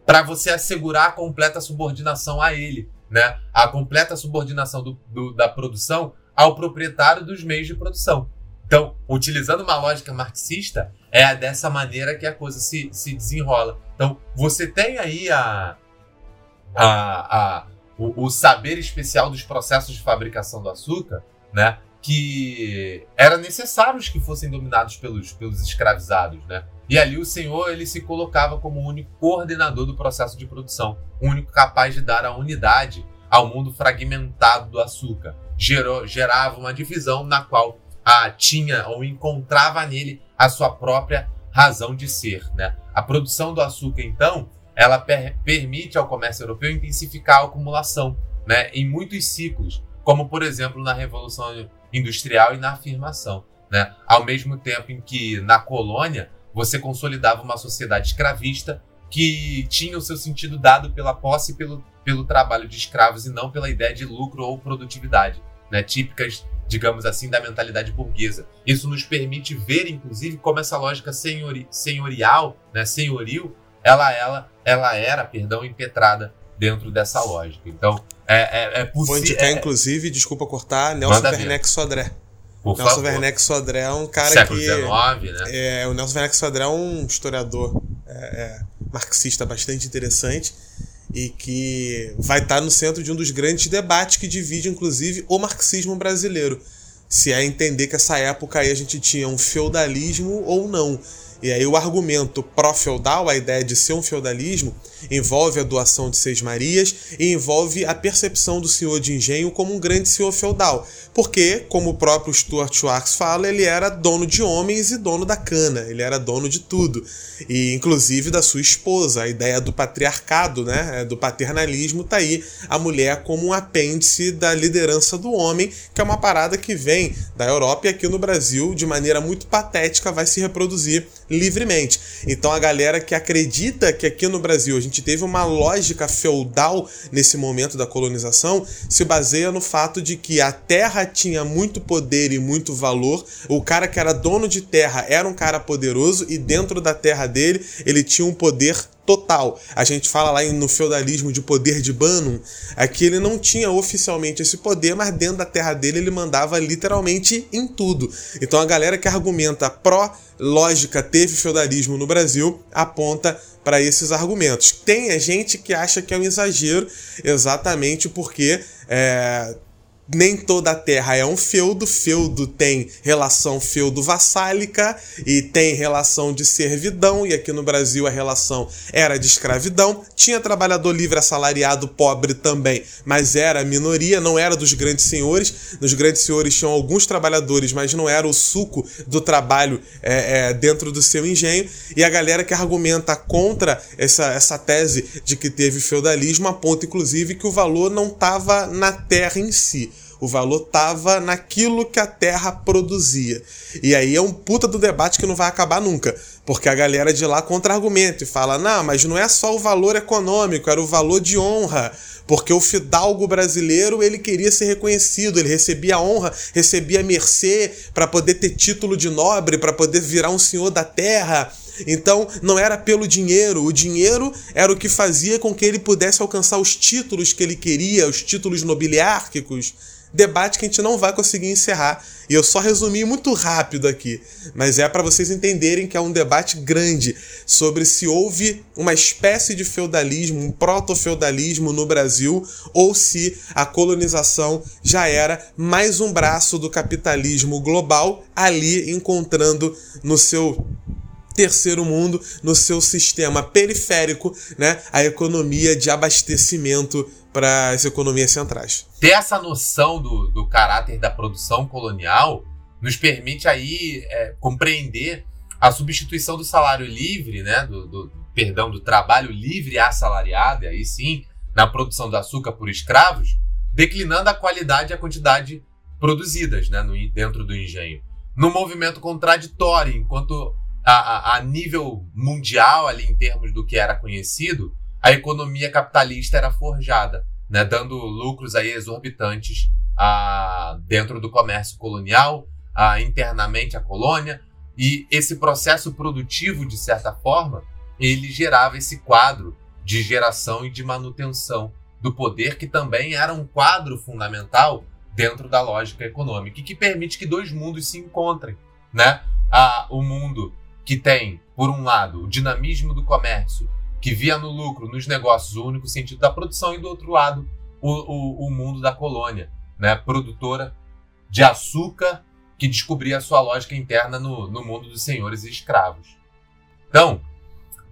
para você assegurar a completa subordinação a ele, né? A completa subordinação do, do, da produção ao proprietário dos meios de produção. Então, utilizando uma lógica marxista, é dessa maneira que a coisa se, se desenrola. Então, você tem aí a, a, a, o, o saber especial dos processos de fabricação do açúcar, né? Que era necessário que fossem dominados pelos, pelos escravizados, né? E ali o senhor ele se colocava como o único coordenador do processo de produção, o único capaz de dar a unidade ao mundo fragmentado do açúcar. Gerou, gerava uma divisão na qual a tinha ou encontrava nele a sua própria razão de ser. Né? A produção do açúcar, então, ela per permite ao comércio europeu intensificar a acumulação né, em muitos ciclos, como por exemplo na Revolução Industrial e na afirmação. Né? Ao mesmo tempo em que na colônia você consolidava uma sociedade escravista que tinha o seu sentido dado pela posse e pelo, pelo trabalho de escravos e não pela ideia de lucro ou produtividade, né? típicas digamos assim, da mentalidade burguesa. Isso nos permite ver, inclusive, como essa lógica senhori senhorial, né, senhoril, ela, ela, ela era, perdão, impetrada dentro dessa lógica. Então, é, é, é possível. Vou indicar, é... inclusive, desculpa cortar, Nelson Werneck Sodré. Por Nelson favor. Werneck Sodré é um cara Século que. XIX, né? É, o Nelson Werneck Sodré é um historiador é, é, marxista bastante interessante e que vai estar no centro de um dos grandes debates que divide, inclusive, o marxismo brasileiro. Se é entender que essa época aí a gente tinha um feudalismo ou não. E aí o argumento pró-feudal, a ideia de ser um feudalismo, envolve a doação de seis marias e envolve a percepção do senhor de engenho como um grande senhor feudal. Porque, como o próprio Stuart Schwartz fala, ele era dono de homens e dono da cana, ele era dono de tudo. E inclusive da sua esposa. A ideia do patriarcado, né, do paternalismo, tá aí a mulher como um apêndice da liderança do homem, que é uma parada que vem da Europa e aqui no Brasil, de maneira muito patética, vai se reproduzir livremente. Então a galera que acredita que aqui no Brasil a gente teve uma lógica feudal nesse momento da colonização se baseia no fato de que a terra tinha muito poder e muito valor. O cara que era dono de terra era um cara poderoso e dentro da terra dele ele tinha um poder total. A gente fala lá no feudalismo de poder de Banum, aqui ele não tinha oficialmente esse poder, mas dentro da terra dele ele mandava literalmente em tudo. Então a galera que argumenta pró lógica teve feudalismo no Brasil aponta para esses argumentos. Tem a gente que acha que é um exagero, exatamente porque é, nem toda a terra é um feudo, feudo tem relação feudo-vassálica e tem relação de servidão, e aqui no Brasil a relação era de escravidão. Tinha trabalhador livre assalariado pobre também, mas era minoria, não era dos grandes senhores. Nos grandes senhores tinham alguns trabalhadores, mas não era o suco do trabalho é, é, dentro do seu engenho. E a galera que argumenta contra essa, essa tese de que teve feudalismo aponta, inclusive, que o valor não estava na terra em si. O valor tava naquilo que a terra produzia. E aí é um puta do debate que não vai acabar nunca. Porque a galera de lá contra-argumenta e fala: não, mas não é só o valor econômico, era o valor de honra. Porque o fidalgo brasileiro ele queria ser reconhecido, ele recebia honra, recebia mercê para poder ter título de nobre, para poder virar um senhor da terra. Então não era pelo dinheiro, o dinheiro era o que fazia com que ele pudesse alcançar os títulos que ele queria, os títulos nobiliárquicos debate que a gente não vai conseguir encerrar. E eu só resumi muito rápido aqui, mas é para vocês entenderem que é um debate grande sobre se houve uma espécie de feudalismo, um proto-feudalismo no Brasil, ou se a colonização já era mais um braço do capitalismo global ali encontrando no seu terceiro mundo, no seu sistema periférico, né, a economia de abastecimento para as economias centrais. Ter essa noção do, do caráter da produção colonial nos permite aí é, compreender a substituição do salário livre, né, do, do, perdão, do trabalho livre assalariado, e aí sim, na produção do açúcar por escravos, declinando a qualidade e a quantidade produzidas né, no, dentro do engenho. No movimento contraditório, enquanto a, a, a nível mundial, ali em termos do que era conhecido, a economia capitalista era forjada, né, dando lucros aí exorbitantes a, dentro do comércio colonial, a, internamente a colônia, e esse processo produtivo, de certa forma, ele gerava esse quadro de geração e de manutenção do poder, que também era um quadro fundamental dentro da lógica econômica e que permite que dois mundos se encontrem, né? Ah, o mundo que tem, por um lado, o dinamismo do comércio, que via no lucro, nos negócios, o único sentido da produção, e do outro lado, o, o, o mundo da colônia, né? Produtora de açúcar, que descobria a sua lógica interna no, no mundo dos senhores e escravos. Então,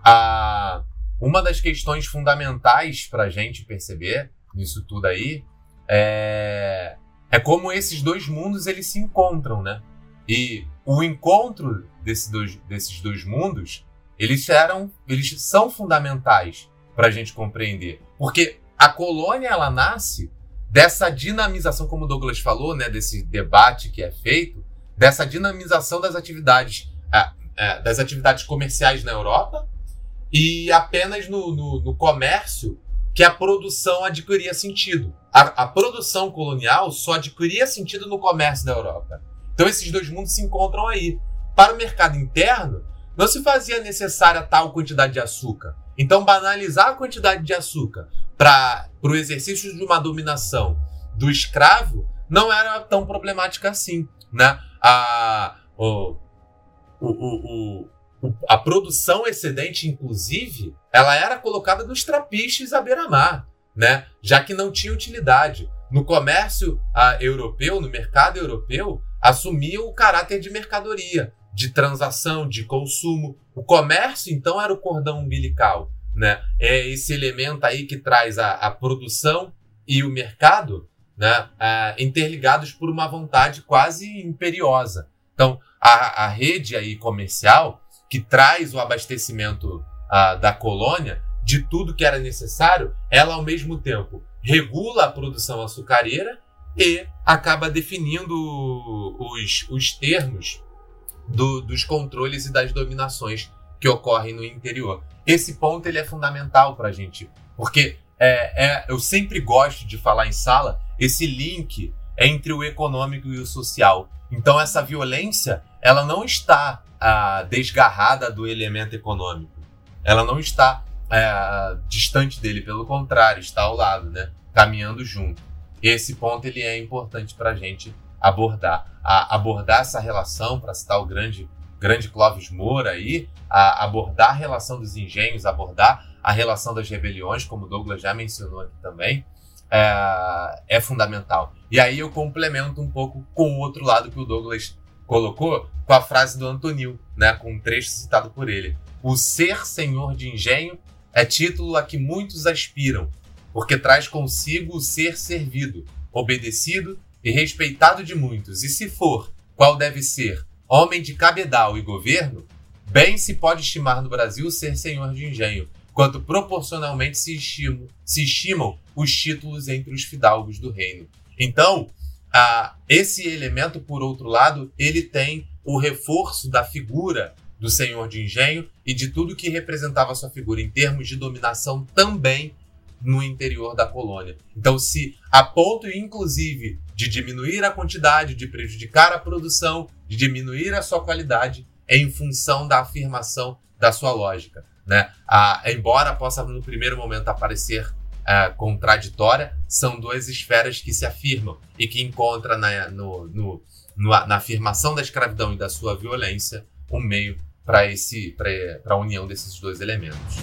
a, uma das questões fundamentais para a gente perceber nisso tudo aí é, é como esses dois mundos eles se encontram, né? E o encontro desse dois, desses dois mundos eles eram, eles são fundamentais para a gente compreender, porque a colônia ela nasce dessa dinamização, como o Douglas falou, né, desse debate que é feito, dessa dinamização das atividades, é, é, das atividades comerciais na Europa e apenas no, no, no comércio que a produção adquiria sentido. A, a, produção colonial só adquiria sentido no comércio da Europa. Então esses dois mundos se encontram aí. Para o mercado interno, não se fazia necessária tal quantidade de açúcar. Então banalizar a quantidade de açúcar para o exercício de uma dominação do escravo não era tão problemática assim. Né? A, o, o, o, a produção excedente, inclusive, ela era colocada nos trapiches à beira-mar, né? já que não tinha utilidade. No comércio ah, europeu, no mercado europeu, assumia o caráter de mercadoria, de transação, de consumo. O comércio, então, era o cordão umbilical. Né? É esse elemento aí que traz a, a produção e o mercado né, ah, interligados por uma vontade quase imperiosa. Então, a, a rede aí comercial que traz o abastecimento uh, da colônia de tudo que era necessário, ela ao mesmo tempo regula a produção açucareira e acaba definindo os, os termos do, dos controles e das dominações que ocorrem no interior. Esse ponto ele é fundamental para a gente, porque é, é, eu sempre gosto de falar em sala esse link entre o econômico e o social. Então essa violência ela não está ah, desgarrada do elemento econômico. Ela não está é, distante dele, pelo contrário, está ao lado, né? caminhando junto. Esse ponto ele é importante para a gente abordar. A, abordar essa relação, para citar o grande, grande Clóvis Moura aí, a, abordar a relação dos engenhos, abordar a relação das rebeliões, como o Douglas já mencionou aqui também, é, é fundamental. E aí eu complemento um pouco com o outro lado que o Douglas colocou com a frase do Antonil, né, com um trecho citado por ele. O ser senhor de engenho é título a que muitos aspiram, porque traz consigo o ser servido, obedecido e respeitado de muitos. E se for, qual deve ser, homem de cabedal e governo, bem se pode estimar no Brasil ser senhor de engenho, quanto proporcionalmente se estimam, se estimam os títulos entre os fidalgos do reino. Então, ah, esse elemento, por outro lado, ele tem o reforço da figura do senhor de engenho e de tudo que representava sua figura em termos de dominação também no interior da colônia. Então, se a ponto, inclusive, de diminuir a quantidade, de prejudicar a produção, de diminuir a sua qualidade, é em função da afirmação da sua lógica. Né? Embora possa, no primeiro momento, aparecer uh, contraditória, são duas esferas que se afirmam e que encontram na, no, no, no, na afirmação da escravidão e da sua violência um meio para a união desses dois elementos.